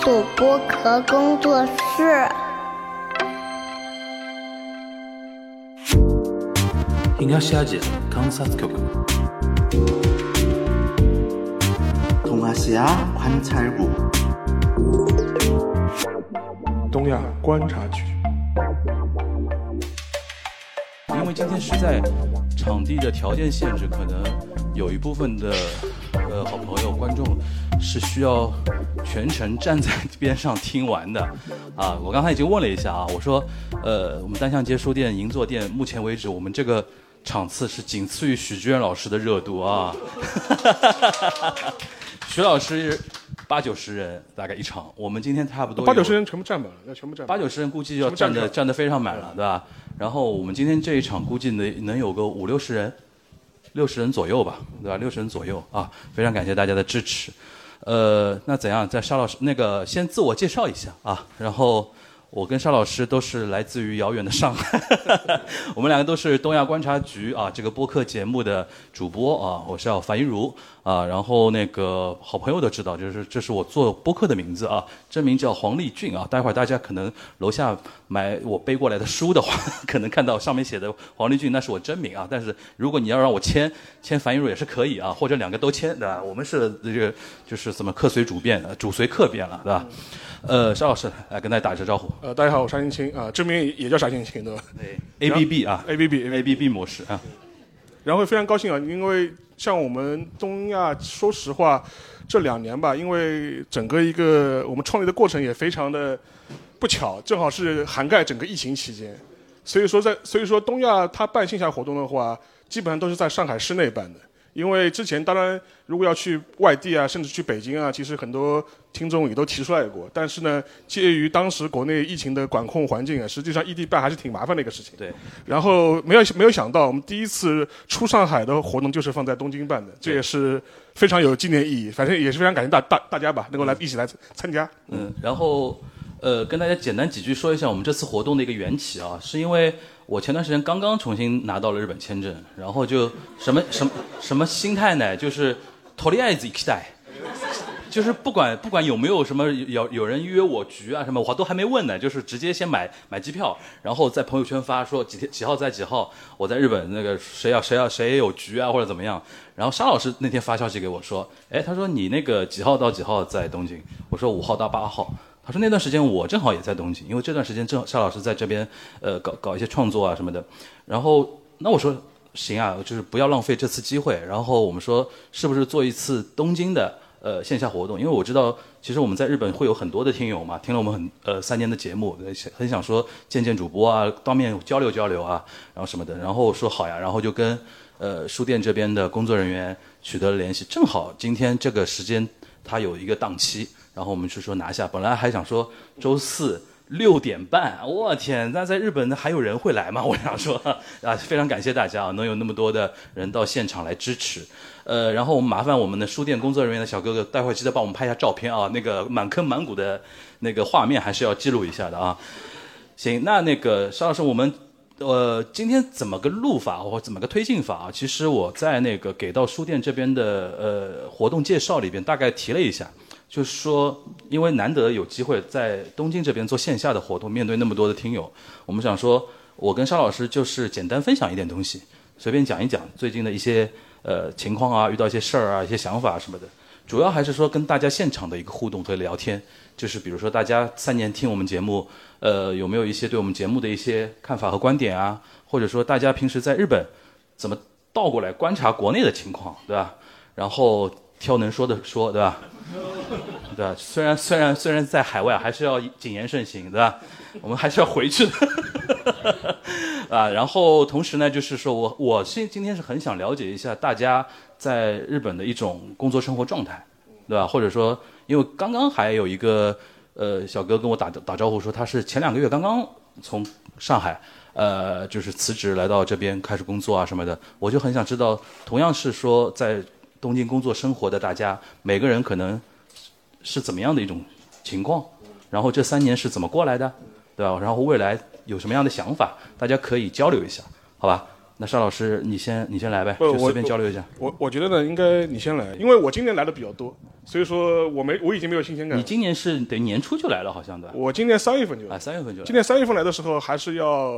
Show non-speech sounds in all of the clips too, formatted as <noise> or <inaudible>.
索剥壳工作室。东亚西亚观察局。东亚西亚观察局。东亚观察局。因为今天是在场地的条件限制，可能有一部分的呃好朋友观众是需要全程站在边上听完的 <laughs> 啊。我刚才已经问了一下啊，我说呃我们单向街书店银座店目前为止我们这个场次是仅次于许志远老师的热度啊。<laughs> 徐老师八九十人大概一场，我们今天差不多八九十人全部站满了，要全部站满。八九十人估计要站的站得非常满了，对吧？然后我们今天这一场估计能能有个五六十人，六十人左右吧，对吧？六十人左右啊，非常感谢大家的支持。呃，那怎样？在沙老师那个先自我介绍一下啊，然后我跟沙老师都是来自于遥远的上海，<laughs> 我们两个都是东亚观察局啊这个播客节目的主播啊，我是叫樊一茹啊，然后那个好朋友都知道，就是这是我做播客的名字啊，真名叫黄立俊啊，待会儿大家可能楼下买我背过来的书的话，<laughs> 可能看到上面写的黄立俊，那是我真名啊，但是如果你要让我签签樊一茹也是可以啊，或者两个都签，对吧？我们是这个就是怎么客随主便，呃主随客便了，对吧？呃，沙老师来跟大家打一声招呼。呃，大家好，我沙青青啊，真名也也叫沙青青对吧对，A B B 啊？<laughs> A B B，A B B 模式啊，然后非常高兴啊，因为像我们东亚，说实话，这两年吧，因为整个一个我们创立的过程也非常的不巧，正好是涵盖整个疫情期间，所以说在所以说东亚它办线下活动的话，基本上都是在上海市内办的。因为之前当然如果要去外地啊，甚至去北京啊，其实很多听众也都提出来过。但是呢，介于当时国内疫情的管控环境啊，实际上异地办还是挺麻烦的一个事情。对。然后没有没有想到，我们第一次出上海的活动就是放在东京办的，这也是非常有纪念意义。反正也是非常感谢大大大家吧，能够来一起来参加。嗯，然后呃，跟大家简单几句说一下我们这次活动的一个缘起啊，是因为我前段时间刚刚重新拿到了日本签证，然后就什么什么什么心态呢？就是とりあえず行きたい。 就是不管不管有没有什么有有人约我局啊什么，我都还没问呢，就是直接先买买机票，然后在朋友圈发说几天几号在几号我在日本那个谁要谁要谁有局啊或者怎么样，然后沙老师那天发消息给我说，哎他说你那个几号到几号在东京？我说五号到八号。他说那段时间我正好也在东京，因为这段时间正好沙老师在这边呃搞搞一些创作啊什么的，然后那我说行啊，就是不要浪费这次机会，然后我们说是不是做一次东京的。呃，线下活动，因为我知道，其实我们在日本会有很多的听友嘛，听了我们很呃三年的节目，很想说见见主播啊，当面交流交流啊，然后什么的，然后说好呀，然后就跟呃书店这边的工作人员取得了联系，正好今天这个时间他有一个档期，然后我们是说拿下，本来还想说周四。六点半，我天！那在日本还有人会来吗？我想说啊，非常感谢大家啊，能有那么多的人到现场来支持。呃，然后我们麻烦我们的书店工作人员的小哥哥，待会记得帮我们拍一下照片啊，那个满坑满谷的那个画面还是要记录一下的啊。行，那那个沙老师，我们呃今天怎么个录法或怎么个推进法啊？其实我在那个给到书店这边的呃活动介绍里边大概提了一下。就是说，因为难得有机会在东京这边做线下的活动，面对那么多的听友，我们想说，我跟沙老师就是简单分享一点东西，随便讲一讲最近的一些呃情况啊，遇到一些事儿啊，一些想法什么的。主要还是说跟大家现场的一个互动和聊天，就是比如说大家三年听我们节目，呃，有没有一些对我们节目的一些看法和观点啊？或者说大家平时在日本怎么倒过来观察国内的情况，对吧？然后挑能说的说，对吧？<laughs> 对吧？虽然虽然虽然在海外还是要谨言慎行，对吧？我们还是要回去的，啊。然后同时呢，就是说我我现今天是很想了解一下大家在日本的一种工作生活状态，对吧？或者说，因为刚刚还有一个呃小哥跟我打打招呼说，他是前两个月刚刚从上海呃就是辞职来到这边开始工作啊什么的，我就很想知道，同样是说在东京工作生活的大家，每个人可能。是怎么样的一种情况？然后这三年是怎么过来的，对吧？然后未来有什么样的想法？大家可以交流一下，好吧？那邵老师，你先你先来呗，就随便交流一下。我我觉得呢，应该你先来，因为我今年来的比较多，所以说我没我已经没有新鲜感你。今年是等于年初就来了，好像对吧？我今年三月份就来啊，三月份就来今年三月份来的时候，还是要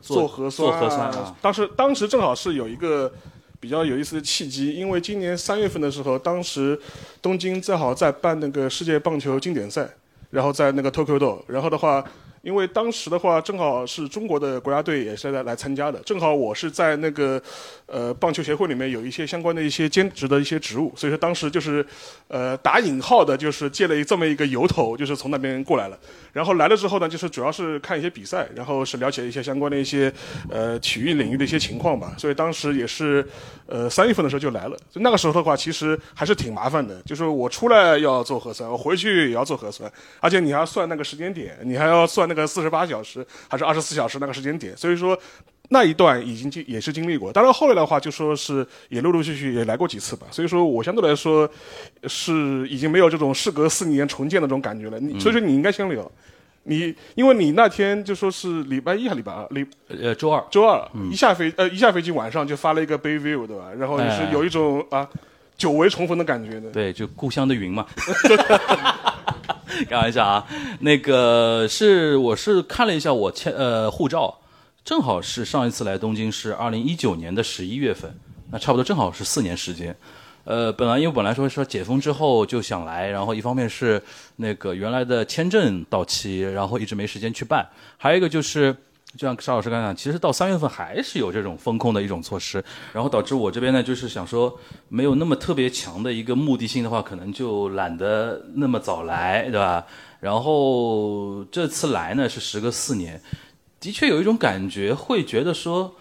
做核酸、做核酸啊当时当时正好是有一个比较有意思的契机，因为今年三月份的时候，当时东京正好在办那个世界棒球经典赛，然后在那个 Tokyo Dome，然后的话。因为当时的话，正好是中国的国家队也是来来参加的，正好我是在那个呃棒球协会里面有一些相关的一些兼职的一些职务，所以说当时就是呃打引号的，就是借了这么一个由头，就是从那边过来了。然后来了之后呢，就是主要是看一些比赛，然后是了解一些相关的一些呃体育领域的一些情况吧。所以当时也是呃三月份的时候就来了。那个时候的话，其实还是挺麻烦的，就是我出来要做核酸，我回去也要做核酸，而且你还要算那个时间点，你还要算那个四十八小时还是二十四小时那个时间点。所以说那一段已经经也是经历过。当然后来的话，就说是也陆陆续续也来过几次吧。所以说我相对来说是已经没有这种事隔四年重建的这种感觉了。你所以说你应该先聊。你因为你那天就说是礼拜一还礼拜二，礼呃，周二周二、一下飞呃一下飞机晚上就发了一个 Bay View 对吧？然后也是哎有一种啊久违重逢的感觉的。对，就故乡的云嘛。<laughs> 开玩笑啊，那个是我是看了一下我签呃护照，正好是上一次来东京是二零一九年的十一月份，那差不多正好是四年时间。呃，本来因为本来说说解封之后就想来，然后一方面是那个原来的签证到期，然后一直没时间去办，还有一个就是。就像沙老师刚才讲，其实到三月份还是有这种风控的一种措施，然后导致我这边呢，就是想说没有那么特别强的一个目的性的话，可能就懒得那么早来，对吧？然后这次来呢是时隔四年，的确有一种感觉，会觉得说，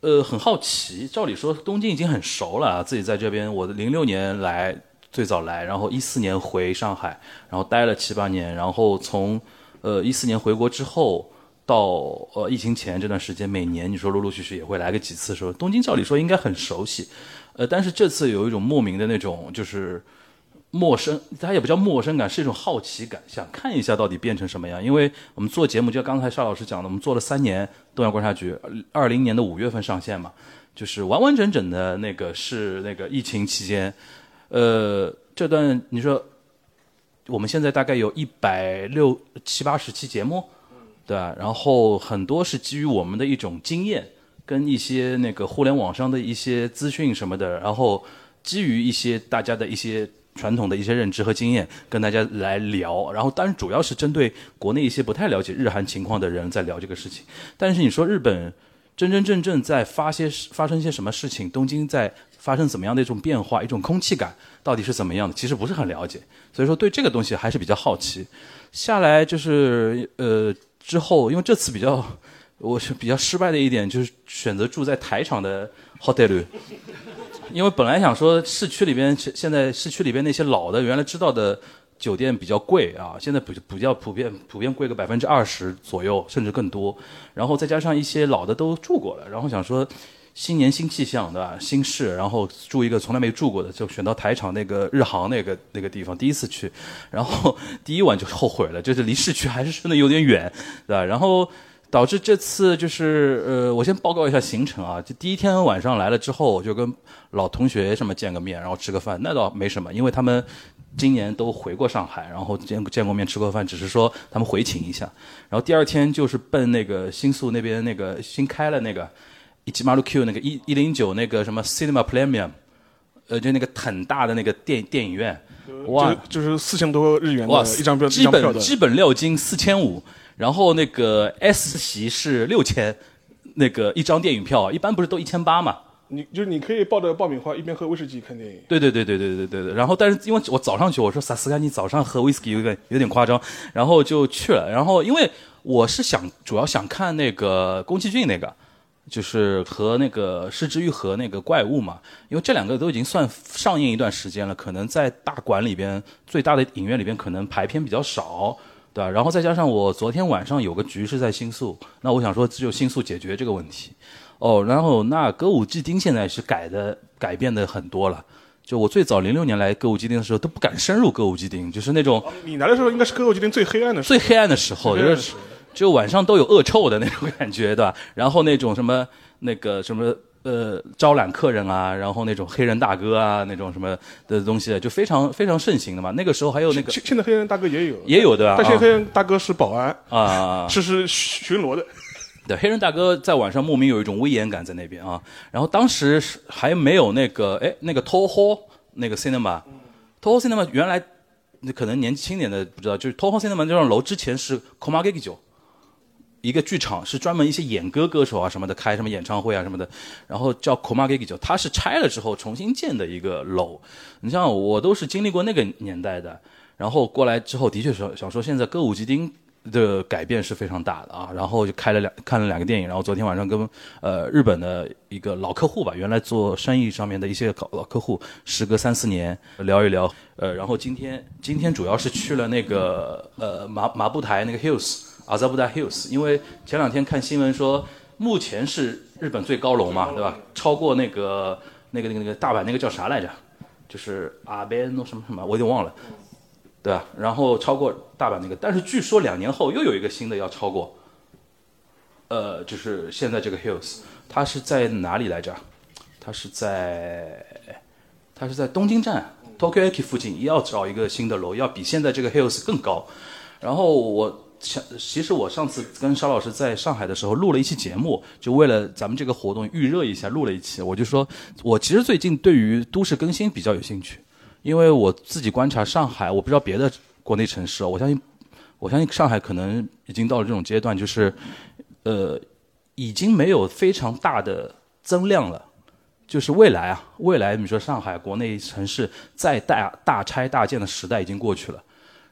呃，很好奇。照理说东京已经很熟了，自己在这边，我零六年来最早来，然后一四年回上海，然后待了七八年，然后从呃一四年回国之后。到呃疫情前这段时间，每年你说陆陆续续也会来个几次，说东京照理说应该很熟悉，呃，但是这次有一种莫名的那种就是陌生，它也不叫陌生感，是一种好奇感，想看一下到底变成什么样。因为我们做节目，就像刚才邵老师讲的，我们做了三年东亚观察局，二零年的五月份上线嘛，就是完完整整的那个是那个疫情期间，呃，这段你说我们现在大概有一百六七八十期节目。对吧？然后很多是基于我们的一种经验，跟一些那个互联网上的一些资讯什么的，然后基于一些大家的一些传统的一些认知和经验，跟大家来聊。然后当然主要是针对国内一些不太了解日韩情况的人在聊这个事情。但是你说日本真真正正在发些发生些什么事情，东京在发生怎么样的一种变化，一种空气感到底是怎么样的，其实不是很了解。所以说对这个东西还是比较好奇。下来就是呃。之后，因为这次比较，我是比较失败的一点，就是选择住在台场的 hotel，因为本来想说市区里边，现在市区里边那些老的原来知道的酒店比较贵啊，现在比比较普遍，普遍贵个百分之二十左右，甚至更多。然后再加上一些老的都住过了，然后想说新年新气象，对吧？新市，然后住一个从来没住过的，就选到台场那个日航那个那个地方，第一次去，然后第一晚就后悔了，就是离市区还是真的有点远，对吧？然后 <laughs> 导致这次就是呃，我先报告一下行程啊，就第一天晚上来了之后，我就跟老同学什么见个面，然后吃个饭，那倒没什么，因为他们今年都回过上海，然后见见过面吃过饭，只是说他们回请一下。然后第二天就是奔那个新宿那边那个新开了那个。一七马路 Q 那个一一零九那个什么 Cinema Premium，呃，就那个很大的那个电电影院，哇，就就是四千多日元哇，的一张票，一基。本基本料金四千五，然后那个 S 席是六千，那个一张电影票一般不是都一千八嘛？你就是你可以抱着爆米花一边喝威士忌看电影。对对对对对对对对。然后但是因为我早上去，我说萨斯干，你早上喝威士忌有点有点夸张，然后就去了。然后因为我是想主要想看那个宫崎骏那个。就是和那个失之愈合那个怪物嘛，因为这两个都已经算上映一段时间了，可能在大馆里边最大的影院里边可能排片比较少，对吧？然后再加上我昨天晚上有个局是在新宿，那我想说只有新宿解决这个问题。哦，然后那歌舞伎町现在是改的改变的很多了，就我最早零六年来歌舞伎町的时候都不敢深入歌舞伎町，就是那种你来的时候应该是歌舞伎町最黑暗的时候。最黑暗的时候，就是就晚上都有恶臭的那种感觉，对吧？然后那种什么那个什么呃招揽客人啊，然后那种黑人大哥啊那种什么的东西，就非常非常盛行的嘛。那个时候还有那个现现在黑人大哥也有，也有对吧？但现在啊黑人大哥是保安，啊，是是巡逻的。对，黑人大哥在晚上莫名有一种威严感在那边啊。然后当时是还没有那个哎那个 Toho 那个 cinema，Toho cinema 原来那可能年轻点的不知道，就是 Toho cinema 这幢楼之前是 Komageki 酒。一个剧场是专门一些演歌歌手啊什么的开什么演唱会啊什么的，然后叫 Komageki，它是拆了之后重新建的一个楼。你像我都是经历过那个年代的，然后过来之后的确是想说现在歌舞伎町的改变是非常大的啊，然后就开了两看了两个电影，然后昨天晚上跟呃日本的一个老客户吧，原来做生意上面的一些老老客户，时隔三四年聊一聊，呃，然后今天今天主要是去了那个呃麻麻布台那个 Hills 阿扎布达 Hills，因为前两天看新闻说目前是日本最高楼嘛，对吧？超过那个那个那个那个大阪那个叫啥来着？就是阿边诺什么什么，我有点忘了。对吧？然后超过大阪那个，但是据说两年后又有一个新的要超过，呃，就是现在这个 Hills，它是在哪里来着？它是在它是在东京站 Tokyo Eki 附近，要找一个新的楼，要比现在这个 Hills 更高。然后我想，其实我上次跟沙老师在上海的时候录了一期节目，就为了咱们这个活动预热一下，录了一期。我就说，我其实最近对于都市更新比较有兴趣。因为我自己观察上海，我不知道别的国内城市，我相信，我相信上海可能已经到了这种阶段，就是，呃，已经没有非常大的增量了。就是未来啊，未来你说上海国内城市再大大拆大建的时代已经过去了，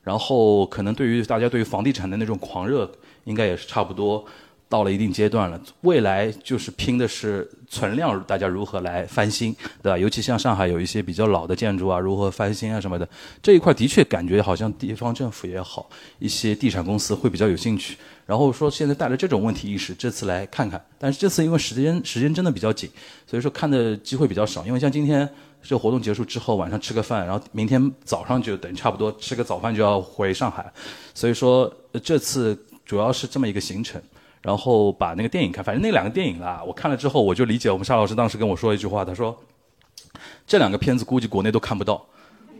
然后可能对于大家对于房地产的那种狂热，应该也是差不多到了一定阶段了。未来就是拼的是存量，大家如何来翻新，对吧？尤其像上海有一些比较老的建筑啊，如何翻新啊什么的，这一块的确感觉好像地方政府也好，一些地产公司会比较有兴趣。然后说现在带着这种问题意识，这次来看看。但是这次因为时间时间真的比较紧，所以说看的机会比较少。因为像今天这个活动结束之后，晚上吃个饭，然后明天早上就等于差不多吃个早饭就要回上海，所以说这次主要是这么一个行程。然后把那个电影看，反正那两个电影啦，我看了之后我就理解我们沙老师当时跟我说一句话，他说这两个片子估计国内都看不到。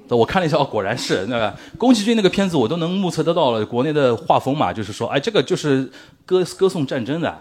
我看了一下，哦，果然是那个宫崎骏那个片子，我都能目测得到了国内的画风嘛，就是说，哎，这个就是歌歌颂战争的，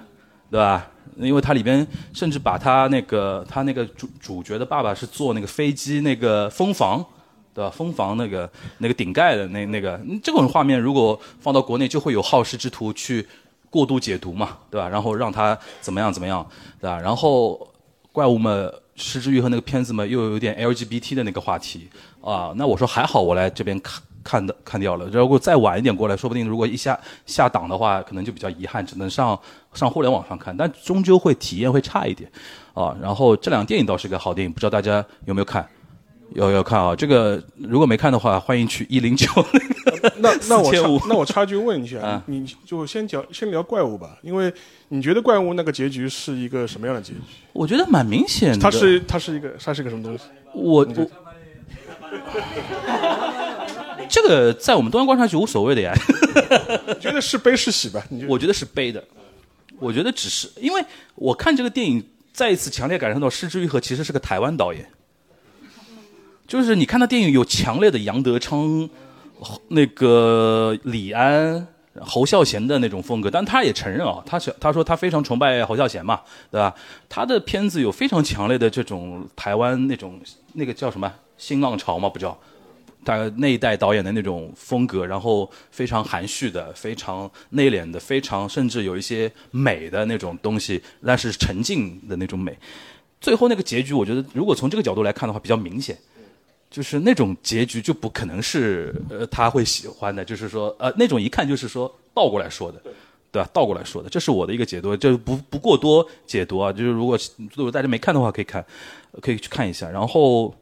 对吧？因为它里边甚至把他那个他那个主主角的爸爸是做那个飞机那个封房，对吧？封房那个那个顶盖的那那个这种画面，如果放到国内，就会有好事之徒去过度解读嘛，对吧？然后让他怎么样怎么样，对吧？然后怪物们。失之愈合那个片子嘛，又有点 LGBT 的那个话题啊，那我说还好，我来这边看看的看掉了。如果再晚一点过来，说不定如果一下下档的话，可能就比较遗憾，只能上上互联网上看，但终究会体验会差一点啊。然后这两个电影倒是个好电影，不知道大家有没有看？有有看啊？这个如果没看的话，欢迎去一零九那那我插那我插句问一下，啊你就先讲先聊怪物吧，因为你觉得怪物那个结局是一个什么样的结局？我觉得蛮明显的。它是它是一个它是一个什么东西？我我这个在我们东方观察局无所谓的呀。你 <laughs> 觉得是悲是喜吧？你 <laughs> 我觉得是悲的，我觉得只是因为我看这个电影，再一次强烈感受到失之愈合其实是个台湾导演，就是你看他电影有强烈的杨德昌、那个李安、侯孝贤的那种风格，但他也承认啊，他是他说他非常崇拜侯孝贤嘛，对吧？他的片子有非常强烈的这种台湾那种那个叫什么新浪潮嘛，不叫。大概那一代导演的那种风格，然后非常含蓄的、非常内敛的、非常甚至有一些美的那种东西，但是沉静的那种美。最后那个结局，我觉得如果从这个角度来看的话，比较明显，就是那种结局就不可能是呃他会喜欢的，就是说呃那种一看就是说倒过来说的。对吧？倒过来说的，这是我的一个解读，就不不过多解读啊。就是如果如果大家没看的话，可以看，可以去看一下。然后，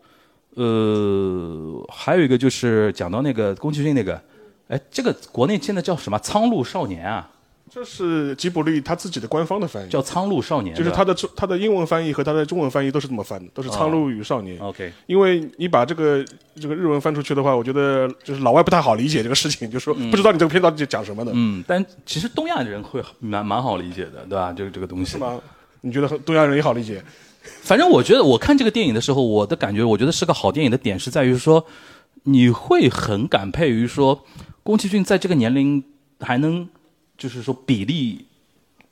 呃，还有一个就是讲到那个宫崎骏那个，哎，这个国内现在叫什么《苍鹭少年》啊？这是吉卜力他自己的官方的翻译，叫《苍鹭少年》，就是他的中他的英文翻译和他的中文翻译都是这么翻的，都是《苍鹭与少年》。OK，因为你把这个这个日文翻出去的话，我觉得就是老外不太好理解这个事情，就是说不知道你这个片到底讲什么的，嗯，但其实东亚人会蛮蛮好理解的，对吧？这个这个东西是吗？你觉得东亚人也好理解？<laughs> 反正我觉得我看这个电影的时候，我的感觉，我觉得是个好电影的点是在于说，你会很感佩于说，宫崎骏在这个年龄还能，就是说比例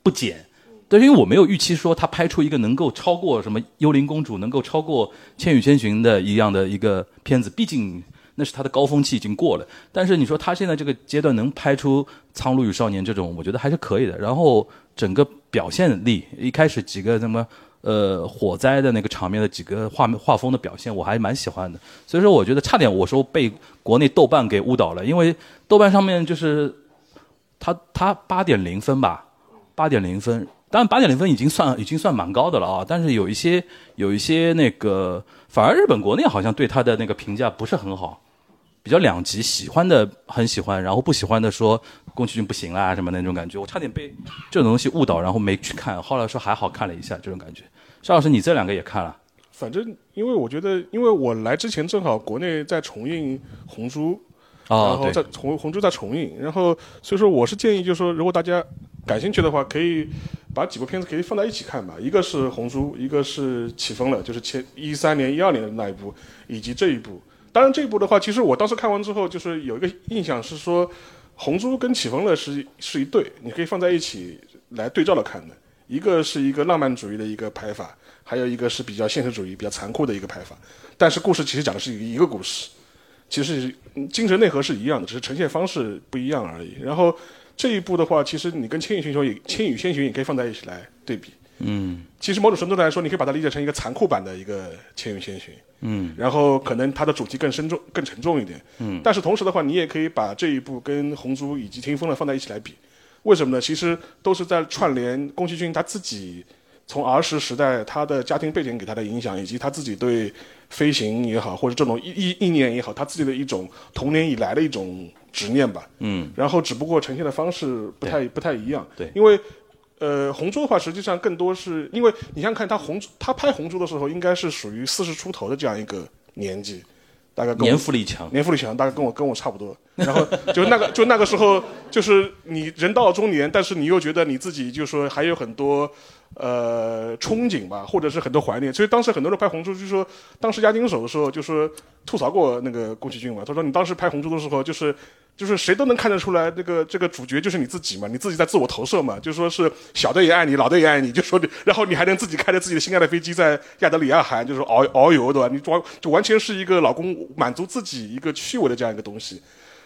不减。对，因为我没有预期说他拍出一个能够超过什么《幽灵公主》，能够超过《千与千寻》的一样的一个片子，毕竟那是他的高峰期已经过了。但是你说他现在这个阶段能拍出《苍鹭与少年》这种，我觉得还是可以的。然后整个表现力，一开始几个什么呃火灾的那个场面的几个画面画风的表现，我还蛮喜欢的。所以说，我觉得差点我说被国内豆瓣给误导了，因为豆瓣上面就是他他八点零分吧，八点零分。当然，八点零分已经算已经算蛮高的了啊！但是有一些有一些那个，反而日本国内好像对他的那个评价不是很好，比较两极，喜欢的很喜欢，然后不喜欢的说宫崎骏不行啦什么那种感觉。我差点被这种东西误导，然后没去看，后来说还好看了一下这种感觉。邵老师，你这两个也看了？反正因为我觉得，因为我来之前正好国内在重映《红猪》，然哦，对后在重《红猪》在重映，然后所以说我是建议，就是说如果大家感兴趣的话，可以把几部片子可以放在一起看吧。一个是《红猪》，一个是《起风了》，就是前一三年、一二年的那一部，以及这一部。当然这一部的话，其实我当时看完之后，就是有一个印象是说，《红猪》跟《起风了》是是一对，你可以放在一起来对照着看的。一个是一个浪漫主义的一个拍法，还有一个是比较现实主义、比较残酷的一个拍法。但是故事其实讲的是一个故事，其实精神内核是一样的，只是呈现方式不一样而已。然后这一部的话，其实你跟《千与千寻》也《千与千寻》也可以放在一起来对比。嗯其实某种程度来说，你可以把它理解成一个残酷版的一个《千与千寻》。嗯然后可能它的主题更深重、更沉重一点。嗯，但是同时的话，你也可以把这一部跟《红猪》以及《听风的》放在一起来比。为什么呢？其实都是在串联宫崎骏他自己从儿时时代他的家庭背景给他的影响，以及他自己对飞行也好，或者这种意意意念也好，他自己的一种童年以来的一种执念吧。嗯，然后只不过呈现的方式不太不太一样。对因为呃，红猪的话，实际上更多是因为你想想看，他红他拍红猪的时候，应该是属于四十出头的这样一个年纪，大概跟年富力强。年富力强，大概跟我跟我差不多。然后就那个 <laughs> 就那个时候，就是你人到中年，但是你又觉得你自己就说还有很多呃憧憬吧，或者是很多怀念。所以当时很多人拍红猪，就说当时押金手的时候，就说吐槽过那个宫崎骏嘛。他说你当时拍红猪的时候，就是就是谁都能看得出来，这个这个主角就是你自己嘛，你自己在自我投射嘛，就说是小的也爱你，老的也爱你，就说你，然后你还能自己开着自己的心爱的飞机在亚得里亚海，就是遨遨游，对吧？你完就完全是一个老公满足自己一个趣味的这样一个东西。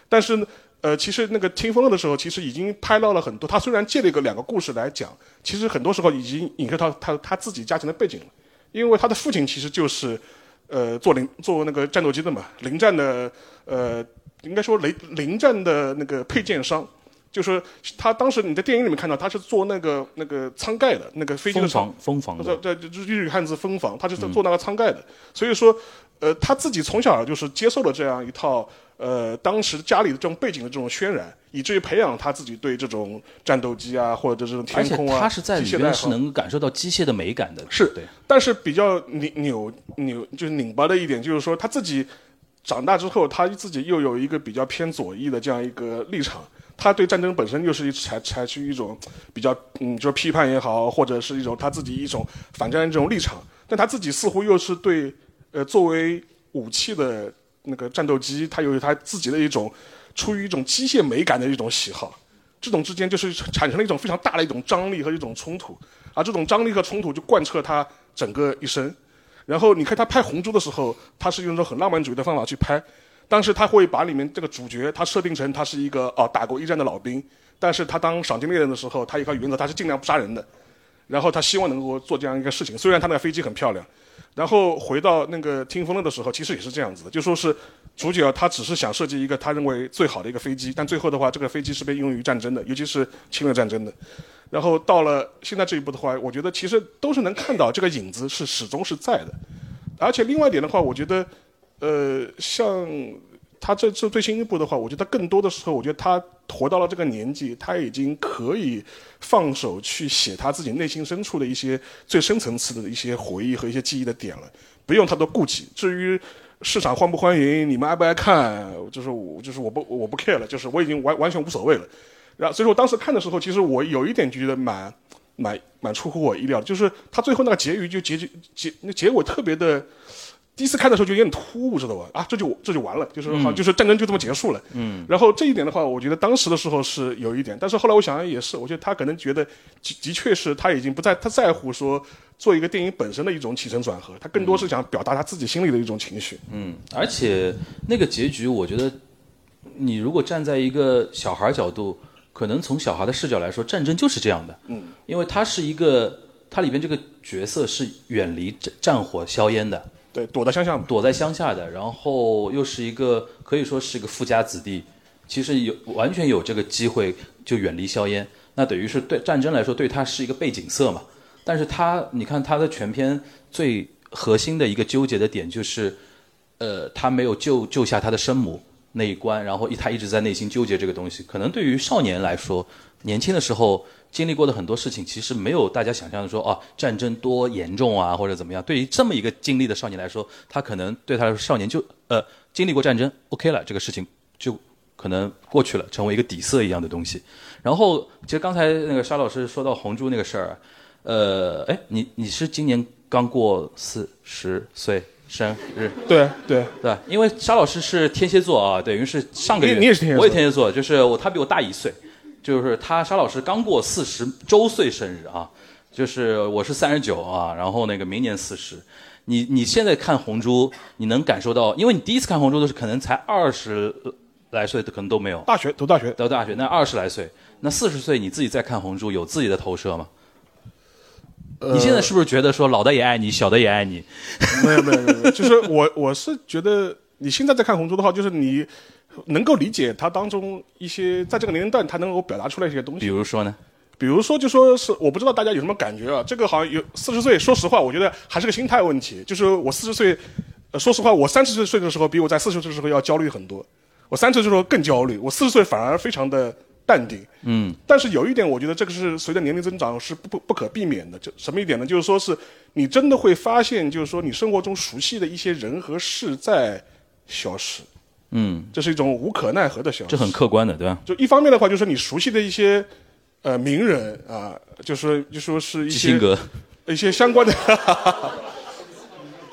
但是，呃，其实那个听风的时候，其实已经拍到了很多。他虽然借了一个两个故事来讲，其实很多时候已经影射到他他自己家庭的背景了。因为他的父亲其实就是，呃，做零做那个战斗机的嘛，零战的，呃，应该说雷零战的那个配件商。就是他当时你在电影里面看到他是做那个那个舱盖的那个飞机的舱蜂房，蜂房对，对，就是日语汉字风房，他是在做那个舱盖的，所以说，呃，他自己从小就是接受了这样一套呃当时家里的这种背景的这种渲染，以至于培养他自己对这种战斗机啊或者这种天空啊，他是在里机械的爱好边是能感受到机械的美感的。是对，但是比较拧扭扭就是拧巴的一点就是说他自己长大之后，他自己又有一个比较偏左翼的这样一个立场。他对战争本身又是采采取一种比较嗯，就是批判也好，或者是一种他自己一种反战的这种立场，但他自己似乎又是对呃作为武器的那个战斗机，他有他自己的一种出于一种机械美感的一种喜好。这种之间就是产生了一种非常大的一种张力和一种冲突，而这种张力和冲突就贯彻他整个一生。然后你看他拍《红猪》的时候，他是用一种很浪漫主义的方法去拍，但是他会把里面这个主角他设定成他是一个哦打过一战的老兵，但是他当赏金猎人的时候，他一个原则，他是尽量不杀人的，然后他希望能够做这样一个事情。虽然他那个飞机很漂亮，然后回到那个听风了的时候，其实也是这样子的，就说是主角他只是想设计一个他认为最好的一个飞机，但最后的话，这个飞机是被用于战争的，尤其是侵略战争的。然后到了现在这一步的话，我觉得其实都是能看到这个影子是始终是在的，而且另外一点的话，我觉得，呃，像他这次最新一部的话，我觉得更多的时候，我觉得他活到了这个年纪，他已经可以放手去写他自己内心深处的一些最深层次的一些回忆和一些记忆的点了，不用太多顾忌。至于市场欢不欢迎，你们爱不爱看，就是我就是我不我不 care 了，就是我已经完完全无所谓了。然后，所以说我当时看的时候，其实我有一点觉得蛮蛮蛮出乎我意料的，就是他最后那个结局就结局结那结果特别的。第一次看的时候就有点突兀，知道吧？啊，这就这就完了，就是好，就是战争就这么结束了。嗯。然后这一点的话，我觉得当时的时候是有一点，但是后来我想想也是，我觉得他可能觉得的的确是他已经不在他在乎说做一个电影本身的一种起承转合，他更多是想表达他自己心里的一种情绪。嗯，而且那个结局，我觉得你如果站在一个小孩角度，可能从小孩的视角来说，战争就是这样的。嗯。因为它是一个，它里边这个角色是远离战战火硝烟的。对，躲在乡下嘛，躲在乡下的，然后又是一个可以说是一个富家子弟，其实有完全有这个机会就远离硝烟，那等于是对战争来说对他是一个背景色嘛。但是他，你看他的全篇最核心的一个纠结的点就是，呃，他没有救救下他的生母那一关，然后他一直在内心纠结这个东西。可能对于少年来说，年轻的时候。经历过的很多事情，其实没有大家想象的说哦，战争多严重啊，或者怎么样。对于这么一个经历的少年来说，他可能对他来说，少年就呃经历过战争，OK 了，这个事情就可能过去了，成为一个底色一样的东西。然后，其实刚才那个沙老师说到红珠那个事儿，呃，哎，你你是今年刚过四十岁生日？对对对，因为沙老师是天蝎座啊，等于是上个月你也是天蝎座，我也天蝎座，就是我他比我大一岁。就是他沙老师刚过四十周岁生日啊，就是我是三十九啊，然后那个明年四十，你你现在看红珠，你能感受到，因为你第一次看红珠的是可能才二十来岁，可能都没有。大学读大学，读大学那二十来岁，那四十岁你自己再看红珠，有自己的投射吗？你现在是不是觉得说老的也爱你，小的也爱你？没有没有没有，<laughs> 就是我我是觉得你现在在看红珠的话，就是你。能够理解他当中一些在这个年龄段他能够表达出来一些东西。比如说呢？比如说就说是我不知道大家有什么感觉啊？这个好像有四十岁，说实话，我觉得还是个心态问题。就是我四十岁，说实话，我三十岁的时候比我在四十岁的时候要焦虑很多。我三十岁的时候更焦虑，我四十岁反而非常的淡定。嗯。但是有一点，我觉得这个是随着年龄增长是不不不可避免的。就什么一点呢？就是说是你真的会发现，就是说你生活中熟悉的一些人和事在消失。嗯，这是一种无可奈何的消失。这很客观的，对吧？就一方面的话，就是你熟悉的一些呃名人啊，就是就说是一些 <laughs> 一些相关的，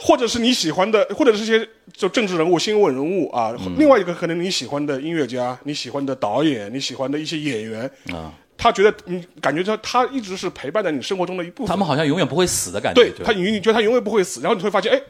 或者是你喜欢的，或者是一些就政治人物、新闻人物啊。另外一个可能你喜欢的音乐家、你喜欢的导演、你喜欢的一些演员啊，他觉得你感觉他他一直是陪伴在你生活中的一部分。他们好像永远不会死的感觉。对他，你你觉得他永远不会死，然后你会发现，哎。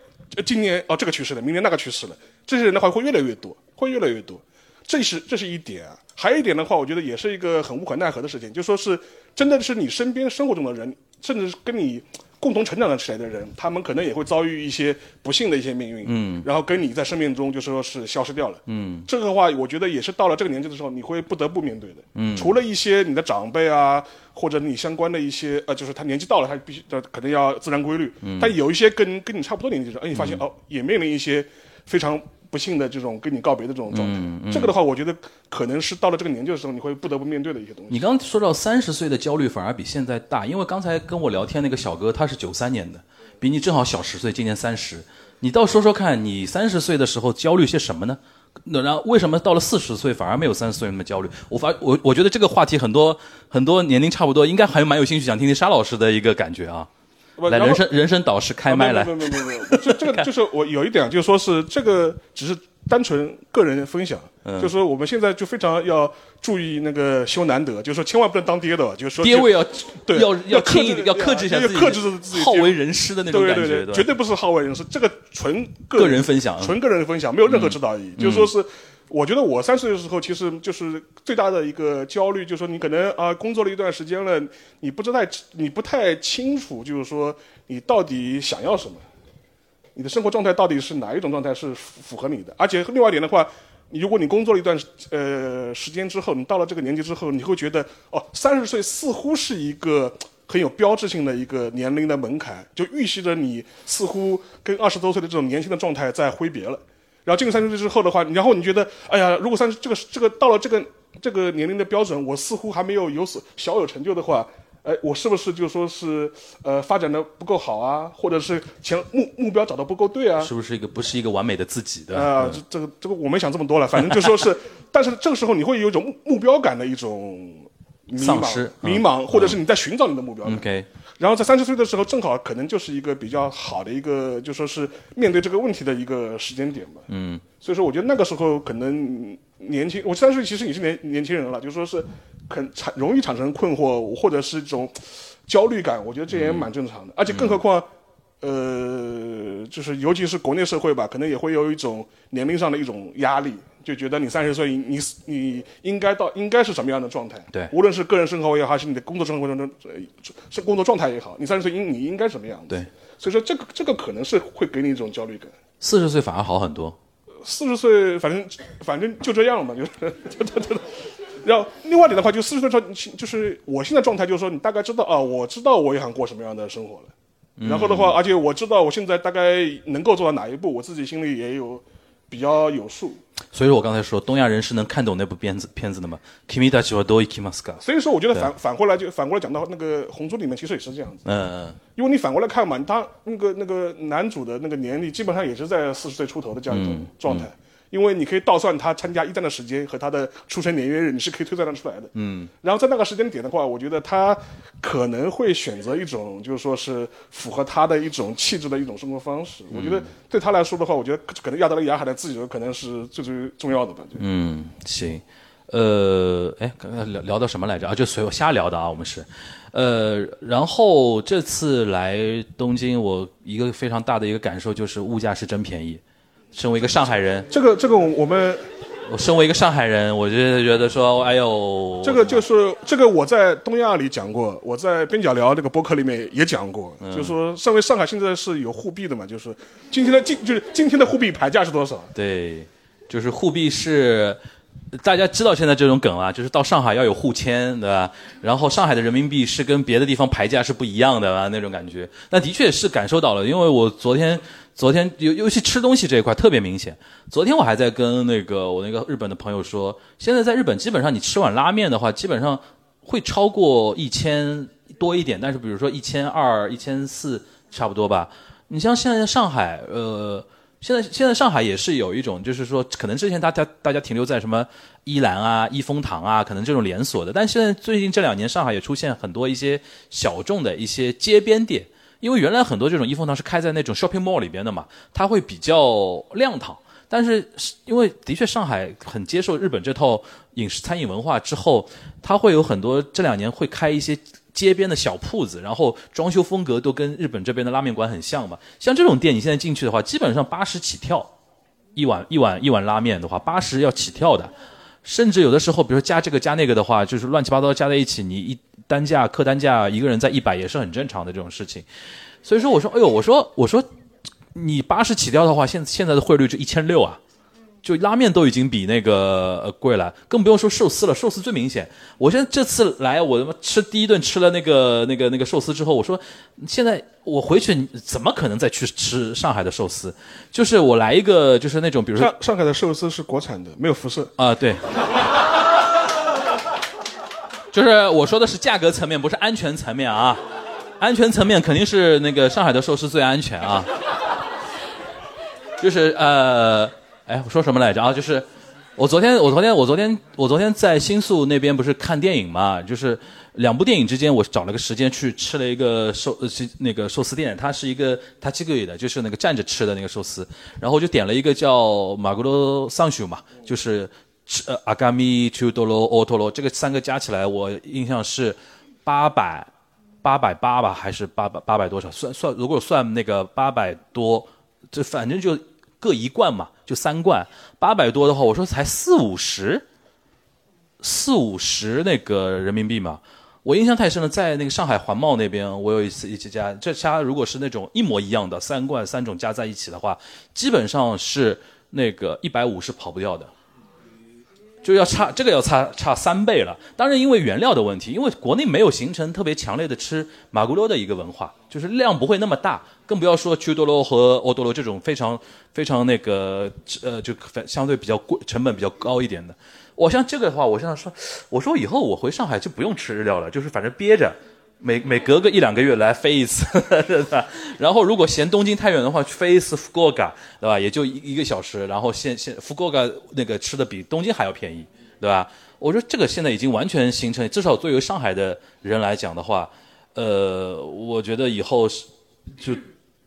今年哦，这个去世了，明年那个去世了，这些人的话会越来越多，会越来越多，这是这是一点啊。还有一点的话，我觉得也是一个很无可奈何的事情，就说是真的是你身边生活中的人，甚至是跟你。共同成长的起来的人，他们可能也会遭遇一些不幸的一些命运，嗯，然后跟你在生命中就说是消失掉了，嗯，这个话我觉得也是到了这个年纪的时候，你会不得不面对的，嗯，除了一些你的长辈啊，或者你相关的一些呃，就是他年纪到了，他必须呃可能要自然规律，嗯，但有一些跟跟你差不多年纪的人，哎，你发现哦，也面临一些非常。不幸的这种跟你告别的这种状态，这个的话，我觉得可能是到了这个年纪的时候，你会不得不面对的一些东西。你刚刚说到三十岁的焦虑反而比现在大，因为刚才跟我聊天那个小哥他是九三年的，比你正好小十岁，今年三十。你倒说说看你三十岁的时候焦虑些什么呢？那然后为什么到了四十岁反而没有三十岁那么焦虑？我发我我觉得这个话题很多很多年龄差不多，应该还蛮有兴趣想听听沙老师的一个感觉啊。来，人生人生导师开麦来。没有没有没有没有，这这个 <laughs> 就是我有一点，就是说是这个只是单纯个人分享，就是说我们现在就非常要注意那个修难得，就是说千万不能当爹的，就是说爹位要对要要克制要克制一下自己，克制自己好为人师的那种感觉，对对，绝对不是好为人师，这个纯个人分享，纯个人分享，没有任何指导意义，就是说是。我觉得我三十岁的时候，其实就是最大的一个焦虑，就是说你可能啊工作了一段时间了，你不知道你不太清楚，就是说你到底想要什么，你的生活状态到底是哪一种状态是符合你的？而且另外一点的话，如果你工作了一段呃时间之后，你到了这个年纪之后，你会觉得哦，三十岁似乎是一个很有标志性的一个年龄的门槛，就预示着你似乎跟二十多岁的这种年轻的状态在挥别了。然后进入三十岁之后的话，然后你觉得，哎呀，如果三十这个这个到了这个这个年龄的标准，我似乎还没有有所小有成就的话，哎，我是不是就说是呃发展的不够好啊，或者是前目目标找的不够对啊？是不是一个不是一个完美的自己的？啊，这这个这个我没想这么多了，反正就说是，<laughs> 但是这个时候你会有一种目标感的一种迷丧失茫、嗯迷茫，或者是你在寻找你的目标感。OK，然后在三十岁的时候，正好可能就是一个比较好的一个，就说是面对这个问题的一个时间点吧。嗯，所以说我觉得那个时候可能年轻，我三十岁其实也是年年轻人了，就说是很产容易产生困惑或者是一种焦虑感，我觉得这也蛮正常的。而且更何况，呃，就是尤其是国内社会吧，可能也会有一种年龄上的一种压力，就觉得你三十岁，你你应该到应该是什么样的状态？对无论是个人生活也好，还是你的工作生活中呃是工作状态也好，你三十岁应你应该什么样子？对，所以说这个这个可能是会给你一种焦虑感。四十岁反而好很多。四十岁，反正反正就这样嘛，就是就就就。<laughs> <laughs> 然后另外一点的话，就四十岁之后，就是我现在状态，就是说你大概知道啊，我知道我也想过什么样的生活了。然后的话，而且我知道我现在大概能够做到哪一步，我自己心里也有比较有数。所以说我刚才说东亚人是能看懂那部片子片子的嘛？Kimi da chiwa do ikimasu 所以说，我觉得反反过来就反过来讲到那个《红猪》里面，其实也是这样子。嗯，因为你反过来看嘛，他那个那个男主的那个年龄基本上也是在四十岁出头的这样一种状态。因为你可以倒算他参加一战的时间和他的出生年月日，你是可以推算得出来的。嗯，然后在那个时间点的话，我觉得他可能会选择一种，就是说是符合他的一种气质的一种生活方式。我觉得对他来说的话，我觉得可能亚德雷亚海的自由可能是最最重要的吧。嗯，行，呃，哎，刚刚聊聊到什么来着？啊，就随我瞎聊的啊，我们是，呃，然后这次来东京，我一个非常大的一个感受就是物价是真便宜。身为一个上海人，这个这个我们我身为一个上海人，我就觉得说，哎呦，这个就是这个我在东亚里讲过，我在边角聊这个播客里面也讲过，就是说，身为上海现在是有货币的嘛，就是今天的今就是今天的货币牌价是多少？对，就是沪币是。大家知道现在这种梗啊，就是到上海要有沪签，对吧？然后上海的人民币是跟别的地方牌价是不一样的啊，那种感觉。那的确是感受到了，因为我昨天，昨天尤尤其吃东西这一块特别明显。昨天我还在跟那个我那个日本的朋友说，现在在日本基本上你吃碗拉面的话，基本上会超过一千多一点，但是比如说一千二、一千四差不多吧。你像现在上海，呃。现在现在上海也是有一种，就是说，可能之前大家大家停留在什么伊兰啊、益丰堂啊，可能这种连锁的，但现在最近这两年，上海也出现很多一些小众的一些街边店，因为原来很多这种益丰堂是开在那种 shopping mall 里边的嘛，它会比较亮堂，但是因为的确上海很接受日本这套饮食餐饮文化之后，它会有很多这两年会开一些。街边的小铺子，然后装修风格都跟日本这边的拉面馆很像嘛。像这种店，你现在进去的话，基本上八十起跳，一碗一碗一碗拉面的话，八十要起跳的。甚至有的时候，比如说加这个加那个的话，就是乱七八糟加在一起，你一单价客单价一个人在一百也是很正常的这种事情。所以说，我说，哎呦，我说，我说，你八十起掉的话，现现在的汇率就一千六啊。就拉面都已经比那个呃贵了，更不用说寿司了。寿司最明显。我现在这次来，我他妈吃第一顿吃了那个那个那个寿司之后，我说现在我回去怎么可能再去吃上海的寿司？就是我来一个就是那种，比如说上上海的寿司是国产的，没有辐射啊，对。就是我说的是价格层面，不是安全层面啊。安全层面肯定是那个上海的寿司最安全啊。就是呃。哎，我说什么来着啊？就是我昨天，我昨天，我昨天，我昨天在新宿那边不是看电影嘛？就是两部电影之间，我找了个时间去吃了一个寿呃那个寿司店，它是一个它七个月的，就是那个站着吃的那个寿司。然后我就点了一个叫马古罗桑修嘛，就是呃阿嘎米丘多罗奥托罗，这个三个加起来，我印象是八百八百八吧，还是八百八百多少？算算，如果算那个八百多，这反正就。各一罐嘛，就三罐，八百多的话，我说才四五十，四五十那个人民币嘛。我印象太深了，在那个上海环贸那边，我有一次一家，这家如果是那种一模一样的三罐三种加在一起的话，基本上是那个一百五是跑不掉的，就要差这个要差差三倍了。当然，因为原料的问题，因为国内没有形成特别强烈的吃马古罗的一个文化，就是量不会那么大。更不要说丘多罗和欧多罗这种非常非常那个呃，就相对比较贵、成本比较高一点的。我像这个的话，我现在说，我说以后我回上海就不用吃日料了，就是反正憋着，每每隔个一两个月来飞一次，<laughs> 对吧？然后如果嫌东京太远的话，飞一次福冈，对吧？也就一一个小时，然后现现福冈那个吃的比东京还要便宜，对吧？我说这个现在已经完全形成，至少作为上海的人来讲的话，呃，我觉得以后是就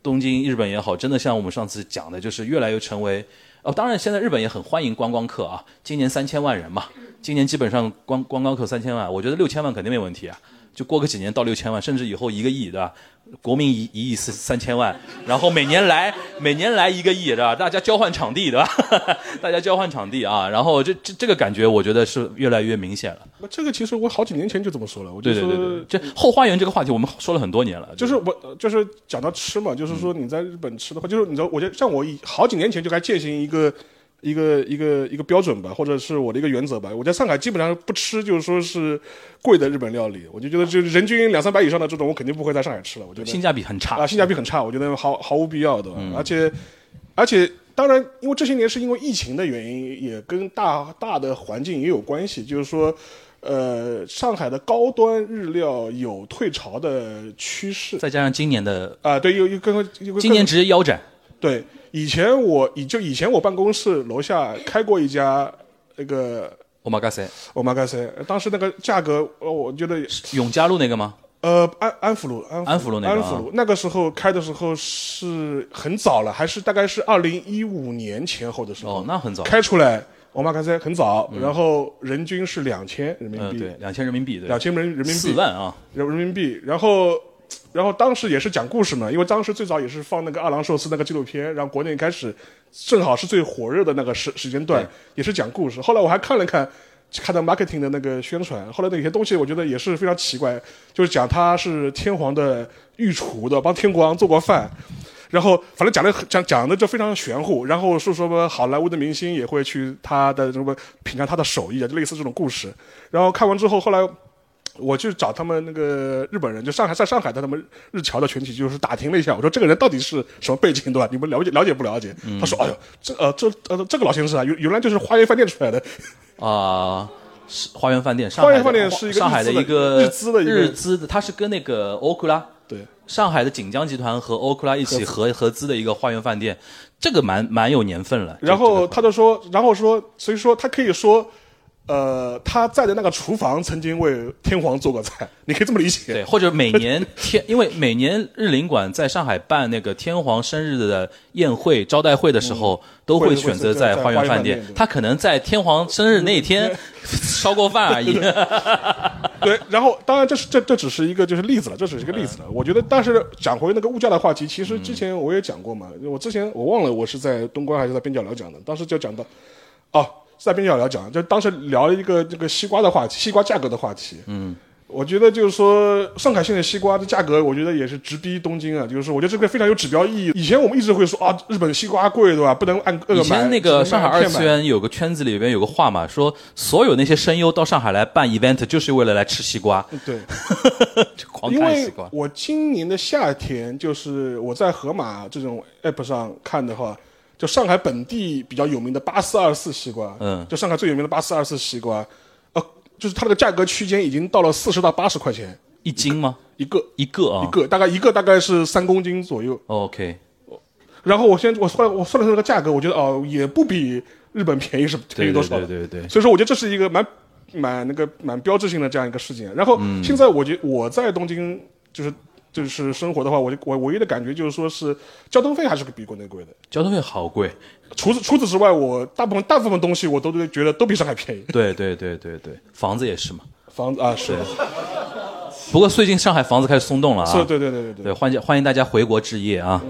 东京、日本也好，真的像我们上次讲的，就是越来越成为哦。当然，现在日本也很欢迎观光客啊，今年三千万人嘛，今年基本上观观光客三千万，我觉得六千万肯定没问题啊。就过个几年到六千万，甚至以后一个亿，对吧？国民一一亿四三千万，然后每年来 <laughs> 每年来一个亿，对吧？大家交换场地，对吧？<laughs> 大家交换场地啊，然后这这这个感觉，我觉得是越来越明显了。那这个其实我好几年前就这么说了，我就说对对对对，这后花园这个话题我们说了很多年了，就是我呃就是讲到吃嘛，就是说你在日本吃的话，就是你知道，我觉得像我以好几年前就该践行一个一个一个一个标准吧，或者是我的一个原则吧。我在上海基本上不吃，就是说是贵的日本料理，我就觉得就是人均两三百以上的这种，我肯定不会在上海吃了。我觉得性价比很差啊，性价比很差，我觉得毫毫无必要的，而且而且。当然，因为这些年是因为疫情的原因，也跟大大的环境也有关系。就是说，呃，上海的高端日料有退潮的趋势，再加上今年的啊，对，有有更有今年直接腰斩。对，以前我以就以前我办公室楼下开过一家那个欧玛嘎塞，欧玛嘎塞，当时那个价格，呃，我觉得永嘉路那个吗？呃，安安福路，安安福路那个，安福路那个时候开的时候是很早了，还是大概是二零一五年前后的时候。哦，那很早。开出来，我妈刚才很早，然后人均是两千人民币，对，两千人民币，两千人人民币，四万啊，人人民币。然后，然后当时也是讲故事嘛，因为当时最早也是放那个二郎寿司那个纪录片，然后国内开始正好是最火热的那个时时间段，也是讲故事。后来我还看了看。看到 marketing 的那个宣传，后来那有些东西我觉得也是非常奇怪，就是讲他是天皇的御厨的，帮天国王做过饭，然后反正讲的讲讲的就非常玄乎，然后是说么好莱坞的明星也会去他的什么品尝他的手艺啊，就类似这种故事。然后看完之后，后来我去找他们那个日本人，就上海在上海的他们日侨的群体，就是打听了一下，我说这个人到底是什么背景，对吧？你们了解了解不了解？他说，哎呦，这呃这呃这个老先生啊，原原来就是花园饭店出来的。啊，是花园饭店。花园饭店是一个上海的一个日资的日资的，他是跟那个欧库拉对上海的锦江集团和欧库拉一起合合资的一个花园饭店，这个蛮蛮有年份了。然后他就说，然后说，所以说他可以说。呃，他在的那个厨房曾经为天皇做过菜，<laughs> 你可以这么理解。对，或者每年天，因为每年日领馆在上海办那个天皇生日的宴会招待会的时候，都会选择在花园饭店。他可能在天皇生日那天烧过饭而已。<laughs> 对，然后当然这是这这只是一个就是例子了，这只是一个例子了。我觉得，但是讲回那个物价的话题，其实之前我也讲过嘛。我之前我忘了我是在东关还是在边角聊讲的，当时就讲到，哦。在边角聊讲，就当时聊一个这个西瓜的话题，西瓜价格的话题。嗯，我觉得就是说，上海现在西瓜的价格，我觉得也是直逼东京啊。就是说我觉得这个非常有指标意义。以前我们一直会说啊，日本西瓜贵，对吧？不能按个买。以前那个上海二次元有个圈子里边有个话嘛，说所有那些声优到上海来办 event 就是为了来吃西瓜。对，<laughs> 狂看西瓜。我今年的夏天，就是我在盒马这种 app 上看的话。就上海本地比较有名的八四二四西瓜，嗯，就上海最有名的八四二四西瓜，呃，就是它那个价格区间已经到了四十到八十块钱一斤吗？一个一个啊，一个大概一个大概是三公斤左右。OK，然后我先我算我算了算这个价格，我觉得哦也不比日本便宜是便宜多少？对对对。所以说我觉得这是一个蛮蛮那个蛮标志性的这样一个事件。然后现在我觉我在东京就是。就是生活的话，我就我唯一的感觉就是说是交通费还是比国内贵的。交通费好贵。除此除此之外，我大部分大部分东西我都觉得都比上海便宜。对对对对对，房子也是嘛。房子啊是。不过最近上海房子开始松动了啊。对对对对。对，欢迎欢迎大家回国置业啊。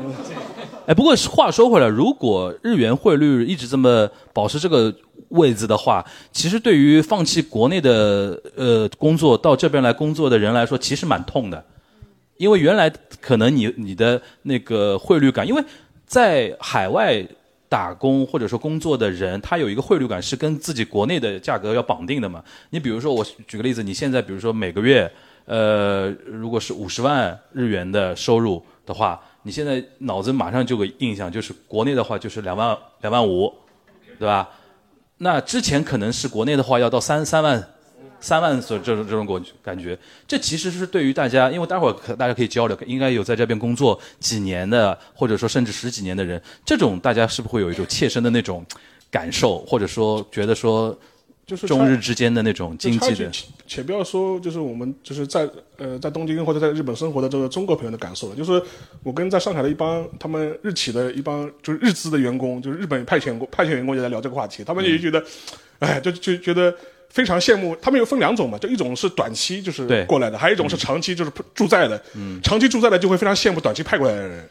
哎，不过话说回来，如果日元汇率一直这么保持这个位置的话，其实对于放弃国内的呃工作到这边来工作的人来说，其实蛮痛的。因为原来可能你你的那个汇率感，因为在海外打工或者说工作的人，他有一个汇率感是跟自己国内的价格要绑定的嘛。你比如说，我举个例子，你现在比如说每个月，呃，如果是五十万日元的收入的话，你现在脑子马上就个印象，就是国内的话就是两万两万五，对吧？那之前可能是国内的话要到三三万。三万所这种这种感感觉，这其实是对于大家，因为待会儿可大家可以交流，应该有在这边工作几年的，或者说甚至十几年的人，这种大家是不是会有一种切身的那种感受，或者说觉得说就是中日之间的那种经济的，且且不要说，就是我们就是在呃在东京或者在日本生活的这个中国朋友的感受了。就是我跟在上海的一帮他们日企的一帮就是日资的员工，就是日本派遣工派遣员工也在聊这个话题，他们也觉得，哎，就就觉得非常羡慕。他们有分两种嘛，就一种是短期就是过来的，还有一种是长期就是住在的。嗯，长期住在的就会非常羡慕短期派过来的人。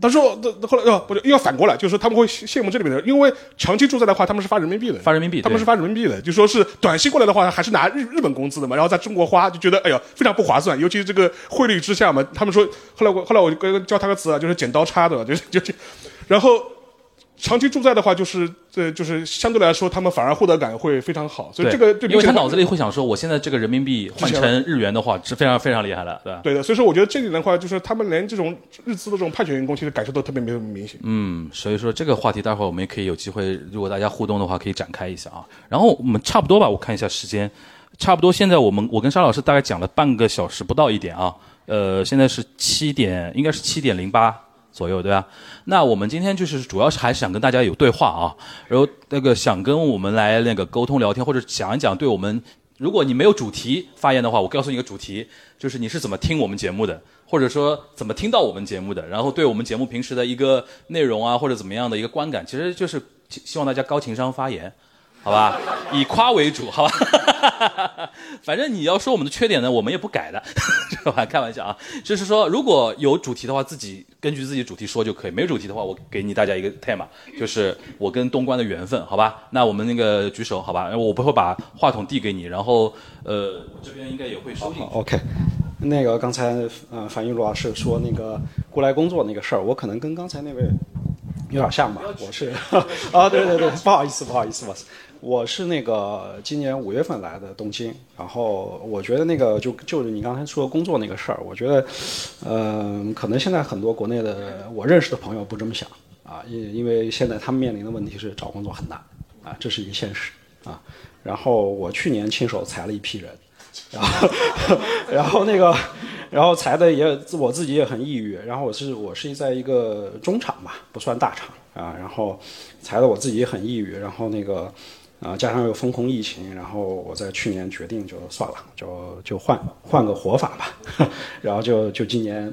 他说：“那后来要不又要反过来，就是说他们会羡慕这里面的人，因为长期住在的话，他们是发人民币的，发人民币，他们是发人民币的，就说是短期过来的话，还是拿日日本工资的嘛，然后在中国花，就觉得哎呀非常不划算，尤其是这个汇率之下嘛。他们说，后来我后来我就教他个词啊，就是剪刀差的，就是就就，然后。”长期住在的话，就是呃就是相对来说，他们反而获得感会非常好。所以这个，因为他脑子里会想说，我现在这个人民币换成日元的话，是非常非常厉害的，对吧？对的。所以说，我觉得这里的话，就是他们连这种日资的这种派遣员工，其实感受都特别没有明显。嗯，所以说这个话题，待会儿我们也可以有机会，如果大家互动的话，可以展开一下啊。然后我们差不多吧，我看一下时间，差不多现在我们我跟沙老师大概讲了半个小时不到一点啊。呃，现在是七点，应该是七点零八。左右对吧？那我们今天就是主要是还是想跟大家有对话啊，然后那个想跟我们来那个沟通聊天，或者讲一讲对我们，如果你没有主题发言的话，我告诉你一个主题，就是你是怎么听我们节目的，或者说怎么听到我们节目的，然后对我们节目平时的一个内容啊，或者怎么样的一个观感，其实就是希望大家高情商发言。好吧，以夸为主，好吧。<laughs> 反正你要说我们的缺点呢，我们也不改的，<laughs> 好吧？开玩笑啊，就是说如果有主题的话，自己根据自己主题说就可以；没有主题的话，我给你大家一个 tema，就是我跟东关的缘分，好吧？那我们那个举手，好吧？我不会把话筒递给你，然后呃，这边应该也会收进。OK，那个刚才呃，樊玉茹老师说那个过来工作那个事儿，我可能跟刚才那位有点像吧？我是 <laughs> 啊，对对对，不好意思，不好意思，不好意思。我是那个今年五月份来的东京，然后我觉得那个就就是你刚才说工作那个事儿，我觉得，嗯，可能现在很多国内的我认识的朋友不这么想啊，因因为现在他们面临的问题是找工作很难啊，这是一个现实啊。然后我去年亲手裁了一批人，<laughs> 然后 <laughs> 然后那个然后裁的也我自己也很抑郁，然后我是我是在一个中厂吧，不算大厂啊，然后裁的我自己也很抑郁，然后那个。啊，加上又风控疫情，然后我在去年决定就算了，就就换换个活法吧，<laughs> 然后就就今年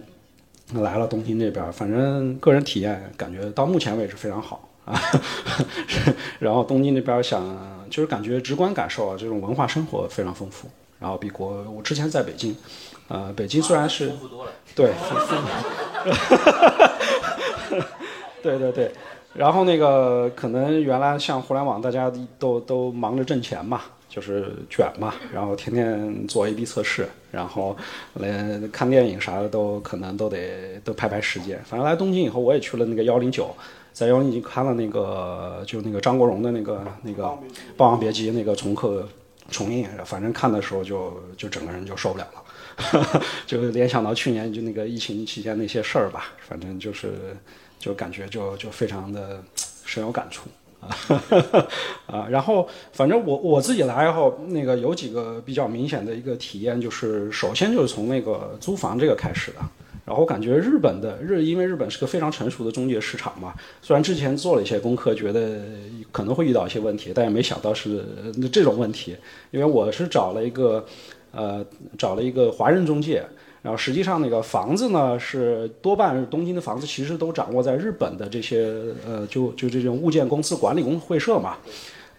来了东京这边，反正个人体验感觉到目前为止非常好啊。<laughs> 然后东京那边想就是感觉直观感受啊，这种文化生活非常丰富，然后比国我之前在北京，呃，北京虽然是 <laughs> 对，对对对。然后那个可能原来像互联网，大家都都忙着挣钱嘛，就是卷嘛，然后天天做 A/B 测试，然后连看电影啥的都可能都得都排排时间。反正来东京以后，我也去了那个幺零九，在幺零九看了那个就那个张国荣的那个那个《霸王别姬》那个重刻重映，反正看的时候就就整个人就受不了了，<laughs> 就联想到去年就那个疫情期间那些事儿吧，反正就是。就感觉就就非常的深有感触啊 <laughs> 啊，然后反正我我自己来以后，那个有几个比较明显的一个体验，就是首先就是从那个租房这个开始的，然后感觉日本的日，因为日本是个非常成熟的中介市场嘛，虽然之前做了一些功课，觉得可能会遇到一些问题，但也没想到是这种问题，因为我是找了一个呃找了一个华人中介。然后实际上那个房子呢，是多半东京的房子其实都掌握在日本的这些呃，就就这种物件公司管理公会社嘛，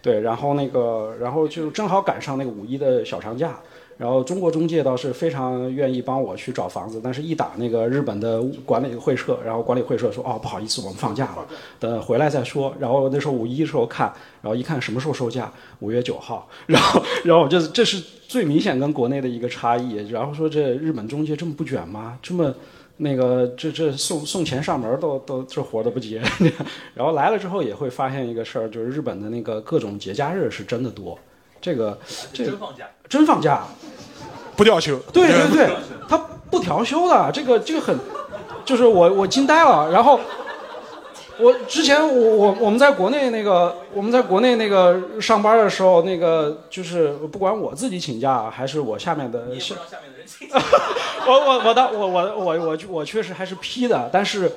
对，然后那个然后就正好赶上那个五一的小长假。然后中国中介倒是非常愿意帮我去找房子，但是一打那个日本的管理会社，然后管理会社说哦不好意思，我们放假了，等回来再说。然后那时候五一的时候看，然后一看什么时候收假，五月九号。<laughs> 然后然后这这是最明显跟国内的一个差异。然后说这日本中介这么不卷吗？这么那个这这送送钱上门都都这活都不接。<laughs> 然后来了之后也会发现一个事儿，就是日本的那个各种节假日是真的多。这个这真放假，真放假，不调休。对对对，他不调休的，这个这个很，就是我我惊呆了。然后我之前我我我们在国内那个我们在国内那个上班的时候，那个就是不管我自己请假还是我下面的，<laughs> <laughs> 我我我的我我我我我确实还是批的，但是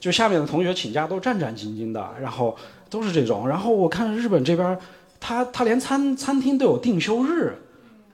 就下面的同学请假都战战兢兢的，然后都是这种。然后我看日本这边。他他连餐餐厅都有定休日，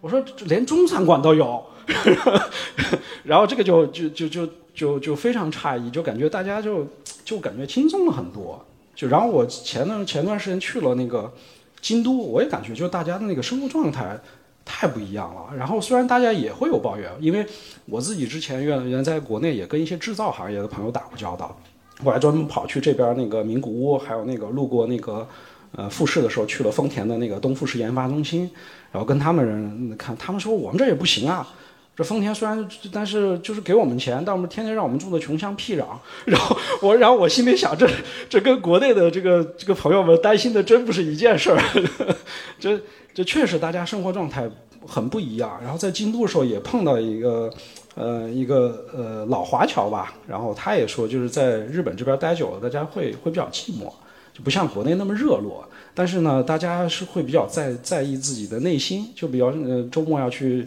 我说连中餐馆都有，<laughs> 然后这个就就就就就就非常诧异，就感觉大家就就感觉轻松了很多。就然后我前段前段时间去了那个京都，我也感觉就大家的那个生活状态太不一样了。然后虽然大家也会有抱怨，因为我自己之前原原来在国内也跟一些制造行业的朋友打过交道，我还专门跑去这边那个名古屋，还有那个路过那个呃富士的时候去了丰田的那个东富士研发中心，然后跟他们人看，他们说我们这也不行啊。这丰田虽然，但是就是给我们钱，但我们天天让我们住的穷乡僻壤。然后我，然后我心里想，这这跟国内的这个这个朋友们担心的真不是一件事儿。<laughs> 这这确实大家生活状态很不一样。然后在京都的时候也碰到一个呃一个呃老华侨吧，然后他也说，就是在日本这边待久了，大家会会比较寂寞，就不像国内那么热络。但是呢，大家是会比较在在意自己的内心，就比较呃周末要去。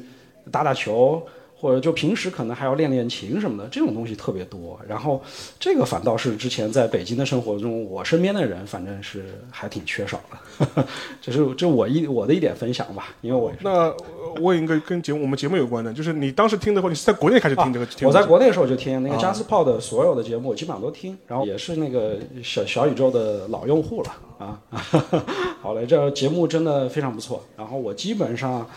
打打球，或者就平时可能还要练练琴什么的，这种东西特别多。然后，这个反倒是之前在北京的生活中，我身边的人反正是还挺缺少的。<laughs> 这是这我一我的一点分享吧，因为我那问一个跟节目我们节目有关的，就是你当时听的话，你是在国内开始听这个？我在国内的时候就听那个加斯炮的所有的节目，我基本上都听，然后也是那个小小宇宙的老用户了啊。<laughs> 好嘞，这节目真的非常不错。然后我基本上。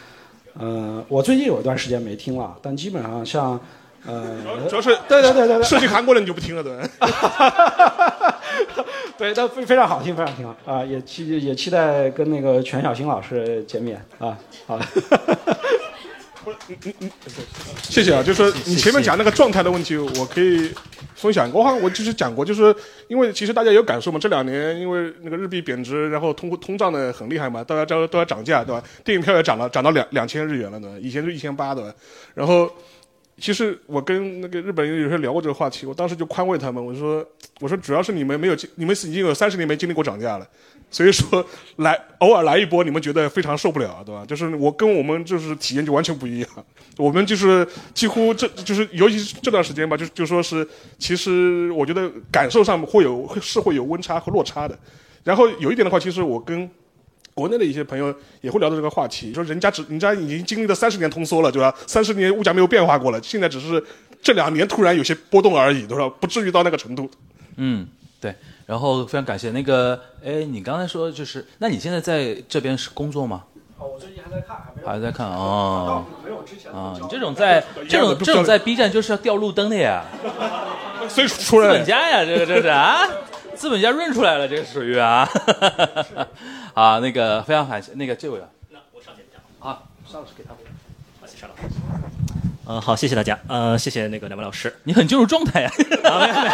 嗯，我最近有一段时间没听了，但基本上像，呃，主要是对对对对对，涉及韩国的你就不听了，对 <laughs> 对，但非非常好听，非常听啊，也期也期待跟那个全小新老师见面啊，好。不是你你你，谢谢啊，就是你前面讲那个状态的问题，我可以分享。我好像我就是讲过，就是因为其实大家有感受嘛，这两年因为那个日币贬值，然后通通胀的很厉害嘛，大家都都要涨价，对吧？电影票也涨了，涨到两两千日元了，呢？以前就一千八，对吧？然后其实我跟那个日本人有时候聊过这个话题，我当时就宽慰他们，我说我说主要是你们没有，你们已经有三十年没经历过涨价了。所以说，来偶尔来一波，你们觉得非常受不了，对吧？就是我跟我们就是体验就完全不一样。我们就是几乎这就是尤其是这段时间吧，就就说是，其实我觉得感受上会有是会有温差和落差的。然后有一点的话，其实我跟国内的一些朋友也会聊到这个话题，说人家只人家已经经历了三十年通缩了，对吧？三十年物价没有变化过了，现在只是这两年突然有些波动而已，对吧？不至于到那个程度。嗯，对。然后非常感谢那个，哎，你刚才说就是，那你现在在这边是工作吗？哦，我最近还在看，还没。还在看哦。没有之前。啊，你这种在这种这种在 B 站就是要掉路灯的呀。<laughs> 所以出来。资本家呀，这个这是啊，<laughs> 资本家润出来了，这个属于啊。<laughs> 啊，那个非常感谢那个这位啊。那我上去讲。啊，邵老师给他。好，谢谢邵老师。嗯，好，谢谢大家。呃，谢谢那个两位老师。你很进入状态呀。啊没有没有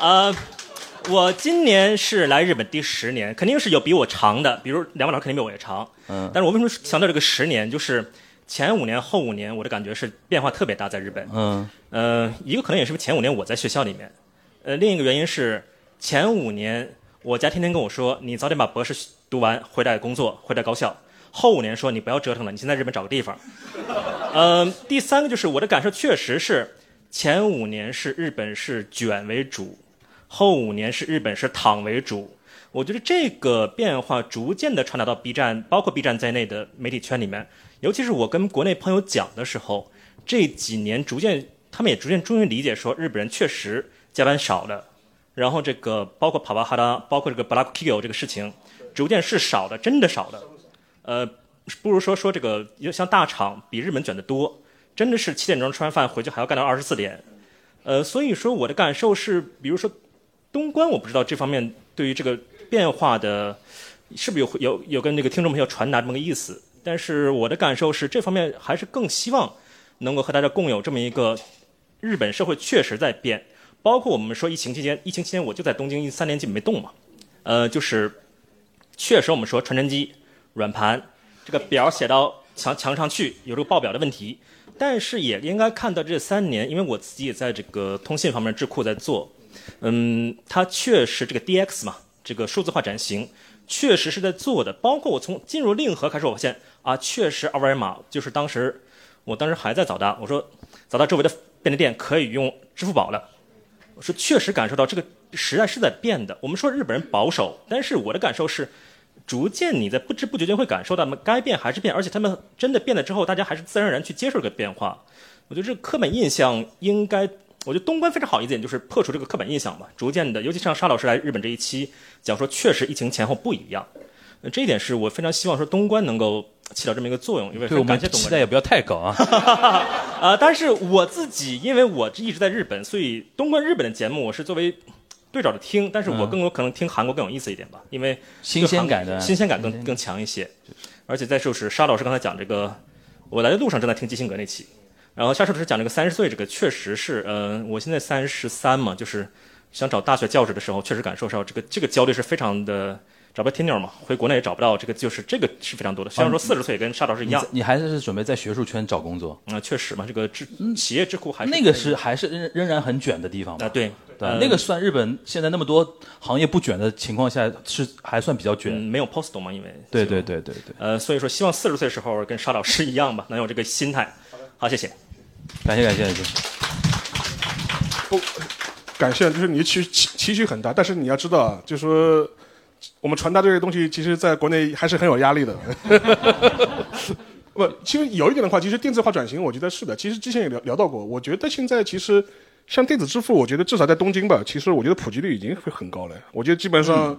呃。我今年是来日本第十年，肯定是有比我长的，比如两位老师肯定比我也长。嗯，但是我为什么强调这个十年？就是前五年、后五年，我的感觉是变化特别大，在日本。嗯，呃，一个可能也是前五年我在学校里面，呃，另一个原因是前五年我家天天跟我说，你早点把博士读完，回来工作，回来高校。后五年说你不要折腾了，你先在日本找个地方。嗯，第三个就是我的感受确实是前五年是日本是卷为主。后五年是日本是躺为主，我觉得这个变化逐渐的传达到 B 站，包括 B 站在内的媒体圈里面。尤其是我跟国内朋友讲的时候，这几年逐渐，他们也逐渐终于理解说，日本人确实加班少了。然后这个包括帕瓦哈拉，包括这个 Black Kill 这个事情，逐渐是少的，真的少的。呃，不如说说这个，像大厂比日本卷的多，真的是七点钟吃完饭回去还要干到二十四点。呃，所以说我的感受是，比如说。东关我不知道这方面对于这个变化的，是不是有有有跟那个听众朋友传达这么个意思？但是我的感受是，这方面还是更希望能够和大家共有这么一个日本社会确实在变。包括我们说疫情期间，疫情期间我就在东京一三年基本没动嘛，呃，就是确实我们说传真机、软盘这个表写到墙墙上去有这个报表的问题，但是也应该看到这三年，因为我自己也在这个通信方面智库在做。嗯，它确实这个 DX 嘛，这个数字化转型确实是在做的。包括我从进入令和开始，我发现啊，确实二维码就是当时，我当时还在早大，我说早大周围的便利店可以用支付宝了。我说确实感受到这个时代是在变的。我们说日本人保守，但是我的感受是，逐渐你在不知不觉间会感受到，他们该变还是变，而且他们真的变了之后，大家还是自然而然去接受这个变化。我觉得这个刻板印象应该，我觉得东关非常好一点，就是破除这个刻板印象吧。逐渐的，尤其像沙老师来日本这一期讲说，确实疫情前后不一样。呃这一点是我非常希望说东关能够起到这么一个作用，因为我们常感谢东关。期待也不要太高啊。啊、<laughs> 但是我自己因为我一直在日本，所以东关日本的节目我是作为对照着听，但是我更有可能听韩国更有意思一点吧，因为新鲜感的新鲜感更更强一些。而且再就是沙老师刚才讲这个，我来的路上正在听基辛格那期，然后沙老师讲这个三十岁这个确实是，嗯、我现在三十三嘛，就是想找大学教职的时候，确实感受到这个这个焦虑是非常的。找不到 tenure 嘛，回国内也找不到，这个就是这个是非常多的。虽然说四十岁跟沙老师一样，你你还是准备在学术圈找工作？啊、确实嘛，这个智企业智库还是那个是还是仍仍然很卷的地方吧啊，对对，呃那个算日本现在那么多行业不卷的情况下，是还算比较嗯卷。没有 post 嘛，因为对对对对对，呃，所以说希望四十岁时候跟沙老师一样吧，能有这个心态。好，谢谢。感谢感谢感谢。不感谢，就是你期期期许很大，但是你要知道啊，就是说我们传达这些东西，其实在国内还是很有压力的。<laughs> 不，其实有一点的话，其实电子化转型，我觉得是的。其实之前也聊聊到过，我觉得现在其实像电子支付，我觉得至少在东京吧，其实我觉得普及率已经会很高了。我觉得基本上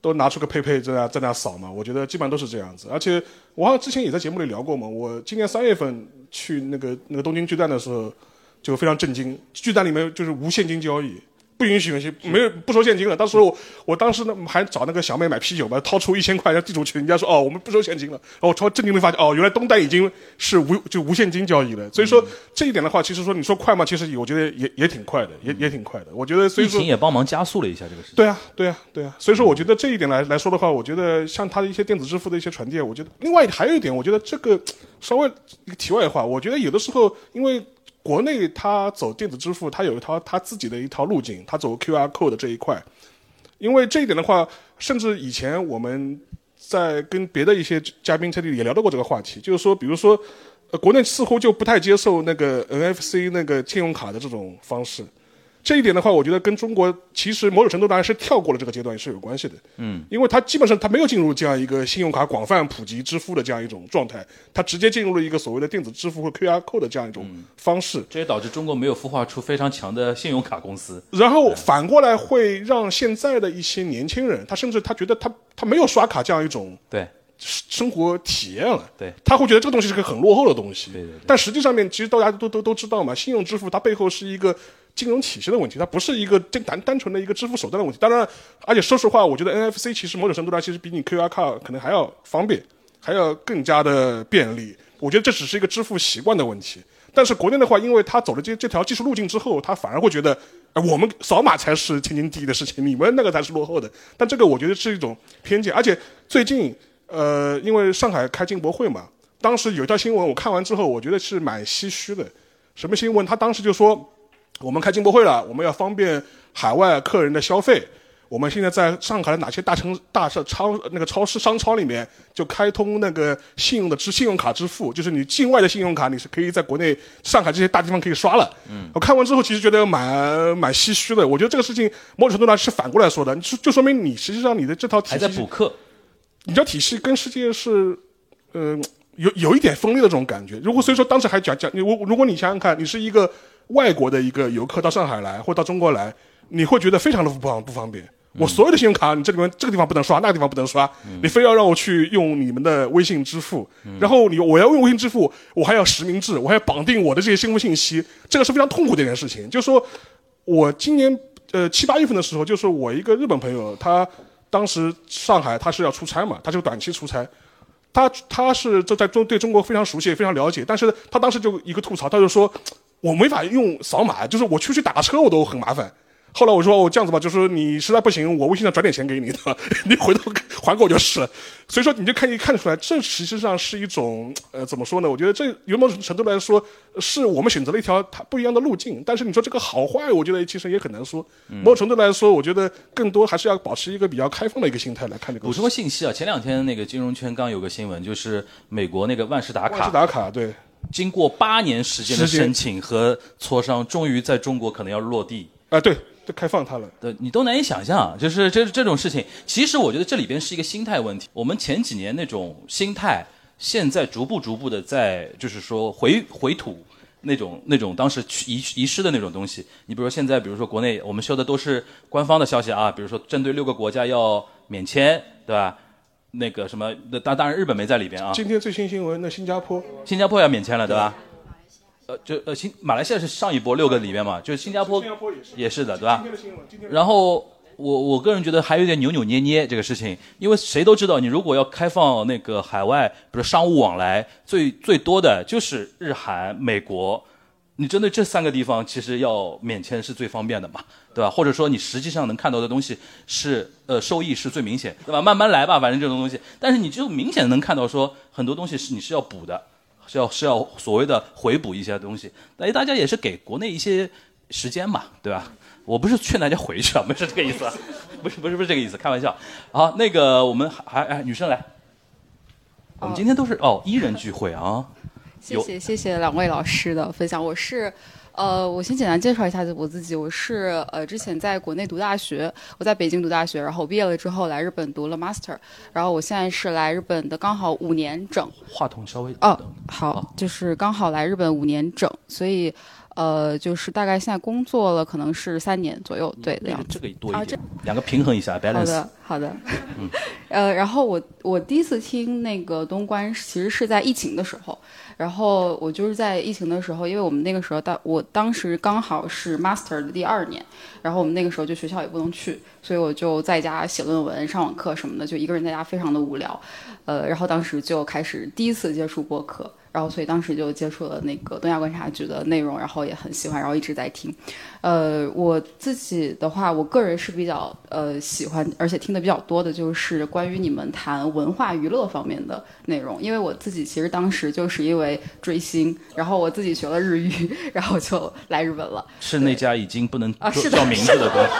都拿出个 PayPay 在那在那扫嘛，我觉得基本上都是这样子。而且我好像之前也在节目里聊过嘛，我今年三月份去那个那个东京巨蛋的时候，就非常震惊，巨蛋里面就是无现金交易。不允许允许，没有不收现金了。当时我我当时呢还找那个小妹买啤酒嘛，掏出一千块让地主去，人家说哦我们不收现金了。然后我超震惊的发现哦原来东单已经是无就无现金交易了。所以说、这一点的话，其实说你说快吗？其实我觉得也也挺快的，也也挺快的。我觉得所以说疫情也帮忙加速了一下这个事情。对啊，对啊，对啊。所以说，我觉得这一点来来说的话，我觉得像它的一些电子支付的一些传递，我觉得另外还有一点，我觉得这个稍微一个题外话，我觉得有的时候因为国内它走电子支付，它有一套它自己的一套路径，它走 QR code 这一块。因为这一点的话，甚至以前我们在跟别的一些嘉宾这里也聊到过这个话题，就是说，比如说，呃，国内似乎就不太接受那个 NFC 那个信用卡的这种方式。这一点的话，我觉得跟中国其实某种程度上是跳过了这个阶段是有关系的。嗯，因为它基本上它没有进入这样一个信用卡广泛普及支付的这样一种状态，它直接进入了一个所谓的电子支付或 QR code 的这样一种方式。这也导致中国没有孵化出非常强的信用卡公司。然后反过来会让现在的一些年轻人，他甚至他觉得他他没有刷卡这样一种对生活体验了，对他会觉得这个东西是个很落后的东西。对对对但实际上面，其实大家都都都知道嘛，信用支付它背后是一个金融体系的问题，它不是一个单单单纯的一个支付手段的问题。当然，而且说实话，我觉得 NFC 其实某种程度上其实比你 QR code 可能还要方便，还要更加的便利。我觉得这只是一个支付习惯的问题。但是国内的话，因为他走了这这条技术路径之后，他反而会觉得，哎，我们扫码才是天经地义的事情，你们那个才是落后的。但这个我觉得是一种偏见，而且最近，呃，因为上海开进博会嘛，当时有一条新闻我看完之后，我觉得是蛮唏嘘的。什么新闻？他当时就说，我们开进博会了，我们要方便海外客人的消费。我们现在在上海的哪些大城大市超那个超市商超里面就开通那个信用的支信用卡支付，就是你境外的信用卡你是可以在国内上海这些大地方可以刷了。嗯，我看完之后其实觉得蛮蛮唏嘘的。我觉得这个事情某种程度上是反过来说的，就就说明你实际上你的这套体系还在补课，你这体系跟世界是，嗯、有有一点分裂的这种感觉。如果所以说当时还讲讲，我如果你想想看，你是一个外国的一个游客到上海来或到中国来，你会觉得非常的不方不方便。我所有的信用卡，你这里面这个地方不能刷，那个地方不能刷，你非要让我去用你们的微信支付，然后你我要用微信支付，我还要实名制，我还要绑定我的这些身份信息，这个是非常痛苦的一件事情。就是说我今年呃七八月份的时候，就是我一个日本朋友，他当时上海他是要出差嘛，他就短期出差，他他是这在中对中国非常熟悉，非常了解，但是他当时就一个吐槽，他就说我没法用扫码，就是我出去打个车我都很麻烦。后来我说我这样子吧，就是你实在不行，我微信上转点钱给你的，<laughs> 你回头还给我就是了。所以说你就看一看出来，这实际上是一种呃怎么说呢？我觉得这有某种程度来说，是我们选择了一条它不一样的路径。但是你说这个好坏，我觉得其实也很难说。某种程度来说，我觉得更多还是要保持一个比较开放的一个心态来看这个补。充个信息啊，前两天那个金融圈刚有个新闻，就是美国那个万事达万事卡，打卡对。经过八年时间的申请和磋商，终于在中国可能要落地。啊、对就开放它了。对你都难以想象，就是这这种事情。其实我觉得这里边是一个心态问题。我们前几年那种心态，现在逐步逐步的在就是说回回土那种那种当时去遗遗失的那种东西。你比如说现在，比如说国内我们说的都是官方的消息啊，比如说针对六个国家要免签，对吧？那个什么，那当当然日本没在里边啊。今天最新新闻，那新加坡，新加坡要免签了，对吧？呃，就呃新马来西亚是上一波六个里边嘛，就是新加坡新加坡也是也是的，对吧然后我我个人觉得还有点扭扭捏捏这个事情，因为谁都知道，你如果要开放那个海外，比如商务往来，最最多的就是日韩、美国。你针对这三个地方，其实要免签是最方便的嘛，对吧？或者说你实际上能看到的东西是呃收益是最明显，对吧？慢慢来吧，反正这种东西，但是你就明显能看到说很多东西是你是要补的，是要是要所谓的回补一些东西。哎，大家也是给国内一些时间嘛，对吧？我不是劝大家回去啊，不是这个意思，<laughs> 不是不是不是这个意思，开玩笑。好，那个我们还还哎女生来，我们今天都是哦一人聚会啊，谢谢谢谢两位老师的分享。我是，呃，我先简单介绍一下我自己。我是呃之前在国内读大学，我在北京读大学，然后我毕业了之后来日本读了 master，然后我现在是来日本的刚好五年整。话筒稍微哦，好，就是刚好来日本五年整，所以呃就是大概现在工作了可能是三年左右，对的样子。那个这个多啊一点，两个平衡一下好 balance。的，好的。<laughs> 呃，然后我我第一次听那个东关，其实是在疫情的时候。然后我就是在疫情的时候，因为我们那个时候当我当时刚好是 master 的第二年，然后我们那个时候就学校也不能去，所以我就在家写论文、上网课什么的，就一个人在家非常的无聊。呃，然后当时就开始第一次接触播客，然后所以当时就接触了那个东亚观察局的内容，然后也很喜欢，然后一直在听。呃，我自己的话，我个人是比较呃喜欢，而且听的比较多的就是关于你们谈文化娱乐方面的内容，因为我自己其实当时就是因为追星，然后我自己学了日语，<laughs> 然后就来日本了。是那家已经不能啊是叫名字的公司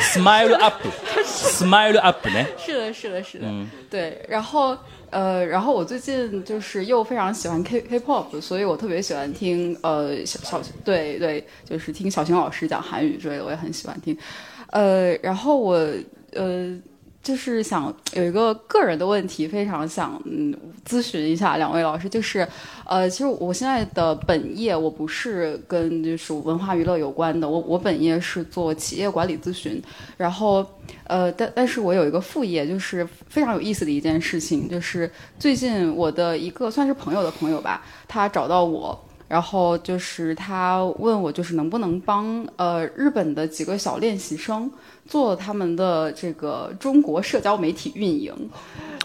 ，Smile Up，Smile <laughs> Up 呢？是的，是的，是的，嗯对。然后呃，然后我最近就是又非常喜欢 K K-pop，所以我特别喜欢听呃小小对对，就是听小熊老师讲韩语之类的，我也很喜欢听。呃，然后我呃。就是想有一个个人的问题，非常想嗯咨询一下两位老师，就是，呃，其实我现在的本业我不是跟就是文化娱乐有关的，我我本业是做企业管理咨询，然后呃，但但是我有一个副业，就是非常有意思的一件事情，就是最近我的一个算是朋友的朋友吧，他找到我。然后就是他问我，就是能不能帮呃日本的几个小练习生做他们的这个中国社交媒体运营，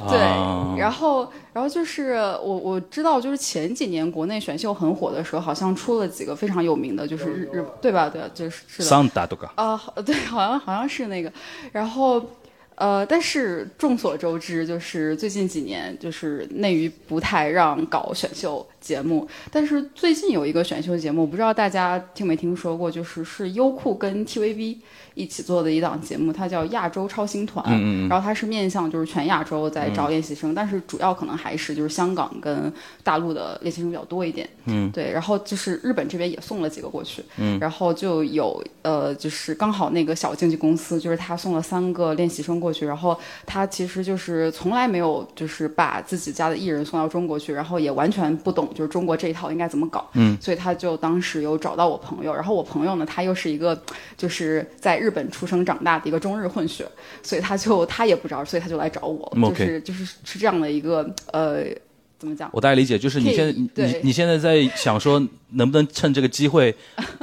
对，啊然后然后就是我我知道，就是前几年国内选秀很火的时候，好像出了几个非常有名的，就是日日对吧？对，就是是的，桑达多嘎，啊，<laughs> 对，好像好像是那个，然后。呃，但是众所周知，就是最近几年，就是内娱不太让搞选秀节目。但是最近有一个选秀节目，不知道大家听没听说过，就是是优酷跟 TVB 一起做的一档节目，它叫《亚洲超星团》。嗯嗯嗯然后它是面向就是全亚洲在招练习生，但是主要可能还是就是香港跟大陆的练习生比较多一点。嗯，对，然后就是日本这边也送了几个过去。嗯，然后就有呃，就是刚好那个小经纪公司，就是他送了三个练习生过去，然后他其实就是从来没有就是把自己家的艺人送到中国去，然后也完全不懂就是中国这一套应该怎么搞。嗯，所以他就当时有找到我朋友，然后我朋友呢，他又是一个就是在日本出生长大的一个中日混血，所以他就他也不知道，所以他就来找我，嗯就是就是是这样的一个呃。怎么讲？我大概理解，就是你现在你你现在在想说，能不能趁这个机会，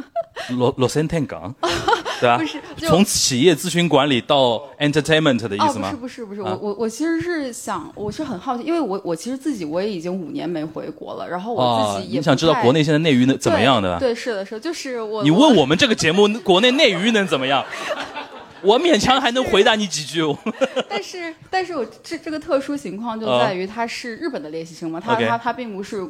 <laughs> 罗罗森天港，<laughs> 对吧不是？从企业咨询管理到 entertainment 的意哦，思吗？不是不是不是，啊我我我其实是想，我是很好奇，因为我我其实自己我也已经五年没回国了，然后我哦自己，也你想知道国内现在内娱能怎么样的？对，对是的，是的，就是我你问我们这个节目 <laughs> 国内内娱能怎么样？<laughs> 我勉强还能回答你几句。<laughs> 但是但是我这这个特殊情况就哦在于他是日本的练习生嘛，他他他并不是。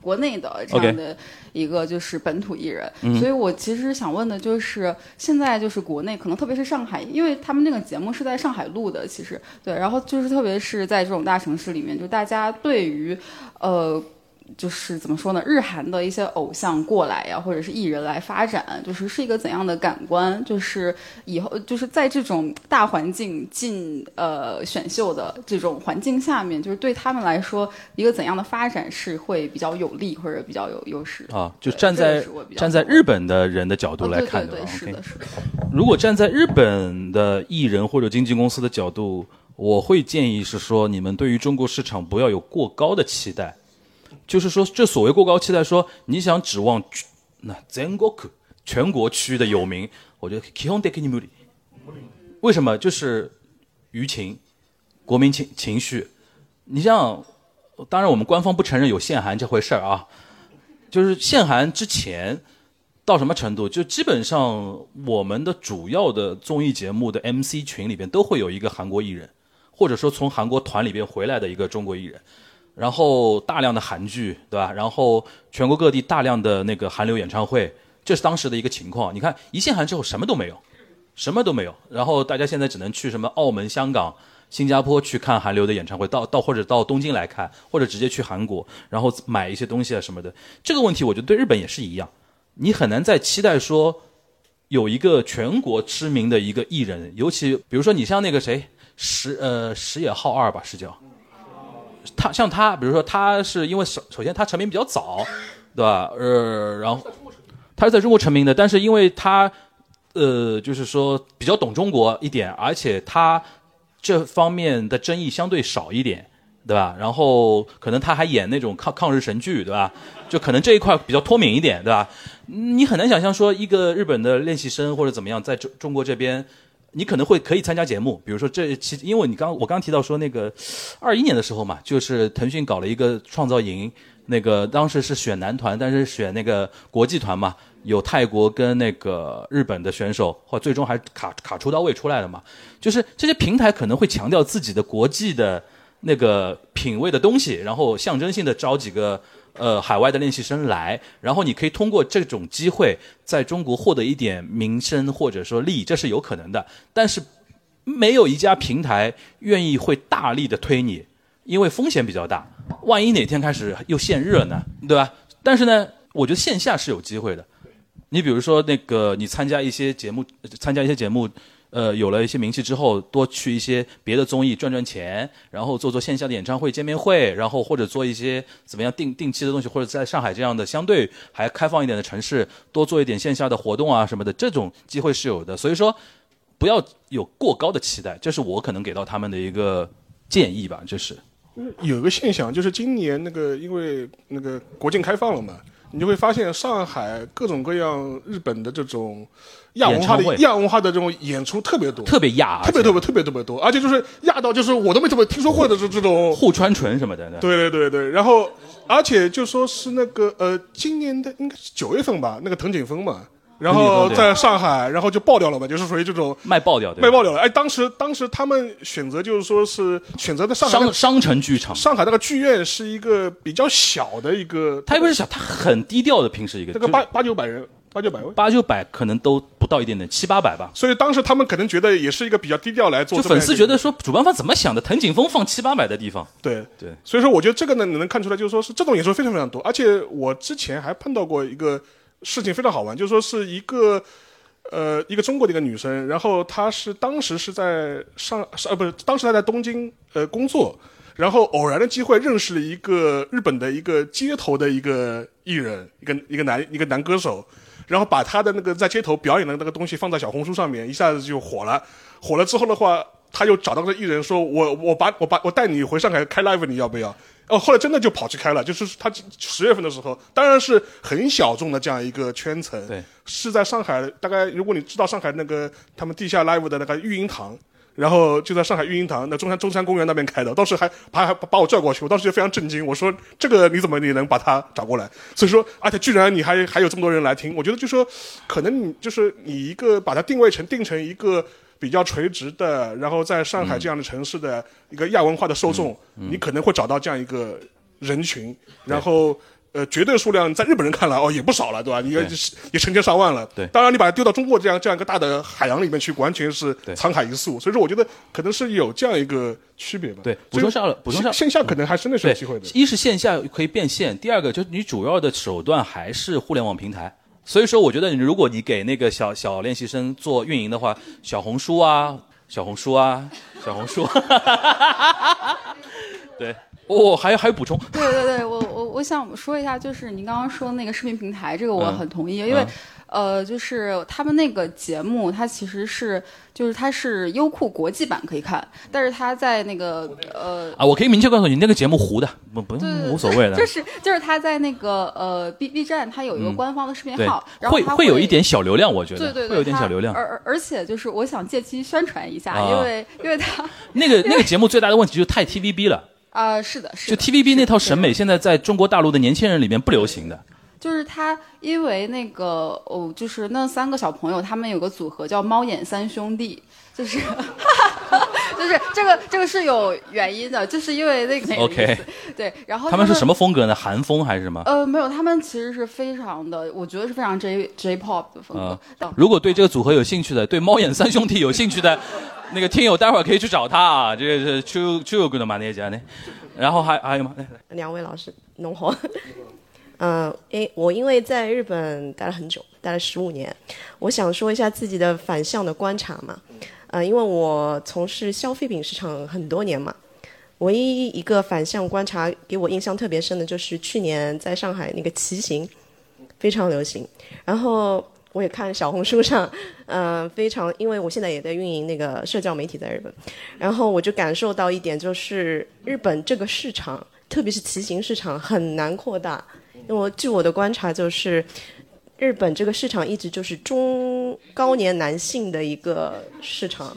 国内的这样的一个就是本土艺人。嗯。所以我其实想问的就是，现在就是国内可能特别是上海，因为他们那个节目是在上海录的，其实。对，然后就是特别是在这种大城市里面，就大家对于呃就是怎么说呢？日韩的一些偶像过来呀，或者是艺人来发展，就是是一个怎样的感官？就是以后就是在这种大环境进呃选秀的这种环境下面，就是对他们来说，一个怎样的发展是会比较有利或者比较有优势啊？就站在站在日本的人的角度来看的话，是的，是的。如果站在日本的艺人或者经纪公司的角度，我会建议是说，你们对于中国市场不要有过高的期待。就是说，这所谓过高期待，说你想指望那全国全国区的有名，我觉得基本的给你没为什么？就是舆情、国民情情绪。你像，当然我们官方不承认有限韩这回事儿啊。就是限韩之前到什么程度？就基本上我们的主要的综艺节目的 MC 群里边都会有一个韩国艺人，或者说从韩国团里边回来的一个中国艺人。然后大量的韩剧，对吧？然后全国各地大量的那个韩流演唱会，这是当时的一个情况。你看一限韩之后什么都没有，什么都没有。然后大家现在只能去什么澳门、香港、新加坡去看韩流的演唱会，到到或者到东京来看，或者直接去韩国，然后买一些东西啊什么的。这个问题我觉得对日本也是一样，你很难再期待说有一个全国知名的一个艺人，尤其比如说你像那个谁石呃石野浩二吧，是叫。他像他，比如说他是因为首首先他成名比较早，对吧？呃，然后他是在中国成名的，但是因为他呃，就是说比较懂中国一点，而且他这方面的争议相对少一点，对吧？然后可能他还演那种抗抗日神剧，对吧？就可能这一块比较脱敏一点，对吧？你很难想象说一个日本的练习生或者怎么样，在中中国这边。你可能会可以参加节目，比如说这期，因为你刚我刚提到说那个二一年的时候嘛，就是腾讯搞了一个创造营，那个当时是选男团，但是选那个国际团嘛，有泰国跟那个日本的选手，或最终还卡卡出道位出来了嘛，就是这些平台可能会强调自己的国际的那个品味的东西，然后象征性的招几个。呃，海外的练习生来，然后你可以通过这种机会在中国获得一点名声或者说利益，这是有可能的。但是没有一家平台愿意会大力的推你，因为风险比较大。万一哪天开始又限热呢，对吧？但是呢，我觉得线下是有机会的。你比如说那个，你参加一些节目，参加一些节目。呃，有了一些名气之后，多去一些别的综艺赚赚钱，然后做做线下的演唱会、见面会，然后或者做一些怎么样定定期的东西，或者在上海这样的相对还开放一点的城市，多做一点线下的活动啊什么的，这种机会是有的。所以说，不要有过高的期待，这是我可能给到他们的一个建议吧。就是有一个现象，就是今年那个因为那个国境开放了嘛。你就会发现上海各种各样日本的这种亚文化的亚文化的这种演出特别多，特别亚，特别特别特别特别多，而且就是亚到就是我都没怎么听说过的这这种。户川纯什么的。对。对对对，然后而且就说是那个呃，今年的应该是九月份吧，那个藤井风嘛。然后在上海，然后就爆掉了嘛，就是属于这种卖爆掉，卖爆掉了。哎，当时当时他们选择就是说是选择的上海商商城剧场，上海那个剧院是一个比较小的一个，它也不是小，它很低调的，平时一个。这个八八九百人，八九百位，八九百可能都不到一点点，七八百吧。所以当时他们可能觉得也是一个比较低调来做，就粉丝觉得说主办方怎么想的？藤井风放七八百的地方，对对。所以说我觉得这个呢，能看出来就是说是这种演出非常非常多，而且我之前还碰到过一个事情非常好玩，就是说是一个。呃，一个中国的一个女生，然后她是当时是在上，呃，不是，当时她在东京呃工作，然后偶然的机会认识了一个日本的一个街头的一个艺人，一个一个男一个男歌手，然后把他的那个在街头表演的那个东西放在小红书上面，一下子就火了。火了之后的话，他又找到个艺人说：“我我把我把我带你回上海开 live，你要不要？”哦，后来真的就跑去开了，就是他十月份的时候，当然是很小众的这样一个圈层，对，是在上海，大概如果你知道上海那个他们地下 live 的那个育婴堂，然后就在上海育婴堂那中山中山公园那边开的，当时还把还把我拽过去，我当时就非常震惊，我说这个你怎么你能把他找过来？所以说，而且居然你还还有这么多人来听，我觉得就说，可能你就是你一个把它定位成定成一个。比较垂直的，然后在上海这样的城市的一个亚文化的受众，你可能会找到这样一个人群，然后呃，绝对数量在日本人看来哦也不少了，对吧？你也对也成千上万了。对当然你把它丢到中国这样这样一个大的海洋里面去，完全是沧海一粟。所以说，我觉得可能是有这样一个区别吧。对补充上了补充上线线下可能还真的是有机会的。，一是线下可以变现，第二个就是你主要的手段还是互联网平台。所以说，我觉得如果你给那个小小练习生做运营的话，小红书啊，小红书啊，小红书，对，<laughs> 哦，还有还有补充，对对对，我我我想说一下，就是您刚刚说那个视频平台，这个我嗯很同意，因为嗯呃，就是他们那个节目，它其实是就是它是优酷国际版可以看，但是它在那个呃。啊，我可以明确告诉你，那个节目糊的，不不对对对无所谓的，就是就是他在那个呃 B B 站，它有一个嗯官方的视频对号，然后会它会有一点小流量，我觉得对对对，会有点小流量。而而而且就是我想借机宣传一下，啊因为因为它那个那个节目最大的问题就是太 TVB 了，啊、是的，是的就 TVB 那套审美现在在中国大陆的年轻人里面不流行的。就是他，因为那个哦，就是那三个小朋友，他们有个组合叫猫眼三兄弟，就是 <laughs> 就是这个这个是有原因的，就是因为那个 OK 对，然后他们是什么？风格呢？韩风还是什么？呃，没有，他们其实是非常的，我觉得是非常 J J pop 的风啊格。嗯如果对这个组合有兴趣的，对猫眼三兄弟有兴趣的，那个听友待会儿可以去找他啊。这个是 Chu Chu 的马内加呢，然后还还有吗？来 <laughs> 来两位老师，农活。嗯，诶，我因为在日本待了很久，待了十五年，我想说一下自己的反向的观察嘛。呃，因为我从事消费品市场很多年嘛，唯一一个反向观察给我印象特别深的就是去年在上海那个骑行非常流行，然后我也看小红书上，嗯、<laughs> 非常，因为我现在也在运营那个社交媒体在日本，然后我就感受到一点，就是日本这个市场，特别是骑行市场很难扩大。因为据我的观察，就是日本这个市场一直就是中高年男性的一个市场。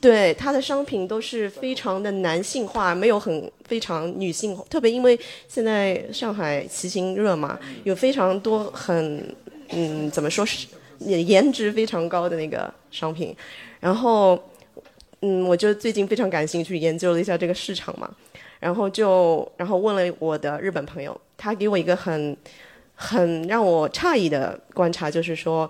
对它的商品都是非常的男性化，没有很非常女性。特别因为现在上海骑行热嘛，有非常多很嗯怎么说是颜值非常高的那个商品。然后嗯，我就最近非常感兴趣，研究了一下这个市场嘛，然后就然后问了我的日本朋友，他给我一个很很让我诧异的观察，就是说，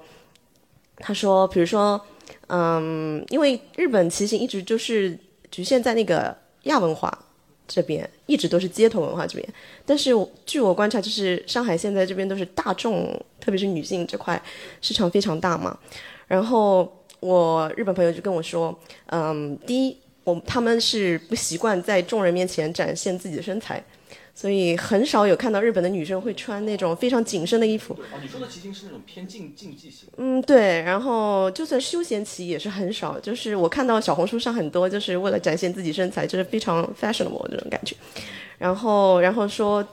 他说，比如说，嗯，因为日本骑行一直就是局限在那个亚文化这边，一直都是街头文化这边。但是我据我观察，就是上海现在这边都是大众，特别是女性这块市场非常大嘛。然后我日本朋友就跟我说，嗯，第一，我他们是不习惯在众人面前展现自己的身材。所以很少有看到日本的女生会穿那种非常紧身的衣服。哦，你说的骑行是那种偏竞竞技型。嗯，对。然后就算休闲骑也是很少，就是我看到小红书上很多，就是为了展现自己身材，就是非常 fashionable 这种感觉。然后，然后说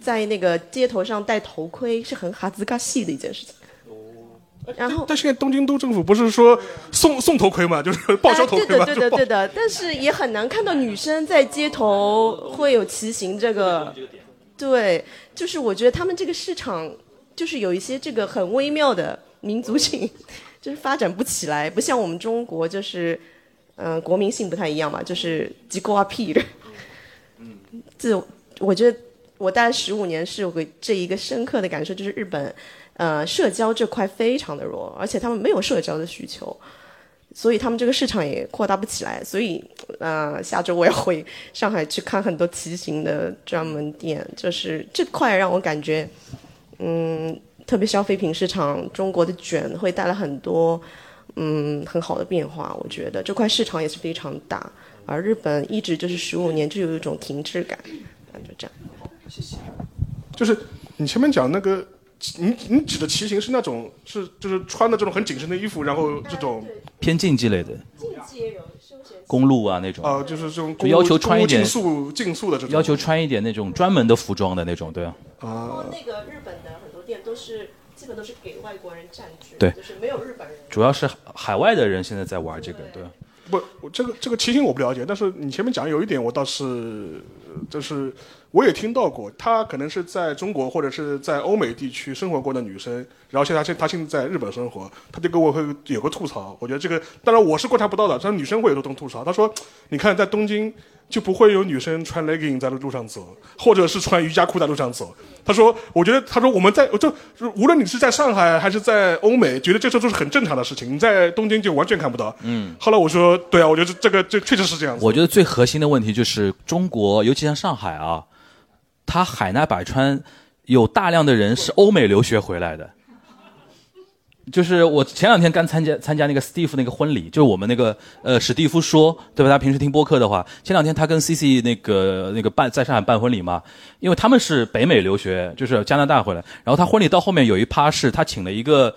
在那个街头上戴头盔是很哈兹嘎系的一件事情。然后，但现在东京都政府不是说送送头盔嘛，就是报销头盔对的，对的，对的。但是也很难看到女生在街头会有骑行这个。对，就是我觉得他们这个市场就是有一些这个很微妙的民族性，就是发展不起来，不像我们中国就是，嗯、国民性不太一样嘛，就是机构啊屁的。<laughs> 这我觉得我待了十五年是有个这一个深刻的感受，就是日本，呃，社交这块非常的弱，而且他们没有社交的需求。所以他们这个市场也扩大不起来，所以呃，下周我要回上海去看很多骑行的专门店，就是这块让我感觉，嗯，特别消费品市场中国的卷会带来很多嗯很好的变化，我觉得这块市场也是非常大，而日本一直就是十五年就有一种停滞感，那就这样。谢谢就是你前面讲那个，你你指的骑行是那种是就是穿的这种很紧身的衣服，然后这种偏竞技类的，公路啊那种，啊、就是这种就要求穿一点竞速竞速的这种要求穿一点那种专门的服装的那种，对啊。啊。那个日本的很多店都是基本都是给外国人占据，对就是没有日本人。主要是海外的人现在在玩这个，对啊。不，我这个这个骑行我不了解，但是你前面讲有一点我倒是，呃就是我也听到过，她可能是在中国或者是在欧美地区生活过的女生，然后现在她她现在在日本生活，她就跟我会有个吐槽，我觉得这个当然我是观察不到的，但是女生会有这种吐槽，她说，你看在东京，就不会有女生穿 legging 在路上走，或者是穿瑜伽裤在路上走。他说，我觉得他说我们在就无论你是在上海还是在欧美，觉得这些都是很正常的事情。你在东京就完全看不到。嗯。后来我说，对啊，我觉得这个这确实是这样。我觉得最核心的问题就是中国，尤其像上海啊，他海纳百川，有大量的人是欧美留学回来的。就是我前两天刚参加参加那个史蒂夫那个婚礼，就是我们那个呃史蒂夫说，对吧？他平时听播客的话，前两天他跟 C C 那个那个办在上海办婚礼嘛，因为他们是北美留学，就是加拿大回来，然后他婚礼到后面有一趴是他请了一个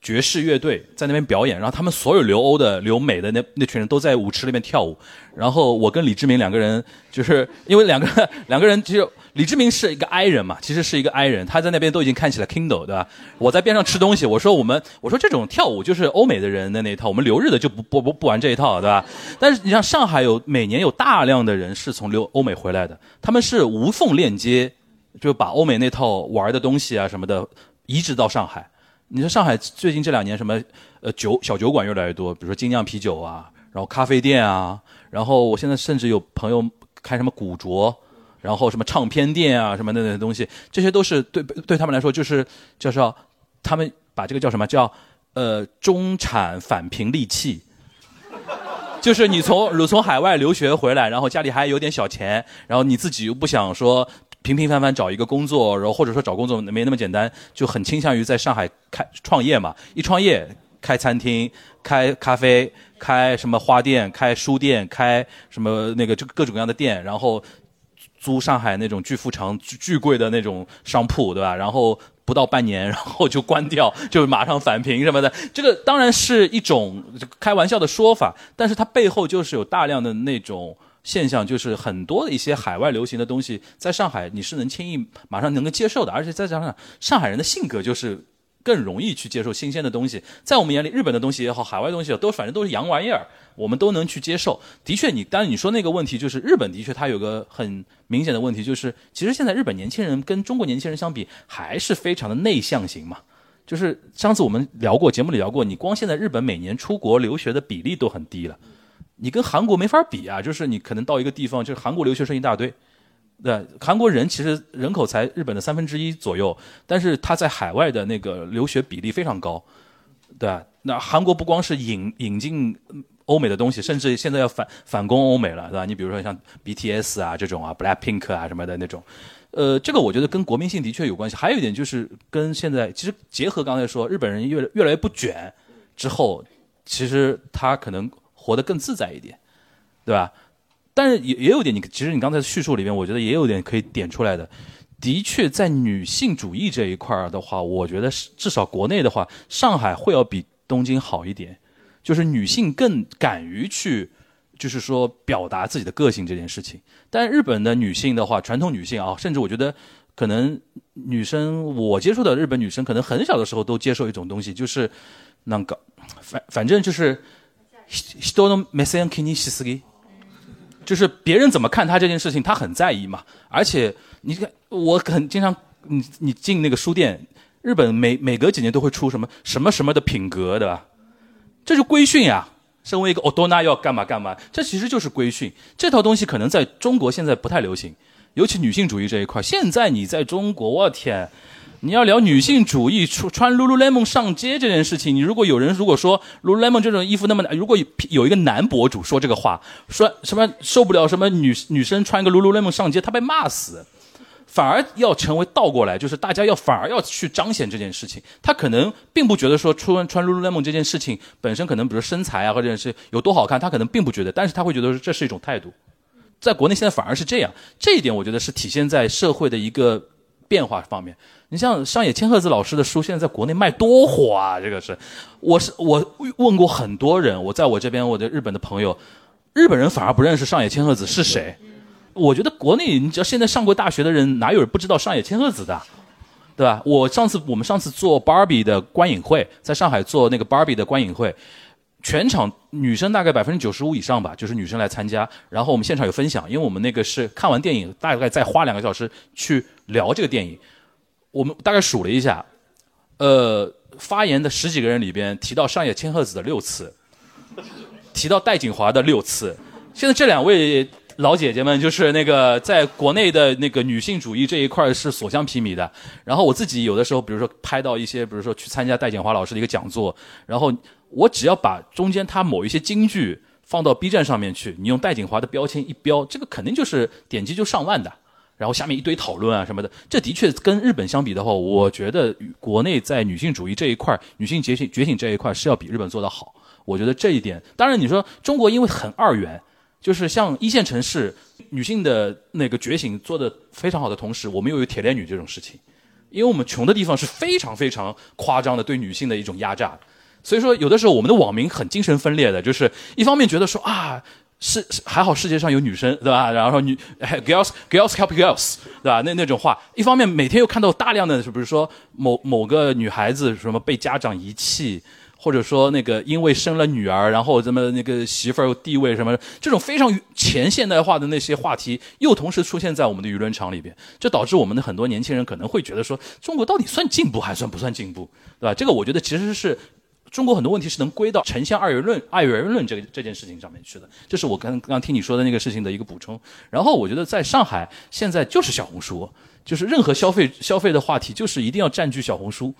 爵士乐队在那边表演，然后他们所有留欧的留美的那那群人都在舞池里面跳舞，然后我跟李志明两个人就是因为两个 <laughs> 两个人其实。李志明是一个 I 人嘛，其实是一个 I 人，他在那边都已经看起了 Kindle，对吧？我在边上吃东西，我说我们，我说这种跳舞就是欧美的人的那一套，我们留日的就不不不不玩这一套，对吧？但是你像上海有每年有大量的人是从留欧美回来的，他们是无缝链接，就把欧美那套玩的东西啊什么的移植到上海。你说上海最近这两年什么呃酒小酒馆越来越多，比如说精酿啤酒啊，然后咖啡店啊，然后我现在甚至有朋友开什么古着。然后什么唱片店啊，什么的那些东西，这些都是对对他们来说就是叫做，他们把这个叫什么叫呃中产返贫利器，就是你从你从海外留学回来，然后家里还有点小钱，然后你自己又不想说平平凡凡找一个工作，然后或者说找工作没那么简单，就很倾向于在上海开创业嘛，一创业开餐厅、开咖啡、开什么花店、开书店、开什么那个就各种各样的店，然后。租上海那种巨富城巨巨贵的那种商铺，对吧？然后不到半年，<laughs> 然后就关掉，就马上返贫什么的。这个当然是一种开玩笑的说法，但是它背后就是有大量的那种现象，就是很多的一些海外流行的东西，在上海你是能轻易马上能够接受的，而且再加上上海人的性格就是更容易去接受新鲜的东西。在我们眼里，日本的东西也好，海外东西也好都反正都是洋玩意儿。我们都能去接受。的确，你当然你说那个问题，就是日本的确它有个很明显的问题，就是其实现在日本年轻人跟中国年轻人相比，还是非常的内向型嘛。就是上次我们聊过，节目里聊过，你光现在日本每年出国留学的比例都很低了，你跟韩国没法比啊。就是你可能到一个地方，就是韩国留学生一大堆，对，韩国人其实人口才日本的三分之一左右，但是他在海外的那个留学比例非常高，对吧？那韩国不光是引引进。欧美的东西，甚至现在要反反攻欧美了，对吧？你比如说像 BTS 啊这种啊，Black Pink 啊什么的那种，呃，这个我觉得跟国民性的确有关系。还有一点就是跟现在其实结合刚才说日本人越来越来越不卷之后，其实他可能活得更自在一点，对吧？但是也也有点，你其实你刚才叙述里面，我觉得也有点可以点出来的。的确，在女性主义这一块儿的话，我觉得至少国内的话，上海会要比东京好一点。就是女性更敢于去，就是说表达自己的个性这件事情。但日本的女性的话，传统女性啊，甚至我觉得可能女生，我接触的日本女生，可能很小的时候都接受一种东西，就是那个反反正就是，就是别人怎么看她这件事情，她很在意嘛。而且你看，我很经常，你你进那个书店，日本每每隔几年都会出什么什么什么的品格，对吧？这是规训呀，身为一个奥多纳要干嘛干嘛，这其实就是规训。这套东西可能在中国现在不太流行，尤其女性主义这一块。现在你在中国，我天，你要聊女性主义，穿穿 lululemon 上街这件事情，你如果有人如果说 lululemon 这种衣服那么，如果有一个男博主说这个话，说什么受不了什么女女生穿个 lululemon 上街，他被骂死。反而要成为倒过来，就是大家要反而要去彰显这件事情。他可能并不觉得说穿穿 lululemon 这件事情本身可能，比如身材啊或者是有多好看，他可能并不觉得，但是他会觉得这是一种态度。在国内现在反而是这样，这一点我觉得是体现在社会的一个变化方面。你像上野千鹤子老师的书，现在在国内卖多火啊！这个是，我是我问过很多人，我在我这边我的日本的朋友，日本人反而不认识上野千鹤子是谁。我觉得国内，你只要现在上过大学的人，哪有人不知道上野千鹤子的，对吧？我上次我们上次做 Barbie 的观影会，在上海做那个 Barbie 的观影会，全场女生大概百分之九十五以上吧，就是女生来参加。然后我们现场有分享，因为我们那个是看完电影，大概再花两个小时去聊这个电影。我们大概数了一下，呃，发言的十几个人里边提到上野千鹤子的六次，提到戴锦华的六次。现在这两位。老姐姐们，就是那个在国内的那个女性主义这一块是所向披靡的。然后我自己有的时候，比如说拍到一些，比如说去参加戴锦华老师的一个讲座，然后我只要把中间他某一些金句放到 B 站上面去，你用戴锦华的标签一标，这个肯定就是点击就上万的。然后下面一堆讨论啊什么的，这的确跟日本相比的话，我觉得国内在女性主义这一块、女性觉醒觉醒这一块是要比日本做得好。我觉得这一点，当然你说中国因为很二元，就是像一线城市女性的那个觉醒做得非常好的同时，我们又有铁链女这种事情，因为我们穷的地方是非常非常夸张的对女性的一种压榨，所以说有的时候我们的网民很精神分裂的，就是一方面觉得说啊。是还好世界上有女生，对吧？<laughs> 然后女 <laughs> girls girls help girls，对吧？那那种话，一方面每天又看到大量的，是不是说某某个女孩子什么被家长遗弃，或者说那个因为生了女儿，然后怎么那个媳妇儿地位什么，这种非常前现代化的那些话题，又同时出现在我们的舆论场里边，这导致我们的很多年轻人可能会觉得说，中国到底算进步还算不算进步，对吧？这个我觉得其实是。中国很多问题是能归到城乡二元论、二元论这个这件事情上面去的，这是我刚刚听你说的那个事情的一个补充。然后我觉得在上海现在就是小红书，就是任何消费消费的话题，就是一定要占据小红书，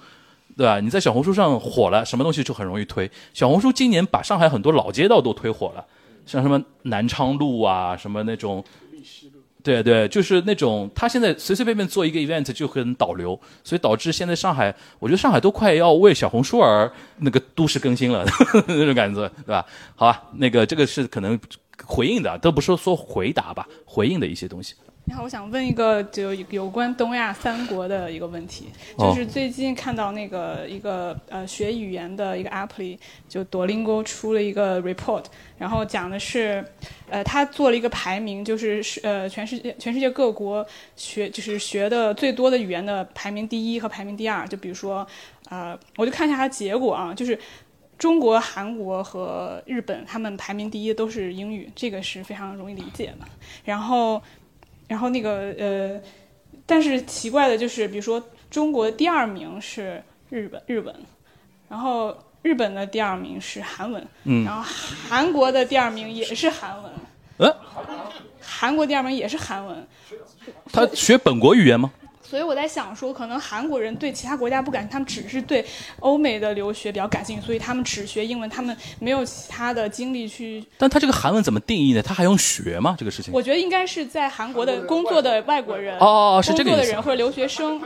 对吧？你在小红书上火了，什么东西就很容易推。小红书今年把上海很多老街道都推火了，像什么南昌路啊，什么那种。对对，就是那种他现在随随便便做一个 event 就很导流，所以导致现在上海，我觉得上海都快要为小红书而那个都市更新了 <laughs> 那种感觉，对吧？好吧，那个这个是可能回应的，都不是说回答吧，回应的一些东西。你好，我想问一个就有关东亚三国的一个问题，就是最近看到那个一个呃学语言的一个 app 里，就 Duolingo 出了一个 report，然后讲的是，呃，他做了一个排名，就是是呃全世界全世界各国学就是学的最多的语言的排名第一和排名第二，就比如说，呃，我就看一下它结果啊，就是中国、韩国和日本他们排名第一都是英语，这个是非常容易理解的，然后。然后那个呃，但是奇怪的就是，比如说中国第二名是日本日文，然后日本的第二名是韩文，嗯，然后韩国的第二名也是韩文，嗯，韩国第二名也是韩文，他学本国语言吗？所以我在想说，可能韩国人对其他国家不感兴趣，他们只是对欧美的留学比较感兴趣，所以他们只学英文，他们没有其他的精力去。但他这个韩文怎么定义呢？他还用学吗？这个事情？我觉得应该是在韩国的工作的外国人哦，是这个工作的人或者留学生。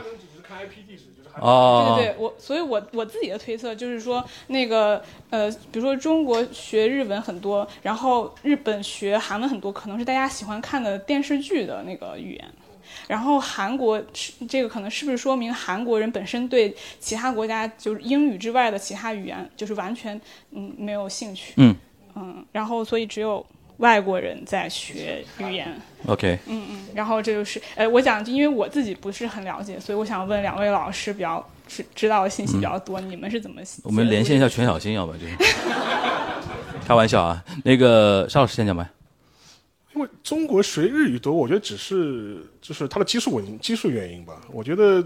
哦，对对对，我所以，我我自己的推测就是说，那个呃，比如说中国学日文很多，然后日本学韩文很多，可能是大家喜欢看的电视剧的那个语言。然后韩国是这个可能是不是说明韩国人本身对其他国家就是英语之外的其他语言就是完全嗯没有兴趣。嗯。嗯然后所以只有外国人在学语言。OK 嗯嗯然后这就是呃我讲因为我自己不是很了解所以我想问两位老师比较知知道的信息比较多你们是怎么我们连线一下全小新要不就开玩笑啊。那个邵老师先讲吧。因为中国学日语多，我觉得只是就是它的基数原因，基数原因吧。我觉得，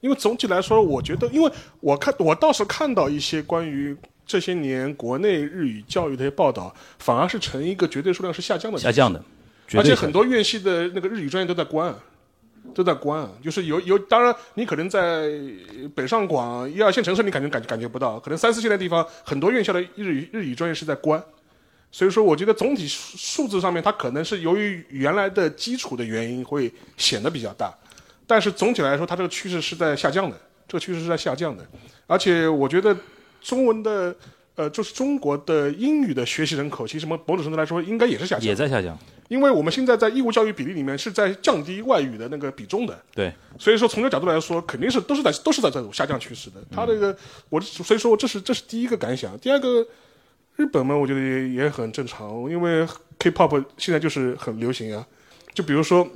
因为总体来说，我觉得，因为我看我倒是看到一些关于这些年国内日语教育的一些报道，反而是呈一个绝对数量是下降的。下降的，而且很多院系的那个日语专业都在关，都在关。就是有有，当然你可能在北上广一二线城市，你感觉感感觉不到，可能三四线的地方，很多院校的日语日语专业是在关。所以说，我觉得总体数数字上面，它可能是由于原来的基础的原因会显得比较大，但是总体来说，它这个趋势是在下降的，这个趋势是在下降的。而且我觉得中文的，呃，就是中国的英语的学习人口，其实某某种程度来说，应该也是下降，也在下降。因为我们现在在义务教育比例里面是在降低外语的那个比重的。对。所以说，从这个角度来说，肯定是都是在都是在这种下降趋势的。它这个，我所以说这是这是第一个感想。第二个。日本嘛，我觉得也也很正常，因为 K-pop 现在就是很流行啊。就比如说，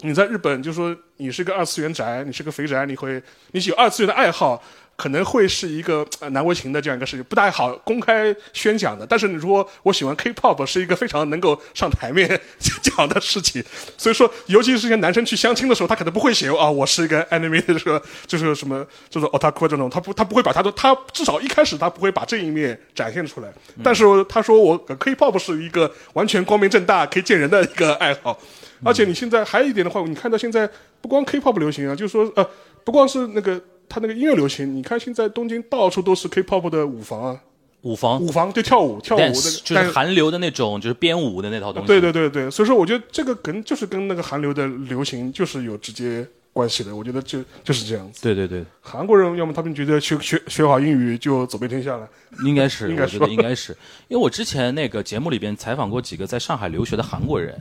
你在日本就说你是个二次元宅，你是个肥宅，你会你有二次元的爱好。可能会是一个难为情的这样一个事情，不太好公开宣讲的。但是你说我喜欢 K-pop 是一个非常能够上台面讲的事情，所以说，尤其是些男生去相亲的时候，他可能不会写啊，我是一个 anime 的这个就是什么就是 otaku 这种，他不他不会把他的他至少一开始他不会把这一面展现出来。但是他说我 K-pop 是一个完全光明正大可以见人的一个爱好，而且你现在还有一点的话，你看到现在不光 K-pop 流行啊，就是说呃，不光是那个。他那个音乐流行，你看现在东京到处都是 K-pop 的舞房啊，舞房，舞房就跳舞，跳舞的，就是韩流的那种，就是编舞的那套东西。对对对对，所以说我觉得这个跟就是跟那个韩流的流行就是有直接关系的。我觉得就就是这样子。对对对，韩国人要么他们觉得学学学好英语就走遍天下了，应该是，应该是，应该是。因为我之前那个节目里边采访过几个在上海留学的韩国人，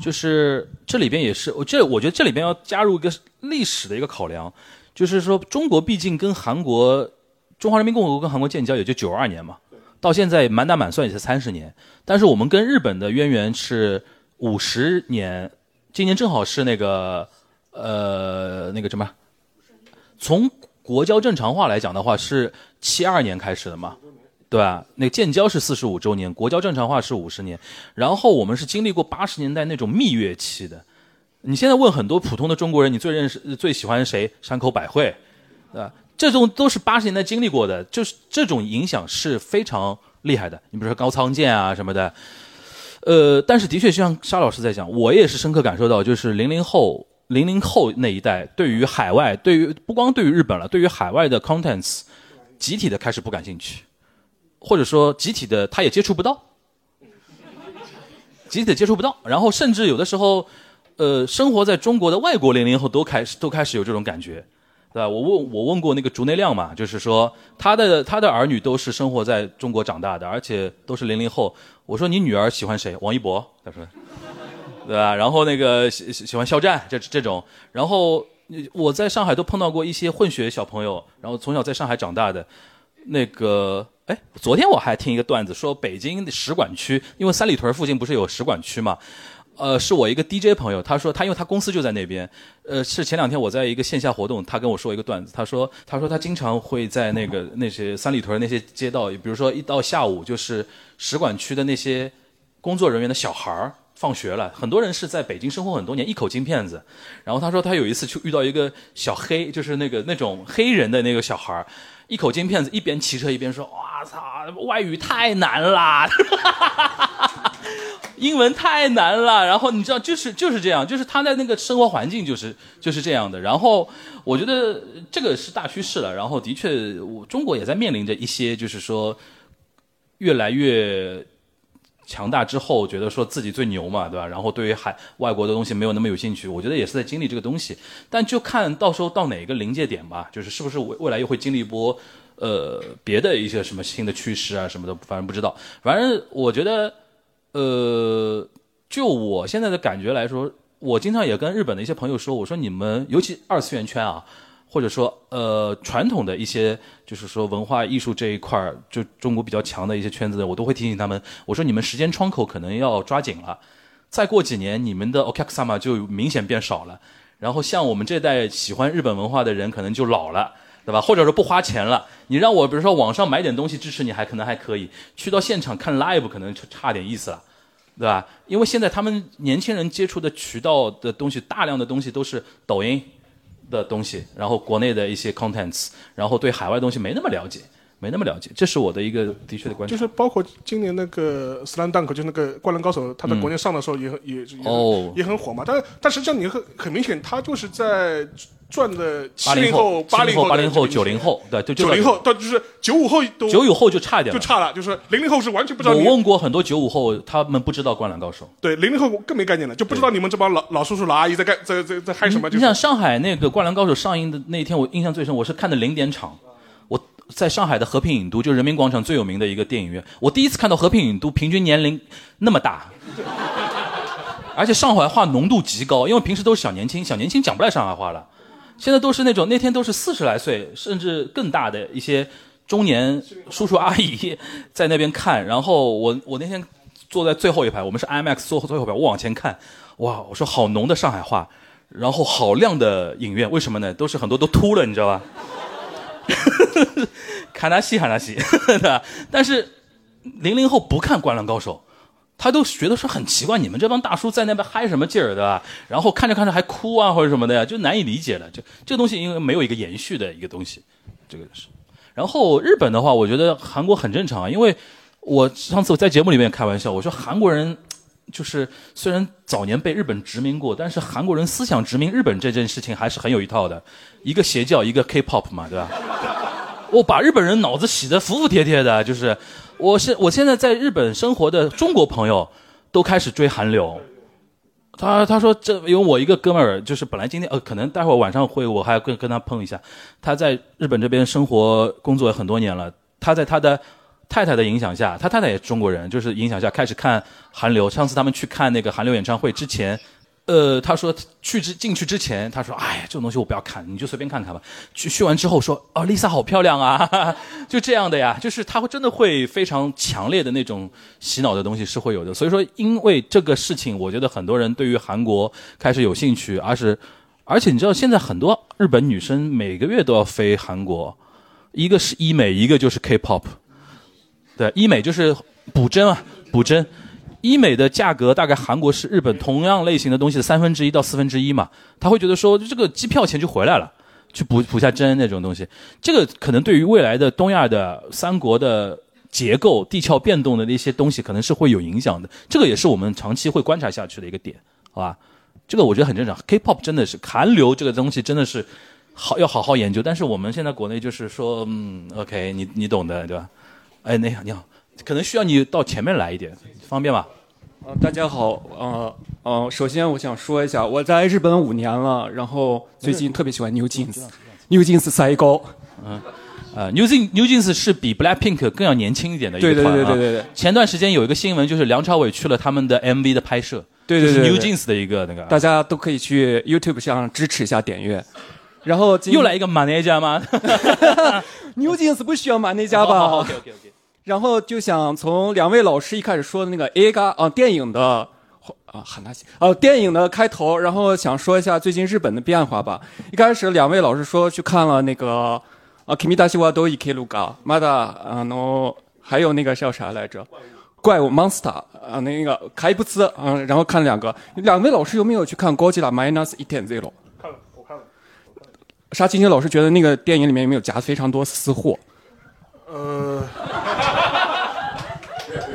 就是这里边也是，我这我觉得这里边要加入一个历史的一个考量。就是说，中国毕竟跟韩国，中华人民共和国跟韩国建交也就九二年嘛，到现在满打满算也是三十年。但是我们跟日本的渊源是五十年，今年正好是那个呃那个什么，从国交正常化来讲的话是七二年开始的嘛，对吧？那建交是四十五周年，国交正常化是五十年，然后我们是经历过八十年代那种蜜月期的。你现在问很多普通的中国人，你最认识、最喜欢谁？山口百惠，啊，这种都是八十年代经历过的，就是这种影响是非常厉害的。你比如说高仓健啊什么的，呃，但是的确像沙老师在讲，我也是深刻感受到，就是零零后、零零后那一代对于海外，对于不光对于日本了，对于海外的 contents，集体的开始不感兴趣，或者说集体的他也接触不到，集体的接触不到，然后甚至有的时候。呃，生活在中国的外国零零后都开始都开始有这种感觉，对吧？我问我问过那个竹内亮嘛，就是说他的他的儿女都是生活在中国长大的，而且都是零零后。我说你女儿喜欢谁？王一博，他说，对吧？然后那个喜喜欢肖战，这这种。然后我在上海都碰到过一些混血小朋友，然后从小在上海长大的，那个哎，昨天我还听一个段子，说北京的使馆区，因为三里屯附近不是有使馆区嘛。呃，是我一个 DJ 朋友，他说他因为他公司就在那边，呃，是前两天我在一个线下活动，他跟我说一个段子，他说他说他经常会在那个那些三里屯那些街道，比如说一到下午就是使馆区的那些工作人员的小孩儿放学了，很多人是在北京生活很多年，一口金片子，然后他说他有一次去遇到一个小黑，就是那个那种黑人的那个小孩儿，一口金片子，一边骑车一边说，哇操，外语太难了。<laughs> 英文太难了，然后你知道，就是就是这样，就是他在那个生活环境就是就是这样的。然后我觉得这个是大趋势了。然后的确，我中国也在面临着一些，就是说越来越强大之后，觉得说自己最牛嘛，对吧？然后对于海外国的东西没有那么有兴趣，我觉得也是在经历这个东西。但就看到时候到哪个临界点吧，就是是不是未未来又会经历一波呃别的一些什么新的趋势啊什么的，反正不知道。反正我觉得。呃，就我现在的感觉来说，我经常也跟日本的一些朋友说，我说你们尤其二次元圈啊，或者说呃传统的一些就是说文化艺术这一块儿，就中国比较强的一些圈子，我都会提醒他们，我说你们时间窗口可能要抓紧了，再过几年你们的 okasama 就明显变少了，然后像我们这代喜欢日本文化的人可能就老了。对吧？或者说不花钱了，你让我比如说网上买点东西支持你，还可能还可以；去到现场看 live 可能就差点意思了，对吧？因为现在他们年轻人接触的渠道的东西，大量的东西都是抖音的东西，然后国内的一些 contents，然后对海外东西没那么了解，没那么了解。这是我的一个的确的观点。就是包括今年那个《斯兰 dunk》，就那个《灌篮高手》，他在国内上的时候也很也也也很火嘛。但但实际上你很很明显，他就是在。赚的七零后、八零后、八零后、九零后，对，就九零后到就是九五后都九五后就差一点，就差了，就是零零后是完全不知道。我问过很多九五后，他们不知道《灌篮高手》。对，零零后更没概念了，就不知道你们这帮老老叔叔、老阿姨在干在在在嗨什么。你想上海那个《灌篮高手》上映的那一天，我印象最深，我是看的零点场，我在上海的和平影都，就人民广场最有名的一个电影院，我第一次看到和平影都平均年龄那么大，而且上海话浓度极高，因为平时都是小年轻，小年轻讲不来上海话了。现在都是那种那天都是四十来岁甚至更大的一些中年叔叔阿姨在那边看，然后我我那天坐在最后一排，我们是 IMAX 坐最后一排，我往前看，哇，我说好浓的上海话，然后好亮的影院，为什么呢？都是很多都秃了，你知道吧？哈 <laughs> 哈看他戏，看他戏，<laughs> 对吧？但是零零后不看《灌篮高手》，他都觉得说很奇怪，你们这帮大叔在那边嗨什么劲儿，对吧？然后看着看着还哭啊，或者什么的呀，就难以理解了。就这个东西，因为没有一个延续的一个东西，这个是。然后日本的话，我觉得韩国很正常啊，因为我上次我在节目里面开玩笑，我说韩国人就是虽然早年被日本殖民过，但是韩国人思想殖民日本这件事情还是很有一套的，一个邪教，一个 K-pop 嘛，对吧？<laughs> 我把日本人脑子洗得服服帖帖的，就是我是我现在在日本生活的中国朋友都开始追韩流。他他说这因为我一个哥们儿，就是本来今天呃可能待会儿晚上会我还要跟跟他碰一下，他在日本这边生活工作很多年了，他在他的太太的影响下，他太太也是中国人，就是影响下开始看韩流。上次他们去看那个韩流演唱会之前。呃，他说去之进去之前，他说：“哎呀，这种东西我不要看，你就随便看看吧。”去去完之后说：“哦，Lisa 好漂亮啊！” <laughs> 就这样的呀，就是他会真的会非常强烈的那种洗脑的东西是会有的。所以说，因为这个事情，我觉得很多人对于韩国开始有兴趣，而是而且你知道，现在很多日本女生每个月都要飞韩国，一个是医美，一个就是 K-pop。对，医美就是补针啊，补针。医美的价格大概韩国是日本同样类型的东西的三分之一到四分之一嘛，他会觉得说这个机票钱就回来了，去补补下针那种东西，这个可能对于未来的东亚的三国的结构、地壳变动的那些东西可能是会有影响的，这个也是我们长期会观察下去的一个点，好吧？这个我觉得很正常。K-pop 真的是韩流这个东西真的是好要好好研究，但是我们现在国内就是说，嗯，OK，你你懂的对吧？哎，你好，你好。可能需要你到前面来一点，方便吗？呃，大家好，呃呃，首先我想说一下，我在日本五年了，然后最近特别喜欢 New Jeans，New Jeans 赛高。嗯，呃，New Jeans New Jeans 是比 Black Pink 更要年轻一点的一个团啊。对对对对对。前段时间有一个新闻，就是梁朝伟去了他们的 MV 的拍摄。对对对。New Jeans 的一个那个。大家都可以去 YouTube 上支持一下点阅。然后又来一个马内加吗？<laughs> <laughs> New Jeans 不需要马内加吧？OK OK OK。然后就想从两位老师一开始说的那个 A 嘎啊电影的啊喊他啊电影的开头，然后想说一下最近日本的变化吧。一开始两位老师说去看了那个啊 Kimi da shiwa do ike luga mada 啊 no 还有那个叫啥来着怪物 monster 啊那个凯布斯啊，然后看两个。两位老师有没有去看 Godzilla minus 一点 zero？看了，我看了。沙青青老师觉得那个电影里面有没有夹非常多私货？呃。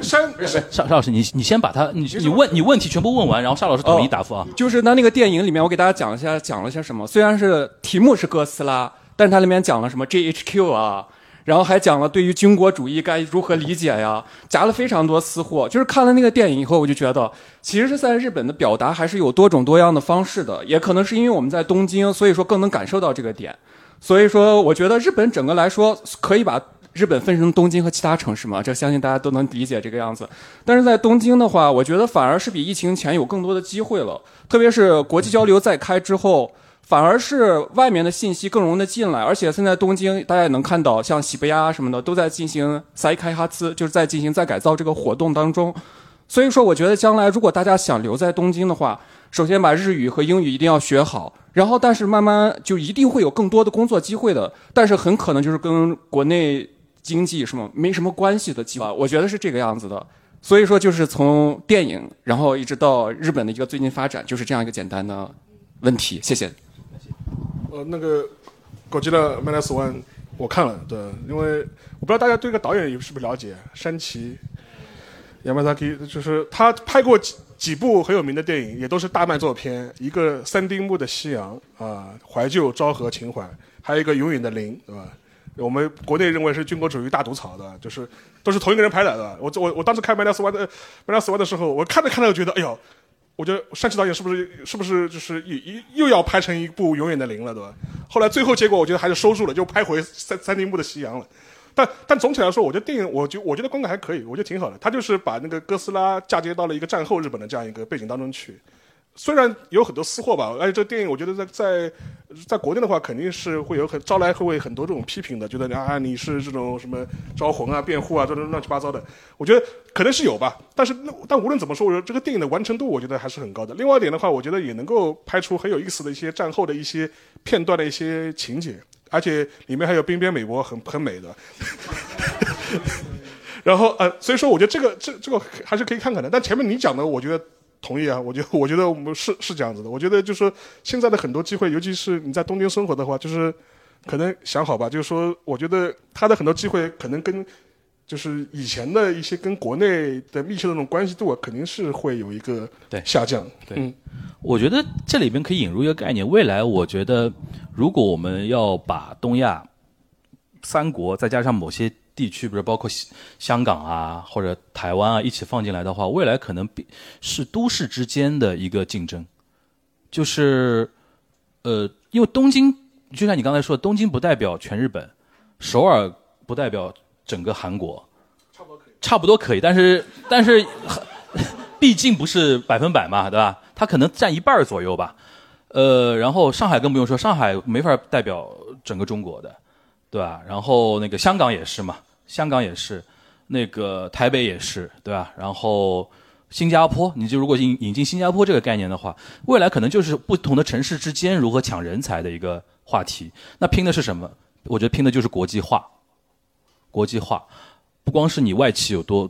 山沙沙老师，你你先把他你你问你问题全部问完，然后沙老师统一答复啊。就是那那个电影里面，我给大家讲一下，讲了些什么。虽然是题目是哥斯拉，但是它里面讲了什么 GHQ 啊，然后还讲了对于军国主义该如何理解呀，夹了非常多私货。就是看了那个电影以后，我就觉得，其实是在日本的表达还是有多种多样的方式的。也可能是因为我们在东京，所以说更能感受到这个点。所以说，我觉得日本整个来说可以把。日本分成东京和其他城市嘛，这相信大家都能理解这个样子。但是在东京的话，我觉得反而是比疫情前有更多的机会了。特别是国际交流再开之后，反而是外面的信息更容易的进来。而且现在东京大家也能看到，像喜布亚什么的都在进行再开哈兹，就是在进行再改造这个活动当中。所以说，我觉得将来如果大家想留在东京的话，首先把日语和英语一定要学好，然后但是慢慢就一定会有更多的工作机会的。但是很可能就是跟国内。经济什么没什么关系的计划，我觉得是这个样子的。所以说，就是从电影，然后一直到日本的一个最近发展，就是这样一个简单的问题。谢谢。呃，那个《狗吉的 minus one》我看了，对，因为我不知道大家对这个导演是不是了解，山崎 y a m a a k i 就是他拍过几几部很有名的电影，也都是大卖作片，一个三丁目的夕阳啊，怀旧昭和情怀，还有一个永远的零，对吧？我们国内认为是军国主义大毒草的，就是都是同一个人拍的，对吧？我我我当时看《麦纳斯湾》的《麦纳斯湾》的时候，我看着看着就觉得，哎呦，我觉得山崎导演是不是是不是就是又又要拍成一部《永远的零》了，对吧？后来最后结果，我觉得还是收住了，就拍回三 <laughs> 三丁目的夕阳了。但但总体来说，我觉得电影，我就我觉得观感还可以，我觉得挺好的。他就是把那个哥斯拉嫁接到了一个战后日本的这样一个背景当中去。虽然有很多私货吧，而且这电影我觉得在在在国内的话，肯定是会有很招来会很多这种批评的，觉得啊你是这种什么招魂啊、辩护啊，这种乱七八糟的。我觉得可能是有吧，但是但无论怎么说，我觉得这个电影的完成度，我觉得还是很高的。另外一点的话，我觉得也能够拍出很有意思的一些战后的一些片段的一些情节，而且里面还有冰边美国很很美的。<laughs> 然后呃，所以说我觉得这个这这个还是可以看看的。但前面你讲的，我觉得同意啊。我觉得 <laughs> 我觉得我们是是这样子的。我觉得就是说现在的很多机会，尤其是你在东京生活的话，就是可能想好吧，就是说我觉得他的很多机会可能跟就是以前的一些跟国内的密切的那种关系度啊，肯定是会有一个对下降。对嗯，我觉得这里边可以引入一个概念，未来我觉得如果我们要把东亚三国再加上某些地区，比如包括香港啊或者台湾啊一起放进来的话，未来可能比是都市之间的一个竞争，就是呃，因为东京就像你刚才说，东京不代表全日本，首尔不代表整个韩国，差不多可以，但是但是毕竟不是百分百嘛，对吧？它可能占一半左右吧。呃，然后上海更不用说，上海没法代表整个中国的，对吧？然后那个香港也是嘛，香港也是，那个台北也是，对吧？然后新加坡，你就如果引引进新加坡这个概念的话，未来可能就是不同的城市之间如何抢人才的一个话题。那拼的是什么？我觉得拼的就是国际化。国际化，不光是你外企有多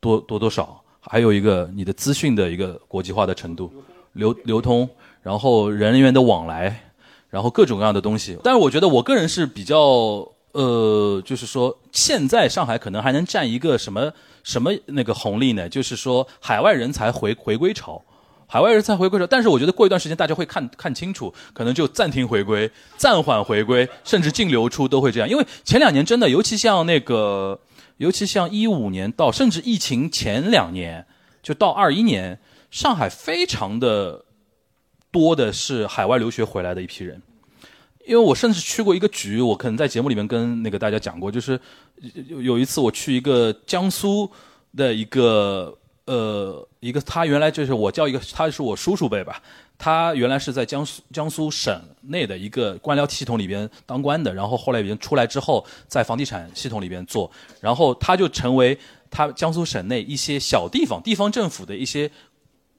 多多多少，还有一个你的资讯的一个国际化的程度，流流通，然后人员的往来，然后各种各样的东西。但是我觉得我个人是比较呃，就是说现在上海可能还能占一个什么什么那个红利呢？就是说海外人才回回归潮。海外人才回归潮，但是我觉得过一段时间大家会看看清楚，可能就暂停回归、暂缓回归，甚至净流出都会这样。因为前两年真的，尤其像那个，尤其像一五年到甚至疫情前两年，就到二一年，上海非常的多的是海外留学回来的一批人。因为我甚至去过一个局，我可能在节目里面跟那个大家讲过，就是有有一次我去一个江苏的一个。呃，一个他原来就是我叫一个，他是我叔叔辈吧。他原来是在江苏江苏省内的一个官僚系统里边当官的，然后后来已经出来之后，在房地产系统里边做，然后他就成为他江苏省内一些小地方地方政府的一些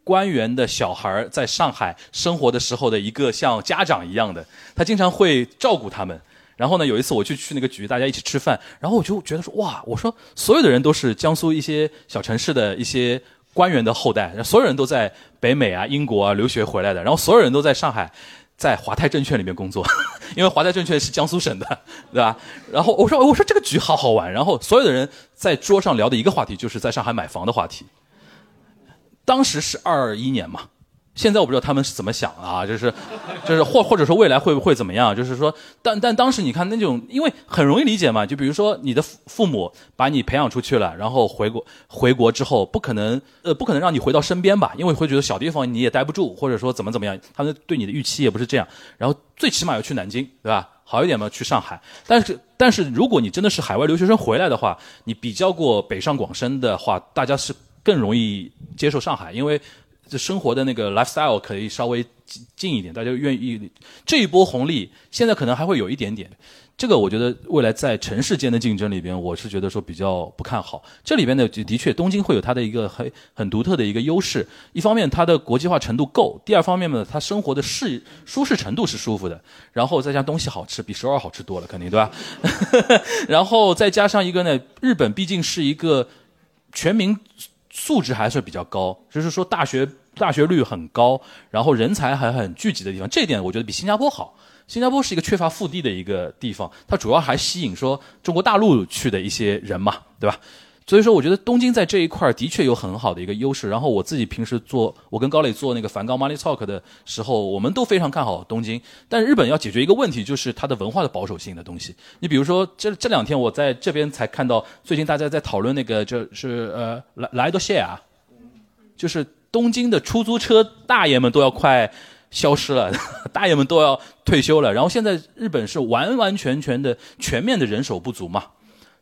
官员的小孩在上海生活的时候的一个像家长一样的，他经常会照顾他们。然后呢，有一次我去去那个局，大家一起吃饭，然后我就觉得说，哇，我说所有的人都是江苏一些小城市的一些官员的后代，所有人都在北美啊、英国啊留学回来的，然后所有人都在上海，在华泰证券里面工作，因为华泰证券是江苏省的，对吧？然后我说，我说这个局好好玩，然后所有的人在桌上聊的一个话题就是在上海买房的话题。当时是二一年嘛。现在我不知道他们是怎么想的啊，就是，就是或或者说未来会不会怎么样？就是说，但但当时你看那种，因为很容易理解嘛，就比如说你的父父母把你培养出去了，然后回国回国之后，不可能呃不可能让你回到身边吧，因为会觉得小地方你也待不住，或者说怎么怎么样，他们对你的预期也不是这样。然后最起码要去南京，对吧？好一点嘛，去上海。但是但是如果你真的是海外留学生回来的话，你比较过北上广深的话，大家是更容易接受上海，因为。这生活的那个 lifestyle 可以稍微近一点，大家愿意这一波红利，现在可能还会有一点点。这个我觉得未来在城市间的竞争里边，我是觉得说比较不看好。这里边呢，的确东京会有它的一个很很独特的一个优势。一方面它的国际化程度够，第二方面呢，它生活的适舒适程度是舒服的。然后再加东西好吃，比首尔好吃多了，肯定对吧？<laughs> 然后再加上一个呢，日本毕竟是一个全民。素质还是比较高，就是说大学大学率很高，然后人才还很聚集的地方，这点我觉得比新加坡好。新加坡是一个缺乏腹地的一个地方，它主要还吸引说中国大陆去的一些人嘛，对吧？所以说，我觉得东京在这一块的确有很好的一个优势。然后我自己平时做，我跟高磊做那个梵高 Money Talk 的时候，我们都非常看好东京。但日本要解决一个问题，就是它的文化的保守性的东西。你比如说，这这两天我在这边才看到，最近大家在讨论那个，就是呃，来来多谢啊，就是东京的出租车大爷们都要快消失了，<laughs> 大爷们都要退休了。然后现在日本是完完全全的全面的人手不足嘛。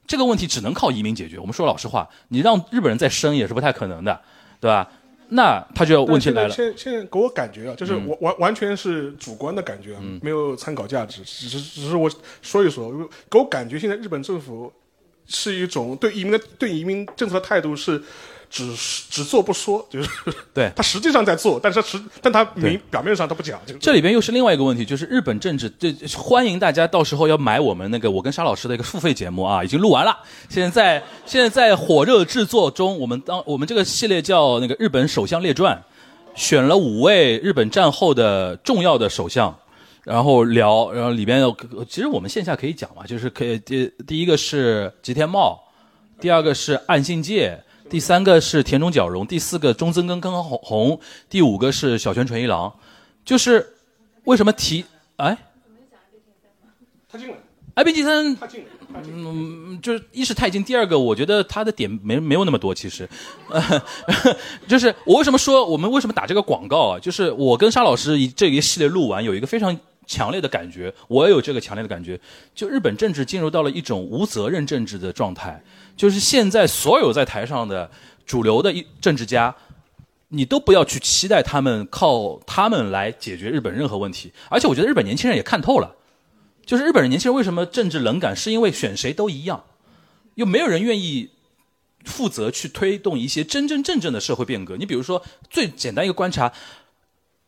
这个问题只能靠移民解决。我们说老实话，你让日本人再生也是不太可能的，对吧？那他就要问题来了。现在现在给我感觉啊，就是我完完完全是主观的感觉啊，没有参考价值，只是只是我说一说，给我感觉现在日本政府是一种对移民的对移民政策的态度是只只做不说，就是对 <laughs> 他实际上在做，但是他实但他明表面上他不讲。就是这里边又是另外一个问题，就是日本政治，这欢迎大家到时候要买我们那个我跟沙老师的一个付费节目啊，已经录完了，现在在现在在火热制作中。我们当我们这个系列叫那个日本首相列传，选了五位日本战后的重要的首相，然后聊，然后里边有其实我们线下可以讲嘛，就是可以第第一个是吉田茂，第二个是岸信介。第三个是田中角荣，第四个中曾根根弘弘，第五个是小泉纯一郎，就是为什么提哎？他进来，爱兵第三，他进来，他进来。嗯，就是一是太近，第二个我觉得他的点没没有那么多，其实，呃，<laughs> 就是我为什么说我们为什么打这个广告啊？就是我跟沙老师一这一系列录完，有一个非常强烈的感觉，我也有这个强烈的感觉，就日本政治进入到了一种无责任政治的状态，就是现在所有在台上的主流的一政治家。你都不要去期待他们靠他们来解决日本任何问题，而且我觉得日本年轻人也看透了，就是日本人年轻人为什么政治冷感，是因为选谁都一样，又没有人愿意负责去推动一些真真正正的社会变革。你比如说最简单一个观察，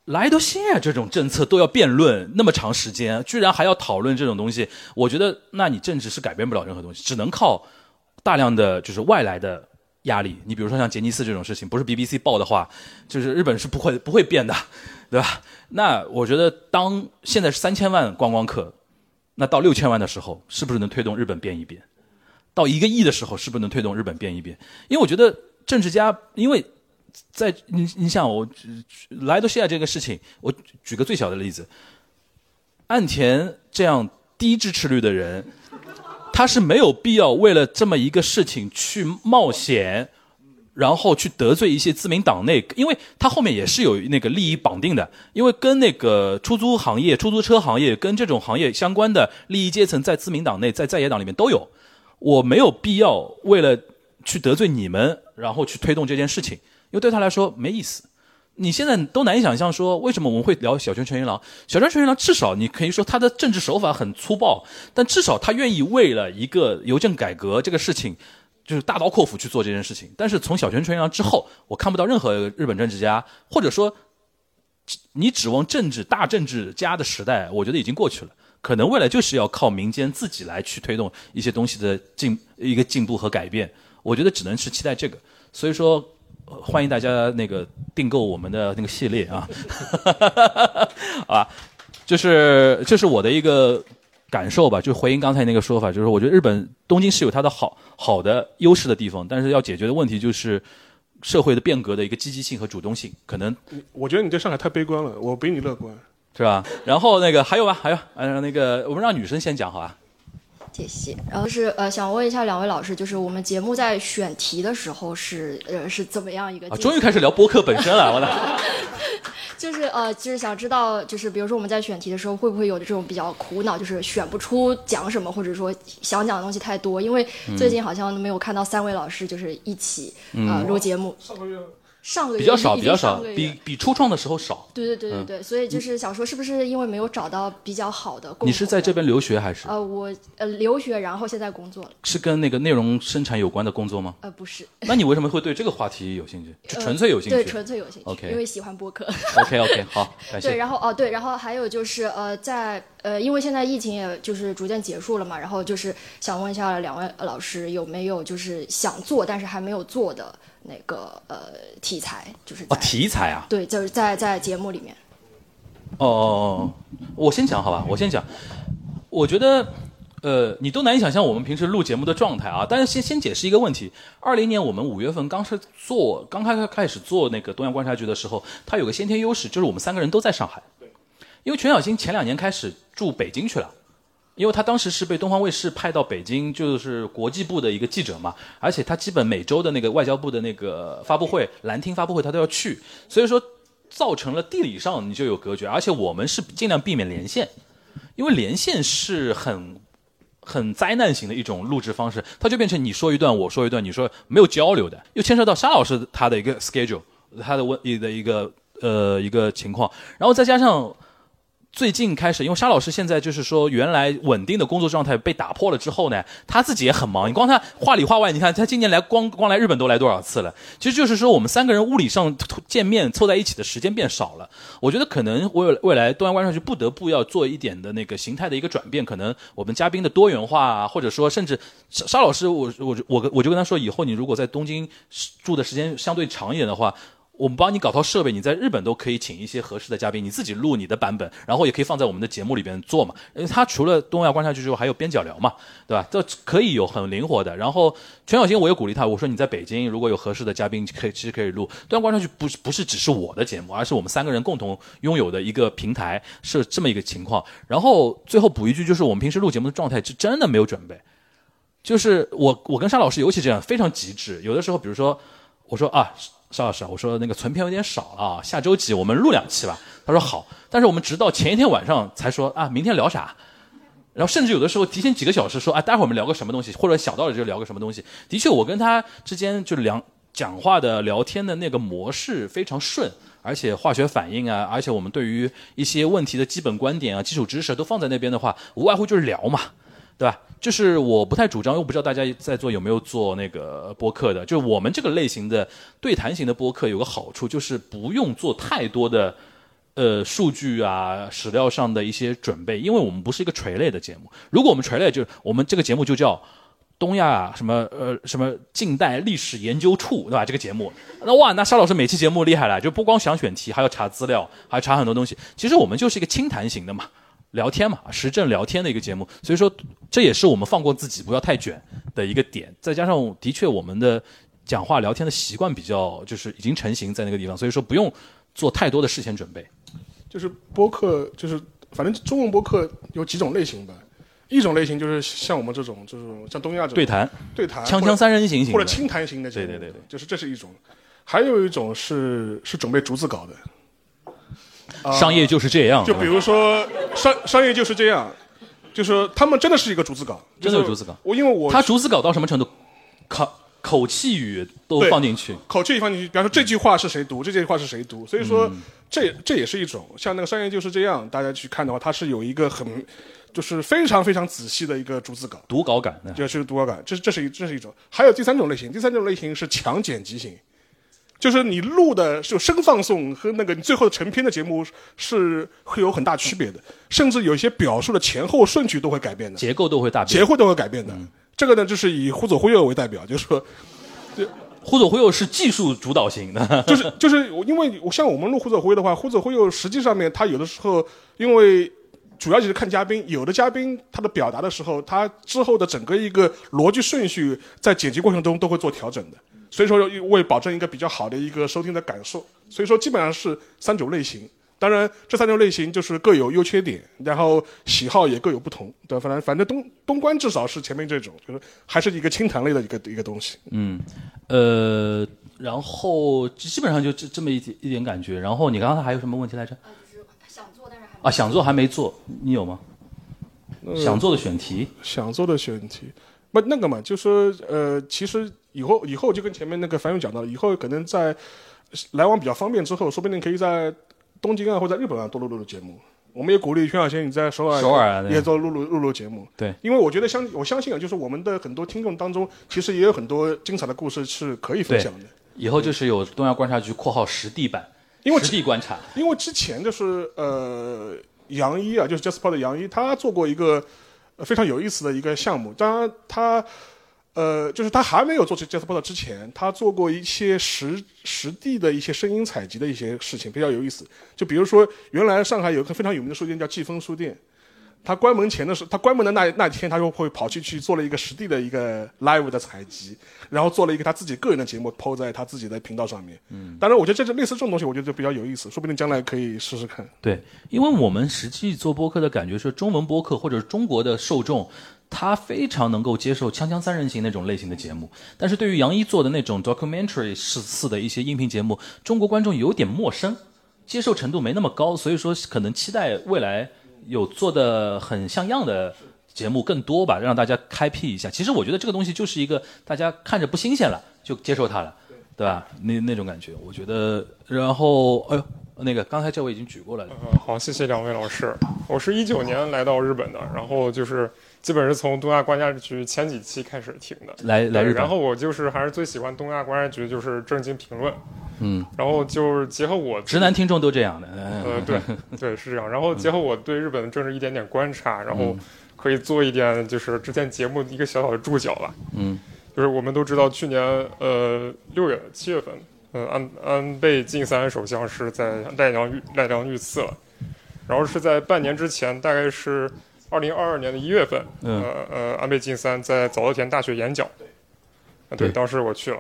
莱德西亚这种政策都要辩论那么长时间，居然还要讨论这种东西，我觉得那你政治是改变不了任何东西，只能靠大量的就是外来的。压力，你比如说像杰尼斯这种事情，不是 BBC 报的话，就是日本是不会不会变的，<laughs> 对吧？那我觉得，当现在是三千万观光客，那到六千万的时候，是不是能推动日本变一变？到一个亿的时候，是不是能推动日本变一变？因为我觉得政治家，因为在你你想我莱多西亚这个事情，我举个最小的例子，岸田这样低支持率的人。他是没有必要为了这么一个事情去冒险，然后去得罪一些自民党内，因为他后面也是有那个利益绑定的，因为跟那个出租行业、出租车行业跟这种行业相关的利益阶层在自民党内、在在野党里面都有。我没有必要为了去得罪你们，然后去推动这件事情，因为对他来说没意思。你现在都难以想象，说为什么我们会聊小泉纯一郎？小泉纯一郎至少你可以说他的政治手法很粗暴，但至少他愿意为了一个邮政改革这个事情，就是大刀阔斧去做这件事情。但是从小泉纯一郎之后，我看不到任何日本政治家，或者说你指望政治大政治家的时代，我觉得已经过去了。可能未来就是要靠民间自己来去推动一些东西的进一个进步和改变。我觉得只能是期待这个。所以说。欢迎大家那个订购我们的那个系列啊，<laughs> 啊，就是这是我的一个感受吧，就回应刚才那个说法，就是我觉得日本东京是有它的好好的优势的地方，但是要解决的问题就是社会的变革的一个积极性和主动性，可能我觉得你对上海太悲观了，我比你乐观，是吧？然后那个还有吧，还有，呃，那个我们让女生先讲好吧。谢谢。然后是呃，想问一下两位老师，就是我们节目在选题的时候是呃是怎么样一个？啊，终于开始聊播客本身了，我的。<laughs> 就是呃，就是想知道，就是比如说我们在选题的时候，会不会有这种比较苦恼，就是选不出讲什么，或者说想讲的东西太多？因为最近好像没有看到三位老师就是一起呃录节目。上个月。上个月比较少，比较少，比比初创的时候少。对对对对对，所以就是想说，是不是因为没有找到比较好的？你是在这边留学还是？呃，我呃留学，然后现在工作了。是跟那个内容生产有关的工作吗？呃，不是。那你为什么会对这个话题有兴趣？就纯粹有兴趣？对，纯粹有兴趣。OK，因为喜欢播客。OK OK，好，感谢。<laughs> 对，然后哦对，然后还有就是呃，在呃，因为现在疫情也就是逐渐结束了嘛，然后就是想问一下两位老师有没有就是想做但是还没有做的。那个呃题材就是哦题材啊，对，就是在在节目里面。哦哦哦，我先讲好吧，我先讲。我觉得呃，你都难以想象我们平时录节目的状态啊。但是先先解释一个问题：二零年我们五月份刚是做刚开开始做那个东亚观察局的时候，它有个先天优势，就是我们三个人都在上海。对。因为全小新前两年开始住北京去了。因为他当时是被东方卫视派到北京，就是国际部的一个记者嘛，而且他基本每周的那个外交部的那个发布会、蓝厅发布会，他都要去，所以说造成了地理上你就有隔绝，而且我们是尽量避免连线，因为连线是很很灾难型的一种录制方式，它就变成你说一段，我说一段，你说没有交流的，又牵涉到沙老师他的一个 schedule。他的问的一个呃一个情况，然后再加上。最近开始，因为沙老师现在就是说，原来稳定的工作状态被打破了之后呢，他自己也很忙。你光他话里话外，你看他今年来光光来日本都来多少次了？其实就是说，我们三个人物理上见面凑在一起的时间变少了。我觉得可能未未来东阳观上去不得不要做一点的那个形态的一个转变，可能我们嘉宾的多元化啊，或者说甚至沙沙老师，我我我我就跟他说，以后你如果在东京住的时间相对长一点的话。我们帮你搞套设备，你在日本都可以请一些合适的嘉宾，你自己录你的版本，然后也可以放在我们的节目里边做嘛。因为他除了东亚观察局之后，还有边角聊嘛，对吧？这可以有很灵活的。然后全小新我也鼓励他，我说你在北京如果有合适的嘉宾，可以其实可以录东亚观察局，不是不是只是我的节目，而是我们三个人共同拥有的一个平台，是这么一个情况。然后最后补一句，就是我们平时录节目的状态是真的没有准备，就是我我跟沙老师尤其这样，非常极致。有的时候，比如说我说啊。邵老师，我说那个存片有点少了啊，下周几我们录两期吧。他说好，但是我们直到前一天晚上才说啊，明天聊啥，然后甚至有的时候提前几个小时说啊，待会儿我们聊个什么东西，或者想到了就聊个什么东西。的确，我跟他之间就聊讲话的聊天的那个模式非常顺，而且化学反应啊，而且我们对于一些问题的基本观点啊、基础知识都放在那边的话，无外乎就是聊嘛。对吧？就是我不太主张，又不知道大家在做有没有做那个播客的。就是我们这个类型的对谈型的播客有个好处，就是不用做太多的呃数据啊、史料上的一些准备，因为我们不是一个垂类的节目。如果我们垂类，就是我们这个节目就叫东亚什么呃什么近代历史研究处，对吧？这个节目，那哇，那沙老师每期节目厉害了，就不光想选题，还要查资料，还要查很多东西。其实我们就是一个轻谈型的嘛。聊天嘛，时政聊天的一个节目，所以说这也是我们放过自己不要太卷的一个点。再加上的确我们的讲话聊天的习惯比较就是已经成型在那个地方，所以说不用做太多的事前准备。就是播客，就是反正中文播客有几种类型吧。一种类型就是像我们这种，就是像东亚这种对谈，对谈，锵锵三人行型或者轻谈型的。对对对对，就是这是一种。还有一种是是准备逐字稿的。商业就是这样。就比如说商商业就是这样，就是他们真的是一个逐字稿，真的有逐字稿。我因为我他逐字稿到什么程度？口口气语都放进去，口气语放进去。比方说这句话是谁读，这句话是谁读，所以说这这也是一种。像那个商业就是这样，大家去看的话，它是有一个很就是非常非常仔细的一个逐字稿，读稿感，就是读稿感。这这是一这是一种。还有第三种类型，第三种类型是强剪辑型。就是你录的就声放送和那个你最后成片的节目是会有很大区别的，甚至有一些表述的前后顺序都会改变的，结构都会大变，结构都会改变的。这个呢，就是以忽左忽右为代表，就是说，<laughs> 忽左忽右是技术主导型的，<laughs> 就是就是因为像我们录忽左忽右的话，忽左忽右实际上面它有的时候因为主要就是看嘉宾，有的嘉宾他的表达的时候，他之后的整个一个逻辑顺序在剪辑过程中都会做调整的。所以说，为保证一个比较好的一个收听的感受，所以说基本上是三种类型。当然，这三种类型就是各有优缺点，然后喜好也各有不同。对，反正反正东东关至少是前面这种，就是还是一个清谈类的一个一个东西。嗯，呃，然后基本上就这这么一点一点感觉。然后你刚才还有什么问题来着？啊，就是想做但是还啊，想做还没做，你有吗？想做的选题，想做的选题，不那个嘛，就说呃，其实。以后以后就跟前面那个樊勇讲到了，以后可能在来往比较方便之后，说不定可以在东京啊或者在日本啊多录录录节目。我们也鼓励全小仙你在首尔首尔也做录录录录节目。对，因为我觉得相我相信啊，就是我们的很多听众当中，其实也有很多精彩的故事是可以分享的。以后就是有东亚观察局（括号实地版），因为实地观察。因为之前就是呃杨一啊，就是 Jasper 的杨一，他做过一个非常有意思的一个项目，当然他。呃，就是他还没有做这 s p o r 之前，他做过一些实实地的一些声音采集的一些事情，比较有意思。就比如说，原来上海有一个非常有名的书店叫季风书店，他关门前的时候，他关门的那那天，他就会跑去去做了一个实地的一个 live 的采集，然后做了一个他自己个人的节目抛在他自己的频道上面。嗯，当然，我觉得这这类似这种东西，我觉得就比较有意思，说不定将来可以试试看。对，因为我们实际做播客的感觉是，中文播客或者中国的受众。他非常能够接受锵锵三人行那种类型的节目，但是对于杨一做的那种 documentary 式似的一些音频节目，中国观众有点陌生，接受程度没那么高，所以说可能期待未来有做的很像样的节目更多吧，让大家开辟一下。其实我觉得这个东西就是一个大家看着不新鲜了就接受它了，对吧？那那种感觉，我觉得。然后，哎呦，那个刚才这位已经举过来了。嗯，好，谢谢两位老师。我是一九年来到日本的，然后就是基本是从东亚观察局前几期开始听的。来来日本。然后我就是还是最喜欢东亚观察局，就是正经评论。嗯。然后就是结合我直男听众都这样的。呃，对对是这样。然后结合我对日本的政治一点点观察，然后可以做一点就是之前节目一个小小的注脚吧。嗯。就是我们都知道，去年呃六月七月份，呃安安倍晋三首相是在奈良遇奈良遇刺了，然后是在半年之前，大概是二零二二年的一月份，呃呃安倍晋三在早稻田大学演讲，对，当时我去了，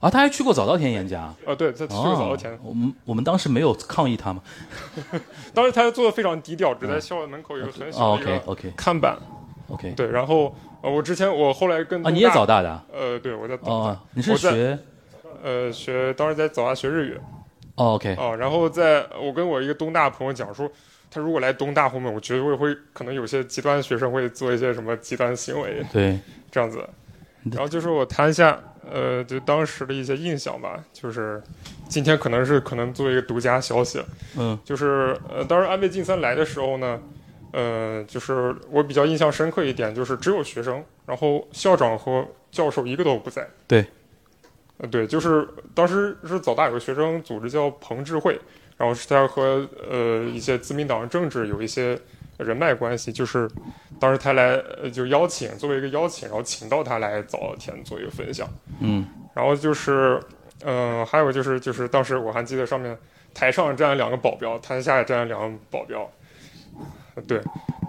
啊他还去过早稻田演讲，啊对，他去过早稻田，我们我们当时没有抗议他吗？<laughs> 当时他做的非常低调，只在校门口有个很小的一个看板，OK，对，然后。呃，我之前我后来跟啊，你也早大的？呃，对，我在哦，你是学？呃，学当时在早大学日语。哦，OK。哦，然后在我跟我一个东大朋友讲说，他如果来东大后面，我觉得我会可能有些极端学生会做一些什么极端行为。对，这样子。然后就是我谈一下，呃，就当时的一些印象吧。就是今天可能是可能作为一个独家消息。嗯。就是呃，当时安倍晋三来的时候呢。呃，就是我比较印象深刻一点，就是只有学生，然后校长和教授一个都不在。对，呃，对，就是当时是早大有个学生组织叫彭智慧，然后是他和呃一些自民党政治有一些人脉关系，就是当时他来就邀请作为一个邀请，然后请到他来早稻田做一个分享。嗯，然后就是呃，还有就是就是当时我还记得上面台上站了两个保镖，台下也站了两个保镖。对，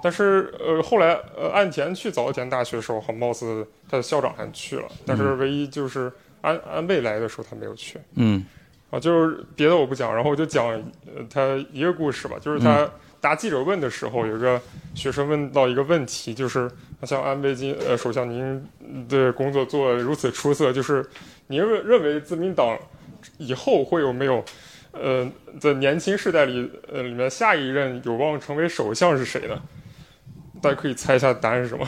但是呃，后来呃，岸田去早稻田大学的时候，好貌似他的校长还去了，但是唯一就是安安倍来的时候他没有去。嗯，啊，就是别的我不讲，然后我就讲呃他一个故事吧，就是他答记者问的时候，有个学生问到一个问题，就是像安倍晋呃首相您的工作做如此出色，就是您认认为自民党以后会有没有？呃，在年轻世代里，呃，里面下一任有望成为首相是谁呢？大家可以猜一下答案是什么？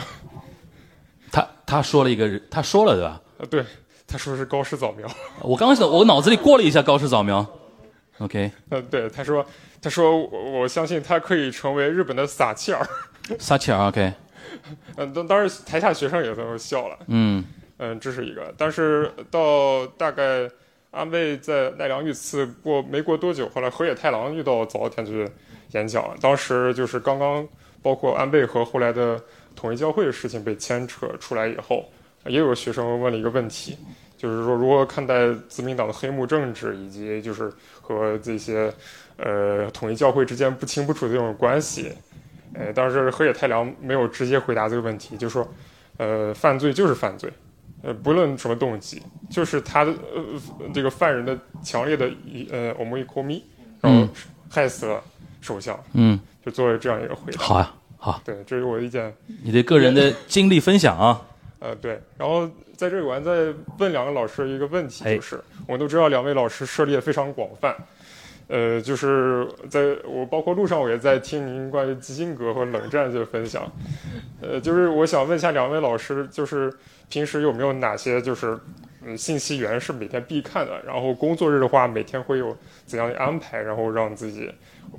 他他说了一个人，他说了对吧？呃，对，他说是高市早苗。<laughs> 我刚想，我脑子里过了一下高市早苗。OK。呃，对，他说，他说，我我相信他可以成为日本的撒切尔。撒切尔，<laughs> OK。嗯，当当时台下学生也都笑了。嗯嗯，这是一个，但是到大概。安倍在奈良遇刺过没过多久，后来河野太郎遇到早稻田去演讲。当时就是刚刚，包括安倍和后来的统一教会的事情被牵扯出来以后，也有学生问了一个问题，就是说如何看待自民党的黑幕政治，以及就是和这些呃统一教会之间不清不楚的这种关系。呃，当时河野太良没有直接回答这个问题，就说，呃，犯罪就是犯罪。呃，不论什么动机，就是他的呃这个犯人的强烈的一呃我们一 m 咪，然后害死了首相，嗯，就作为这样一个回答。好呀，好，对，这是我的意见。你的个人的经历分享啊。呃，对，然后在这里我还再问两个老师一个问题，就是我们都知道两位老师涉猎非常广泛，呃，就是在我包括路上我也在听您关于基辛格和冷战这个分享，呃，就是我想问一下两位老师，就是。平时有没有哪些就是嗯信息源是每天必看的？然后工作日的话，每天会有怎样的安排？然后让自己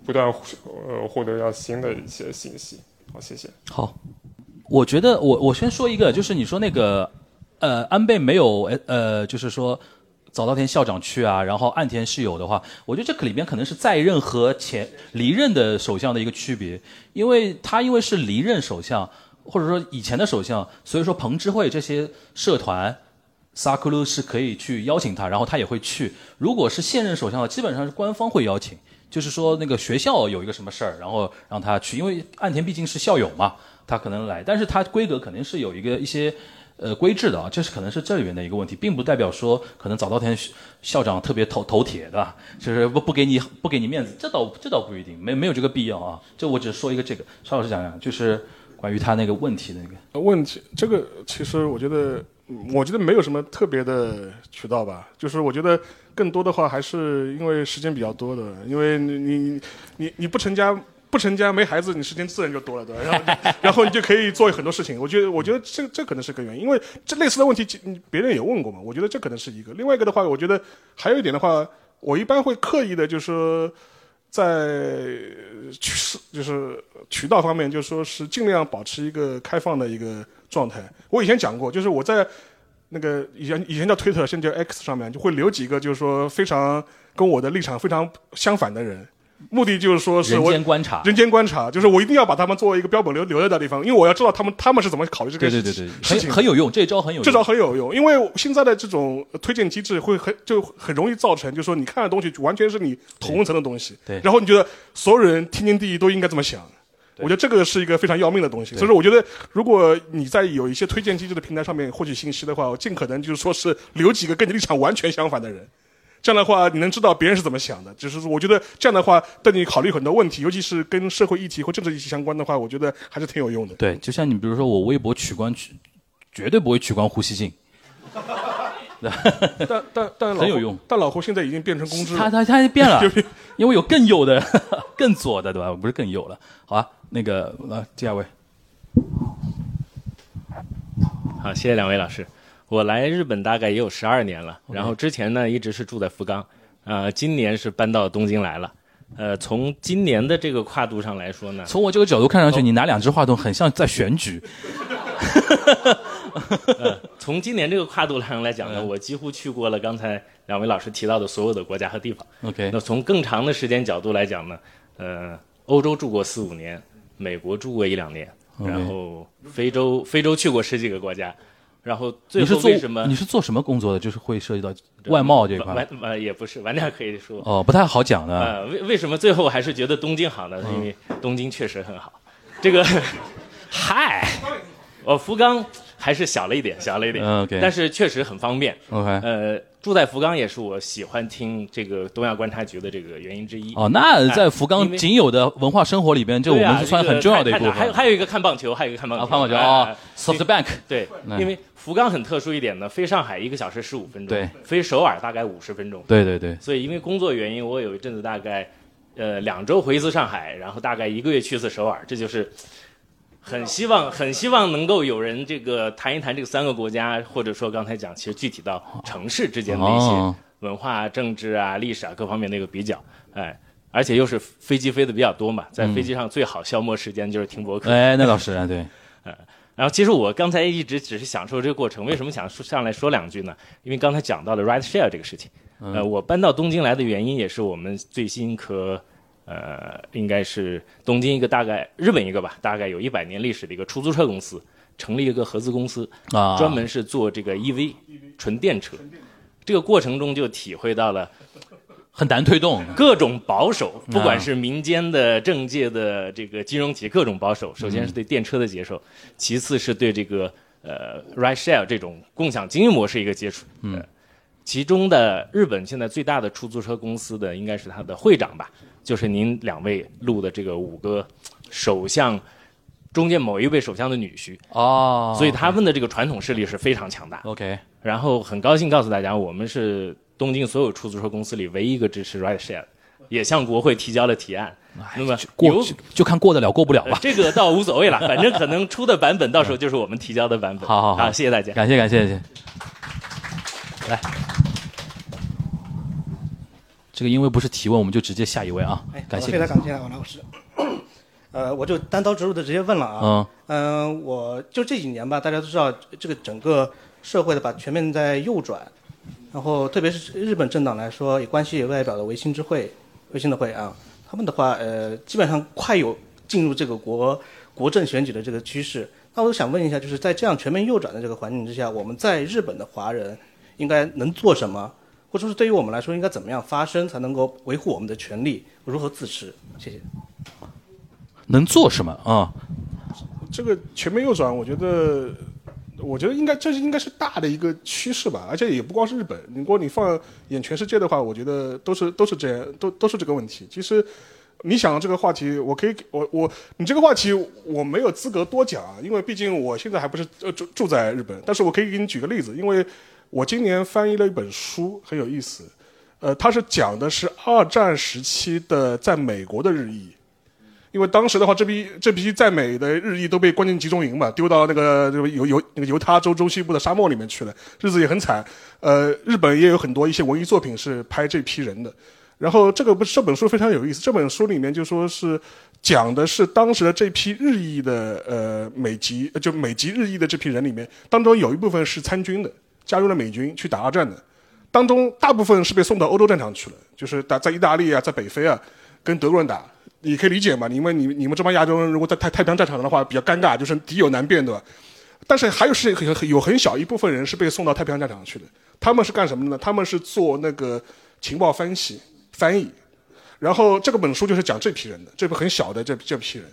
不断呃获得要新的一些信息。好，谢谢。好，我觉得我我先说一个，就是你说那个呃安倍没有呃就是说早稻田校长去啊，然后岸田是有的话，我觉得这个里面可能是在任和前离任的首相的一个区别，因为他因为是离任首相。或者说以前的首相，所以说彭智慧这些社团，萨库鲁是可以去邀请他，然后他也会去。如果是现任首相的，基本上是官方会邀请，就是说那个学校有一个什么事儿，然后让他去，因为岸田毕竟是校友嘛，他可能来，但是他规格肯定是有一个一些呃规制的啊，这是可能是这里面的一个问题，并不代表说可能早稻田校长特别头头铁的，<laughs> 就是不不给你不给你面子，这倒这倒不一定，没没有这个必要啊。就我只说一个这个，邵老师讲讲，就是。关于他那个问题的那个问题，这个其实我觉得，我觉得没有什么特别的渠道吧。就是我觉得更多的话，还是因为时间比较多的，因为你你你你不成家不成家没孩子，你时间自然就多了，对吧？然后 <laughs> 然后你就可以做很多事情。我觉得，我觉得这这可能是个原因，因为这类似的问题，别人也问过嘛。我觉得这可能是一个。另外一个的话，我觉得还有一点的话，我一般会刻意的，就是说在渠是就是渠道方面，就是说是尽量保持一个开放的一个状态。我以前讲过，就是我在那个以前以前叫 Twitter，现在叫 X 上面，就会留几个就是说非常跟我的立场非常相反的人。目的就是说是我人间观察。人间观察，就是我一定要把他们作为一个标本留留在那地方，因为我要知道他们他们是怎么考虑这个对对对对。事情。很很有用这招很有用。这招很有用，因为现在的这种推荐机制会很就很容易造成，就是说你看的东西完全是你同温层的东西，对然后你觉得所有人天经地义都应该这么想。我觉得这个是一个非常要命的东西，所以说我觉得，如果你在有一些推荐机制的平台上面获取信息的话，我尽可能就是说是留几个跟你立场完全相反的人，这样的话你能知道别人是怎么想的。就是说我觉得这样的话，对你考虑很多问题，尤其是跟社会议题或政治议题相关的话，我觉得还是挺有用的。对，就像你比如说我微博取关取，绝对不会取关呼吸镜。但但但老胡很有用。但老胡现在已经变成公知了，他他他变了 <laughs> 就，因为有更右的、<laughs> 更左的，对吧？不是更右了。好啊，那个呃，第二位，好，谢谢两位老师。我来日本大概也有十二年了，然后之前呢一直是住在福冈，呃，今年是搬到东京来了。呃，从今年的这个跨度上来说呢，从我这个角度看上去，你拿两只话筒很像在选举。<laughs> 呃，从今年这个跨度上来讲呢，嗯我几乎去过了刚才两位老师提到的所有的国家和地方。OK 那从更长的时间角度来讲呢，呃，欧洲住过四五年，美国住过一两年，然后非洲非洲去过十几个国家，然后最后为什么你是做什么工作的？就是会涉及到外贸这一块晚。呃也不是，晚点可以说。哦，不太好讲的。呃，为为什么最后还是觉得东京好呢？因为东京确实很好。这个，<laughs> 嗨，我福冈还是小了一点，小了一点。嗯，OK 但是确实很方便。OK 呃，住在福冈也是我喜欢听这个东亚观察局的这个原因之一。哦，那在哎福冈仅有的文化生活里边，这我们是算很重要的一部分。还有还有一个看棒球，还有一个看棒球，啊看棒球哎哦哎，SoftBank 对，嗯因为福冈很特殊一点呢，飞上海一个小时十五分钟，对，飞首尔大概五十分钟，对对对所以因为工作原因，我有一阵子大概呃两周回一次上海，然后大概一个月去一次首尔，这就是很希望很希望能够有人这个谈一谈这三个国家，或者说刚才讲，其实具体到城市之间的一些哦文化、政治啊、历史啊各方面的一个比较，哎。而且又是飞机飞的比较多嘛，在嗯飞机上最好消磨时间就是听博客。哎，那倒是啊，对。呃，<laughs> 然后其实我刚才一直只是享受这个过程，为什么想说上来说两句呢？因为刚才讲到了 ride share 这个事情，嗯呃，我搬到东京来的原因也是我们最新和呃，应该是东京一个大概日本一个吧，大概有一百年历史的一个出租车公司，成立一个合资公司，啊专门是做这个 EV 纯电车。这个过程中就体会到了很难推动，各种保守，不管啊是民间的、政界的、这个金融企业各种保守。首先是对电车的接受，其次是对这个呃 ride share 这种共享经营模式一个接触。嗯，其中的日本现在最大的出租车公司的应该是它的会长吧，就是您两位录的这个五个首相中间某一位首相的女婿。哦所以他们的这个传统势力是非常强大。OK，然后很高兴告诉大家，我们是东京所有出租车公司里唯一一个支持 ride share，也向国会提交了提案。那么过有就就看过得了过不了吧。呃这个倒无所谓了，反正可能出的版本到时候就是我们提交的版本。<laughs> 好好好，谢谢大家。感谢感谢感谢。来，这个因为不是提问，我们就直接下一位啊。哎感谢非常感谢王老师。<coughs> 呃，我就单刀直入的直接问了啊。嗯、我就这几年吧，大家都知道这个整个社会的吧全面在右转，然后特别是日本政党来说，也关系也外表的维新之会、维新的会啊，他们的话呃基本上快有进入这个国国政选举的这个趋势。那我想问一下，就是在这样全面右转的这个环境之下，我们在日本的华人应该能做什么？或者说是对于我们来说，应该怎么样发声才能够维护我们的权利？如何自持？谢谢。能做什么啊？这个全面右转，我觉得，我觉得应该这是应该是大的一个趋势吧，而且也不光是日本，如果你放眼全世界的话，我觉得都是都是这样，都都是这个问题。其实，你想这个话题，我可以，我我你这个话题我没有资格多讲啊，因为毕竟我现在还不是呃住住在日本，但是我可以给你举个例子，因为我今年翻译了一本书，很有意思，呃，它是讲的是二战时期的在美国的日裔。因为当时的话，这批这批在美的日裔都被关进集中营嘛，丢到那个犹犹那个犹他州中西部的沙漠里面去了，日子也很惨。呃，日本也有很多一些文艺作品是拍这批人的。然后这个不是这本书非常有意思，这本书里面就说是讲的是当时的这批日裔的呃美籍就美籍日裔的这批人里面，当中有一部分是参军的，加入了美军去打二战的，当中大部分是被送到欧洲战场去了，就是打在意大利啊，在北非啊，跟德国人打，你可以理解嘛？因为你你们这帮亚洲人如果在太太平洋战场上的话，比较尴尬，就是敌友难辨，对吧？但是还有是很有很小一部分人是被送到太平洋战场去的，他们是干什么的呢？他们是做那个情报分析。翻译，然后这个本书就是讲这批人的，这部很小的这这批人，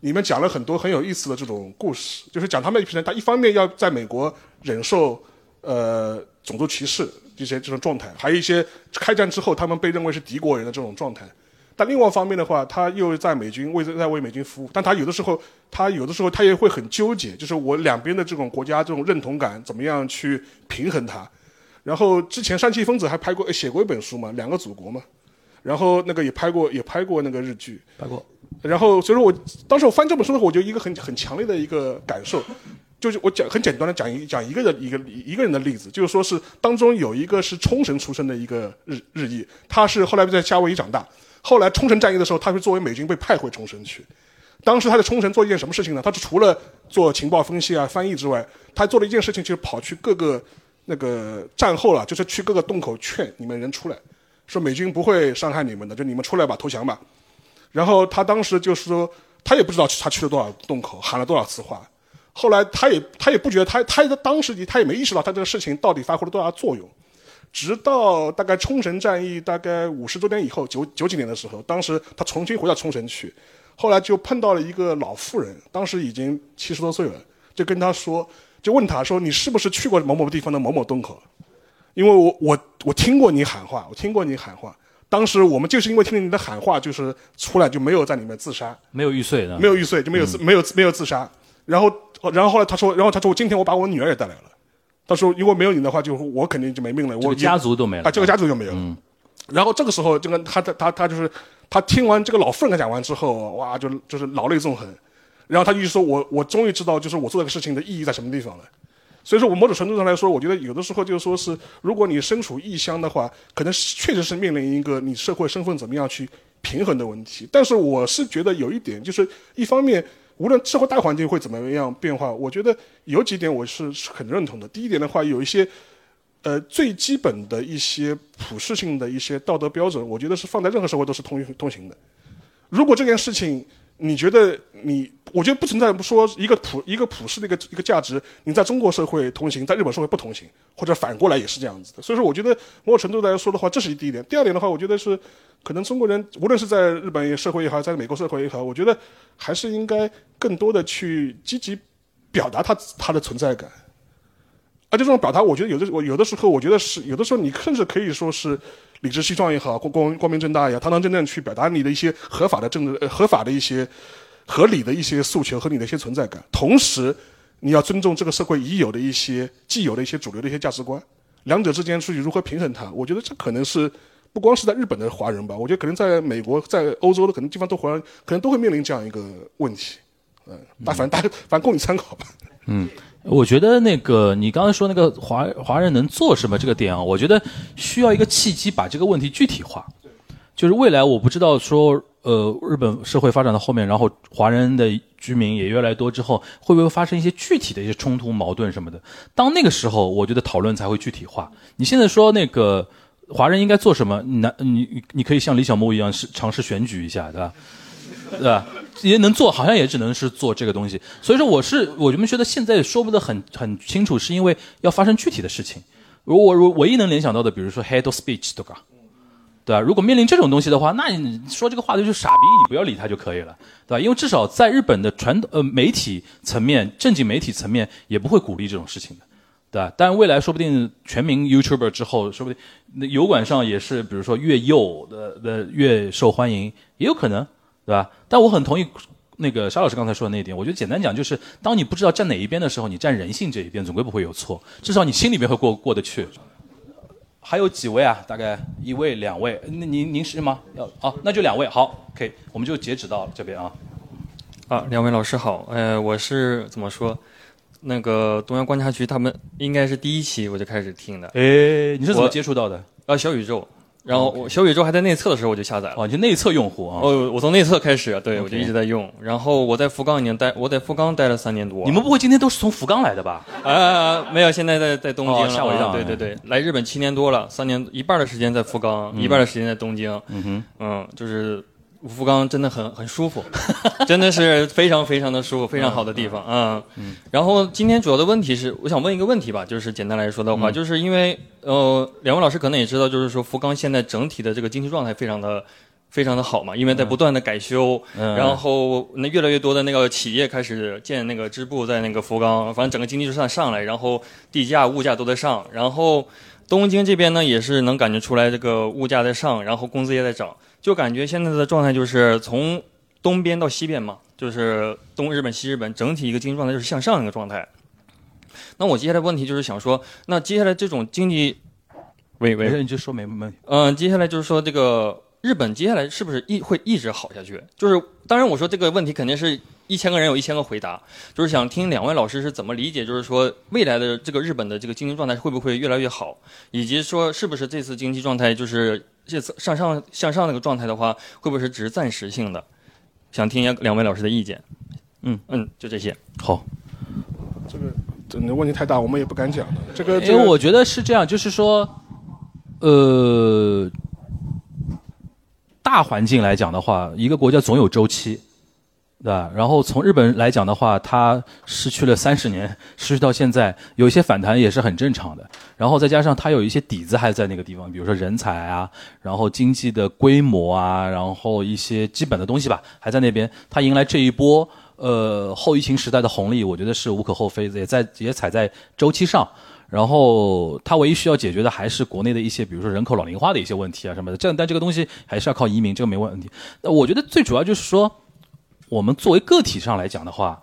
里面讲了很多很有意思的这种故事，就是讲他们一批人，他一方面要在美国忍受呃种族歧视这些这种状态，还有一些开战之后他们被认为是敌国人的这种状态，但另外一方面的话，他又在美军为在为美军服务，但他有的时候他有的时候他也会很纠结，就是我两边的这种国家这种认同感怎么样去平衡它，然后之前山崎丰子还拍过写过一本书嘛，两个祖国嘛。然后那个也拍过，也拍过那个日剧，拍过。然后所以说我当时我翻这本书的时候，我就一个很很强烈的一个感受，就是我讲很简单的讲一讲一个人一个一个人的例子，就是说是当中有一个是冲绳出生的一个日日裔，他是后来在夏威夷长大，后来冲绳战役的时候，他是作为美军被派回冲绳去。当时他在冲绳做一件什么事情呢？他除了做情报分析啊、翻译之外，他做了一件事情，就是跑去各个那个战后了，就是去各个洞口劝你们人出来。说美军不会伤害你们的，就你们出来吧，投降吧。然后他当时就是说，他也不知道他去了多少洞口，喊了多少次话。后来他也他也不觉得他他当时他也没意识到他这个事情到底发挥了多大作用。直到大概冲绳战役大概五十多年以后，九九几年的时候，当时他重新回到冲绳去，后来就碰到了一个老妇人，当时已经七十多岁了，就跟他说，就问他说，你是不是去过某某地方的某某洞口？因为我我我听过你喊话，我听过你喊话。当时我们就是因为听了你的喊话，就是出来就没有在里面自杀，没有玉碎的，没有玉碎就没有自没有没有自杀。然后然后后来他说，然后他说我今天我把我女儿也带来了。他说如果没有你的话，就我肯定就没命了。我家族都没了啊，这个家族就没有。然后这个时候，这个他他他他就是他听完这个老妇人讲完之后，哇，就就是老泪纵横。然后他就说我我终于知道，就是我做这个事情的意义在什么地方了。所以说，我某种程度上来说，我觉得有的时候就是说是，如果你身处异乡的话，可能确实是面临一个你社会身份怎么样去平衡的问题。但是我是觉得有一点，就是一方面，无论社会大环境会怎么样变化，我觉得有几点我是很认同的。第一点的话，有一些呃最基本的一些普适性的一些道德标准，我觉得是放在任何社会都是通通行的。如果这件事情，你觉得你？我觉得不存在说一个普一个普世的一个一个价值，你在中国社会通行，在日本社会不同行，或者反过来也是这样子的。所以说，我觉得某种程度来说的话，这是第一点。第二点的话，我觉得是可能中国人无论是在日本社会也好，在美国社会也好，我觉得还是应该更多的去积极表达他他的存在感。而且这种表达，我觉得有的我有的时候，我觉得是有的时候，你甚至可以说是。理直气壮也好，光光光明正大也好，堂堂正正去表达你的一些合法的政治、合法的一些合理的一些诉求和你的一些存在感。同时，你要尊重这个社会已有的一些既有的一些主流的一些价值观，两者之间去如何平衡它？我觉得这可能是不光是在日本的华人吧，我觉得可能在美国、在欧洲的可能地方都华人，可能都会面临这样一个问题。嗯，大反正大反正供你参考吧。嗯。我觉得那个你刚才说那个华华人能做什么这个点啊，我觉得需要一个契机把这个问题具体化。就是未来我不知道说，呃，日本社会发展到后面，然后华人的居民也越来越多之后，会不会发生一些具体的一些冲突、矛盾什么的？当那个时候，我觉得讨论才会具体化。你现在说那个华人应该做什么？那你你可以像李小牧一样是尝试选举一下，对吧？对吧？也能做好像也只能是做这个东西，所以说我是我们觉得现在说不得很很清楚，是因为要发生具体的事情。如果我唯一能联想到的，比如说 head of speech，对吧？对吧？如果面临这种东西的话，那你说这个话的就是傻逼，你不要理他就可以了，对吧？因为至少在日本的传统呃媒体层面、正经媒体层面也不会鼓励这种事情的，对吧？但未来说不定全民 YouTuber 之后，说不定那油管上也是，比如说越右的的越受欢迎，也有可能。对吧？但我很同意那个沙老师刚才说的那一点。我觉得简单讲就是，当你不知道站哪一边的时候，你站人性这一边总归不会有错，至少你心里面会过过得去。还有几位啊？大概一位、两位。那您您是吗？要啊，那就两位。好，OK，我们就截止到这边啊。啊，两位老师好。呃，我是怎么说？那个中央观察局他们应该是第一期我就开始听的。哎，你是怎么接触到的？啊，小宇宙。然后我小宇宙还在内测的时候我就下载了。哦，就内测用户啊？哦，我从内测开始，对我就一直在用。然后我在福冈已经待，我在福冈待了三年多。你们不会今天都是从福冈来的吧？啊，没有，现在在在东京。吓我一跳啊对对对，来日本七年多了，三年一半的时间在福冈，嗯一半的时间在东京。嗯哼，嗯，就是福冈真的很很舒服，<laughs> 真的是非常非常的舒服，非常好的地方啊。嗯然后今天主要的问题是，我想问一个问题吧，就是简单来说的话，嗯就是因为呃，两位老师可能也知道，就是说福冈现在整体的这个经济状态非常的。非常的好嘛，因为在不断的改修，嗯然后那越来越多的那个企业开始建那个支部在那个福冈，反正整个经济就算上来，然后地价、物价都在上，然后东京这边呢也是能感觉出来这个物价在上，然后工资也在涨，就感觉现在的状态就是从东边到西边嘛，就是东日本、西日本整体一个经济状态就是向上一个状态。那我接下来问题就是想说，那接下来这种经济，喂喂，没你就说没问题。嗯，接下来就是说这个日本接下来是不是一会一直好下去？就是当然我说这个问题肯定是一千个人有一千个回答，就是想听两位老师是怎么理解，就是说未来的这个日本的这个经济状态会不会越来越好，以及说是不是这次经济状态就是这次上上向上那个状态的话，会不会是只是暂时性的？想听一下两位老师的意见。嗯嗯，就这些。好，这个这个问题太大，我们也不敢讲的。这个，因这个为我觉得是这样，就是说，呃，大环境来讲的话，一个国家总有周期，对吧？然后从日本来讲的话，它失去了三十年，失去到现在，有一些反弹也是很正常的。然后再加上它有一些底子还在那个地方，比如说人才啊，然后经济的规模啊，然后一些基本的东西吧，还在那边。它迎来这一波呃后疫情时代的红利，我觉得是无可厚非的，也在也踩在周期上。然后它唯一需要解决的还是国内的一些，比如说人口老龄化的一些问题啊什么的。这样，但这个东西还是要靠移民，这个没问题。那我觉得最主要就是说，我们作为个体上来讲的话，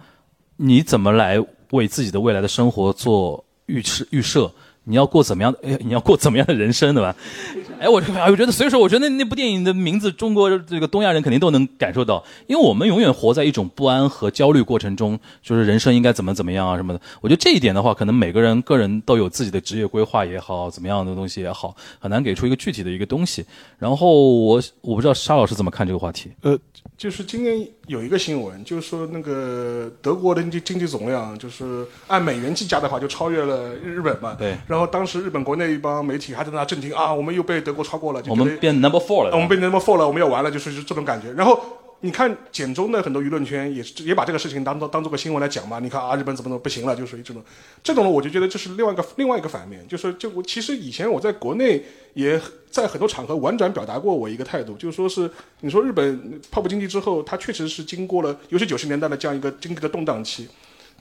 你怎么来为自己的未来的生活做预设预设？你要过怎么样的？哎，你要过怎么样的人生，对吧？<laughs> 哎，我我觉得，所以说，我觉得那部电影的名字，中国这个东亚人肯定都能感受到，因为我们永远活在一种不安和焦虑过程中，就是人生应该怎么怎么样啊什么的。我觉得这一点的话，可能每个人个人都有自己的职业规划也好，怎么样的东西也好，很难给出一个具体的一个东西。然后我我不知道沙老师怎么看这个话题。呃，就是今年有一个新闻，就是说那个德国的经济经济总量，就是按美元计价的话，就超越了日本嘛。对。然后当时日本国内一帮媒体还在那震惊啊，我们又被德国超过了，就我们变 number four 了啊我们被 number four 了，我们要完了，就是这种感觉。然后你看简中的很多舆论圈也是也把这个事情当做当做个新闻来讲嘛。你看啊，日本怎么怎么不行了，就属于这种这种呢，我就觉得这是另外一个另外一个反面，就是就我其实以前我在国内也在很多场合婉转表达过我一个态度，就是说是你说日本泡沫经济之后，它确实是经过了尤其九十年代的这样一个经济的动荡期。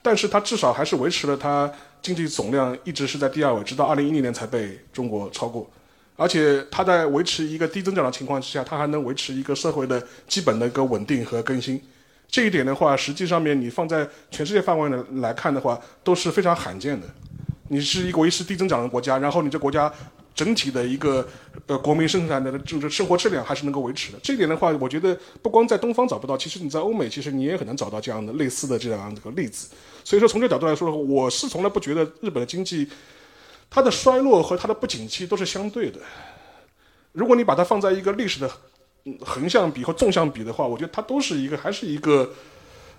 但是它至少还是维持了它经济总量一直是在第二位，直到二零一零年才被中国超过。而且它在维持一个低增长的情况之下，它还能维持一个社会的基本的一个稳定和更新。这一点的话，实际上面你放在全世界范围内来看的话，都是非常罕见的。你是一个维持低增长的国家，然后你这国家整体的一个呃国民生产的就是生活质量还是能够维持的。这一点的话，我觉得不光在东方找不到，其实你在欧美，其实你也很难找到这样的类似的这样的一个例子。所以说，从这角度来说，我是从来不觉得日本的经济它的衰落和它的不景气都是相对的。如果你把它放在一个历史的横向比或纵向比的话，我觉得它都是一个还是一个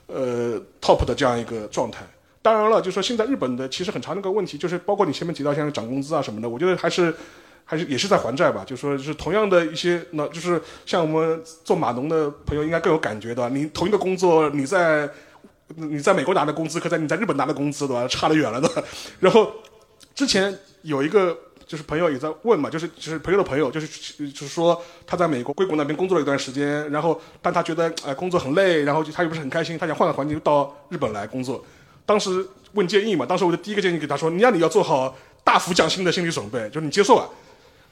呃 top 的这样一个状态。当然了，就说现在日本的其实很长的一个问题，就是包括你前面提到像涨工资啊什么的，我觉得还是还是也是在还债吧。就是说是同样的一些，那就是像我们做码农的朋友应该更有感觉的。你同一个工作，你在你在美国拿的工资，和在你在日本拿的工资，对吧？差得远了的。然后之前有一个就是朋友也在问嘛，就是就是朋友的朋友，就是就是说他在美国硅谷那边工作了一段时间，然后但他觉得哎、工作很累，然后就他又不是很开心，他想换个环境到日本来工作。当时问建议嘛，当时我的第一个建议给他说，你让你要做好大幅降薪的心理准备，就是你接受啊。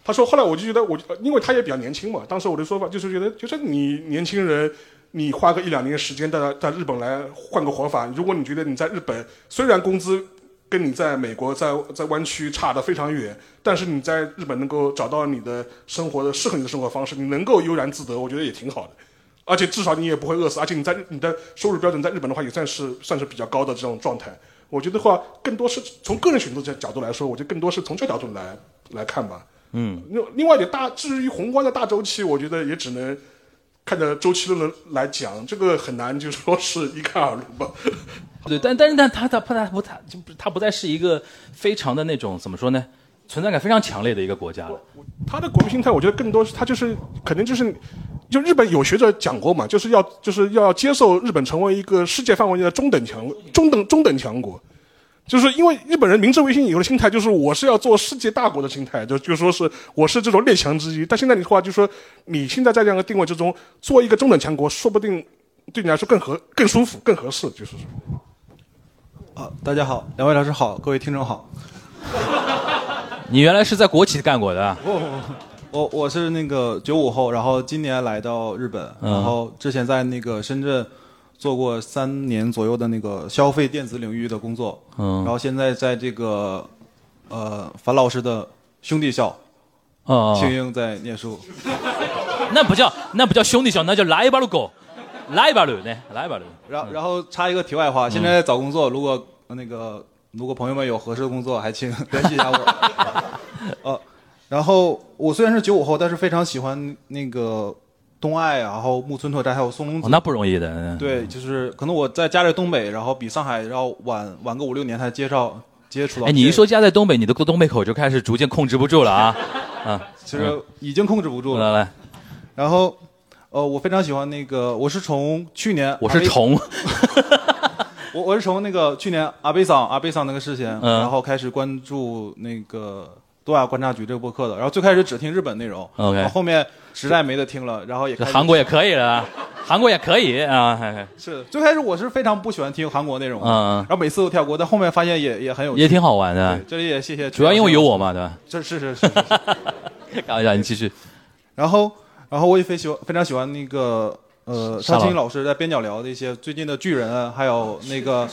他说后来我就觉得我，因为他也比较年轻嘛，当时我的说法就是觉得，就是你年轻人。你花个一两年时间在在日本来换个活法，如果你觉得你在日本虽然工资跟你在美国在在湾区差得非常远，但是你在日本能够找到你的生活的适合你的生活方式，你能够悠然自得，我觉得也挺好的。而且至少你也不会饿死，而且你在你的收入标准在日本的话也算是算是比较高的这种状态。我觉得话更多是从个人选择角角度来说，我觉得更多是从这角度来来看吧。嗯，另另外一点大，至于宏观的大周期，我觉得也只能看着周期论来讲，这个很难就说是一概而论吧。<laughs> 对，但但是但他他他他不他就不他不再是一个非常的那种怎么说呢，存在感非常强烈的一个国家了。他的国民心态，我觉得更多是他就是肯定就是，就日本有学者讲过嘛，就是要就是要接受日本成为一个世界范围内的中等强中等中等强国，就是因为日本人明治维新以后的心态就是我是要做世界大国的心态，就就说是我是这种列强之一。但现在的话，就说你现在在这样的定位之中，做一个中等强国，说不定对你来说更合更舒服更合适，就是说。啊，大家好，两位老师好，各位听众好。<laughs> 你原来是在国企干过的？不不不，我我是那个九五后，然后今年来到日本，嗯然后之前在那个深圳做过三年左右的那个消费电子领域的工作，嗯然后现在在这个呃樊老师的兄弟校，哦庆英在念书。<laughs> 那不叫那不叫兄弟校，那叫拉一把路狗，拉一把路呢，拉一把路。然然后插一个题外话，现在在找工作，如果那个如果朋友们有合适的工作，还请联系一下我。<laughs> 呃，然后我虽然是九五后，但是非常喜欢那个东爱，然后木村拓哉还有松隆子。哦那不容易的。嗯对，就是可能我在家在东北，然后比上海要晚晚个五六年才接绍接触到。哎，你一说家在东北，你的东北口就开始逐渐控制不住了啊！<laughs> 啊，其实已经控制不住了。来来，然后，呃，我非常喜欢那个，我是从去年我是虫，<laughs> 我我是从那个去年阿贝桑阿贝桑那个事情，嗯然后开始关注那个东亚观察局这个播客的，然后最开始只听日本内容 OK 然后后面实在没得听了，然后也韩国也可以了，韩国也可以啊。<laughs> 是最开始我是非常不喜欢听韩国内容的，嗯嗯然后每次都跳过，但后面发现也也很有趣，也挺好玩的对这里也谢谢，主要因为有我嘛，对吧？这是是是。<laughs> 开玩笑，你继续。然后，然后我也非喜欢非常喜欢那个呃，沙青老师在边角聊的一些最近的巨人啊，还有那个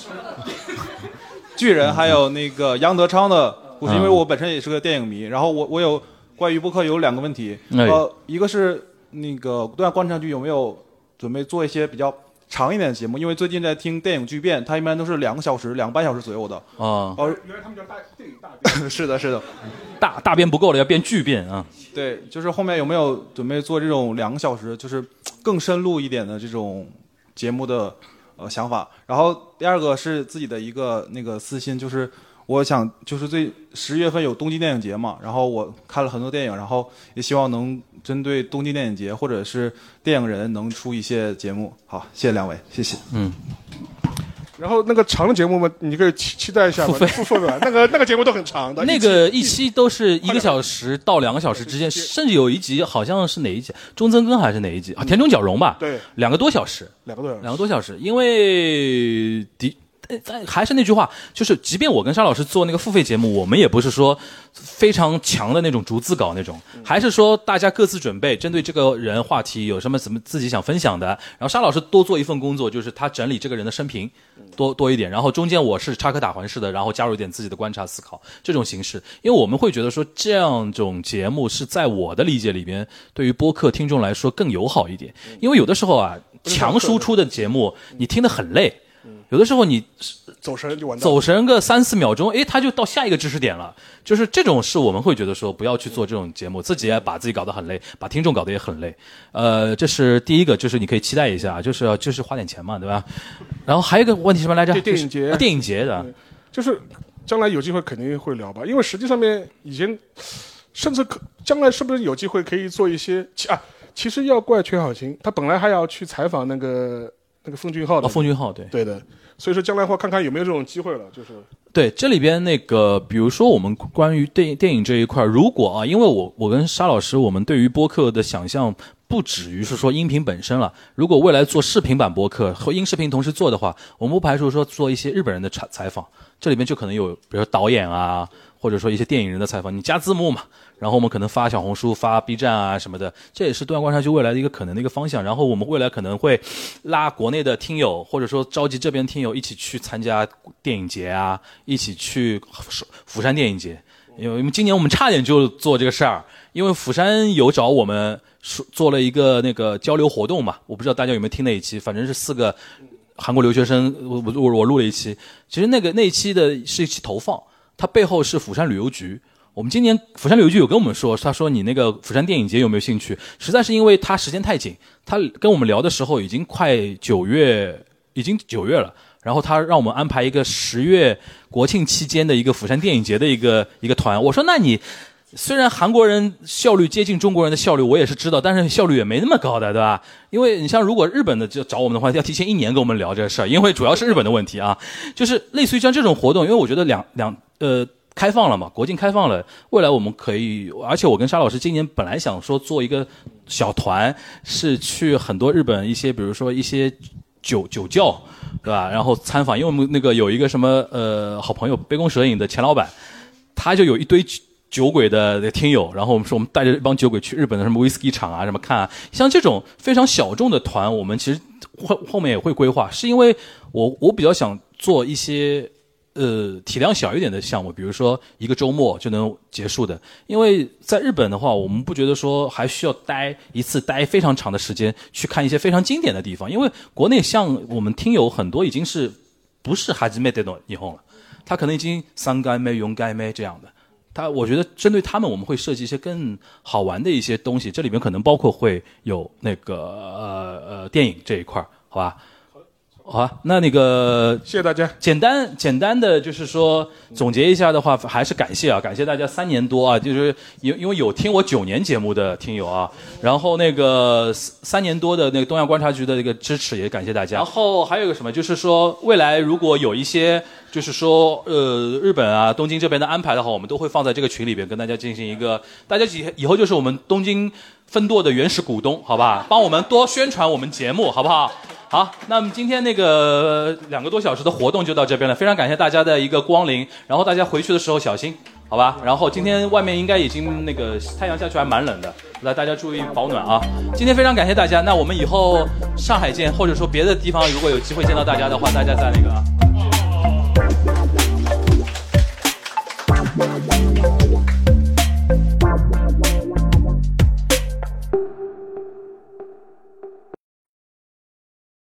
<laughs> 巨人，还有那个杨德昌的故事，嗯因为我本身也是个电影迷。然后我我有关于播客有两个问题，哎呃，一个是那个东亚观察局有没有准备做一些比较长一点的节目？因为最近在听电影巨变，它一般都是两个小时、两个半小时左右的。啊，哦，原来他们叫大电影大变 <laughs> 是的，是的。大大变不够了，要变巨变啊！对，就是后面有没有准备做这种两个小时，就是更深入一点的这种节目的呃想法？然后第二个是自己的一个那个私心，就是我想就是最十月份有东京电影节嘛，然后我看了很多电影，然后也希望能针对东京电影节或者是电影人能出一些节目。好，谢谢两位，谢谢。嗯。然后那个长的节目嘛，你可以期期待一下嘛，付费付费吧。那个 <laughs> 那个节目都很长的，那个一期都是一个小时到两个小时之间，甚至有一集好像是哪一集，中曾根还是哪一集啊？田中角荣吧？对，两个多小时，两个多小时，两个多小时，因为的。但还是那句话，就是即便我跟沙老师做那个付费节目，我们也不是说非常强的那种逐字稿那种，还是说大家各自准备，针对这个人话题有什么怎么自己想分享的，然后沙老师多做一份工作，就是他整理这个人的生平多多一点，然后中间我是插科打诨式的，然后加入一点自己的观察思考这种形式，因为我们会觉得说这样种节目是在我的理解里边，对于播客听众来说更友好一点，因为有的时候啊，强输出的节目你听得很累。有的时候你走神就完蛋。走神个三四秒钟，诶，他就到下一个知识点了。就是这种事，我们会觉得说不要去做这种节目，自己也把自己搞得很累，把听众搞得也很累。呃，这是第一个，就是你可以期待一下，就是要就是花点钱嘛，对吧？然后还有一个问题什么来着？电电影节电影节的，就是将来有机会肯定会聊吧，因为实际上面以前甚至可将来是不是有机会可以做一些其啊？其实要怪全小琴，他本来还要去采访那个那个奉俊昊的，哦奉俊昊对对的，所以说将来的话看看有没有这种机会了，就是对，这里边那个，比如说我们关于电影电影这一块，如果啊，因为我我跟沙老师，我们对于播客的想象不止于是说音频本身了。如果未来做视频版播客和音视频同时做的话，我们不排除说做一些日本人的采采访，这里边就可能有，比如说导演啊，或者说一些电影人的采访，你加字幕嘛，然后我们可能发小红书、发 B 站啊什么的，这也是东亚观察区未来的一个可能的一个方向。然后我们未来可能会拉国内的听友，或者说召集这边听友一起去参加电影节啊，一起去釜山电影节。因为今年我们差点就做这个事儿，因为釜山有找我们说做了一个那个交流活动嘛，我不知道大家有没有听那一期，反正是四个韩国留学生，我我我录了一期，其实那个那一期的是一期投放。它背后是釜山旅游局。我们今年釜山旅游局有跟我们说，他说你那个釜山电影节有没有兴趣？实在是因为他时间太紧，他跟我们聊的时候已经快九月，已经九月了。然后他让我们安排一个十月国庆期间的一个釜山电影节的一个一个团。我说那你虽然韩国人效率接近中国人的效率，我也是知道，但是效率也没那么高的，对吧？因为你像如果日本的就找我们的话，要提前一年跟我们聊这个事儿，因为主要是日本的问题啊。就是类似于像这种活动，因为我觉得两两。呃，开放了嘛？国境开放了，未来我们可以，而且我跟沙老师今年本来想说做一个小团，是去很多日本一些，比如说一些酒酒窖，对吧？然后参访，因为我们那个有一个什么呃好朋友，杯弓蛇影的钱老板，他就有一堆酒鬼的听友，然后我们说我们带着一帮酒鬼去日本的什么威士忌厂啊什么看啊，像这种非常小众的团，我们其实后后面也会规划，是因为我我比较想做一些。呃，体量小一点的项目，比如说一个周末就能结束的。因为在日本的话，我们不觉得说还需要待一次待非常长的时间去看一些非常经典的地方。因为国内像我们听友很多已经是不是哈基梅这种霓虹了，他可能已经三该妹、勇该妹这样的。他我觉得针对他们，我们会设计一些更好玩的一些东西。这里面可能包括会有那个呃呃电影这一块儿好吧？好，那那个谢谢大家。简单简单的就是说总结一下的话，还是感谢啊，感谢大家三年多啊，就是因因为有听我九年节目的听友啊，然后那个三年多的那个东亚观察局的这个支持也感谢大家。然后还有一个什么，就是说未来如果有一些就是说呃日本啊东京这边的安排的话，我们都会放在这个群里边跟大家进行一个，大家以以后就是我们东京分舵的原始股东，好吧？帮我们多宣传我们节目，好不好？好，那么今天那个两个多小时的活动就到这边了，非常感谢大家的一个光临，然后大家回去的时候小心，好吧？然后今天外面应该已经那个太阳下去还蛮冷的，来大家注意保暖啊！今天非常感谢大家，那我们以后上海见，或者说别的地方如果有机会见到大家的话，大家在那个。啊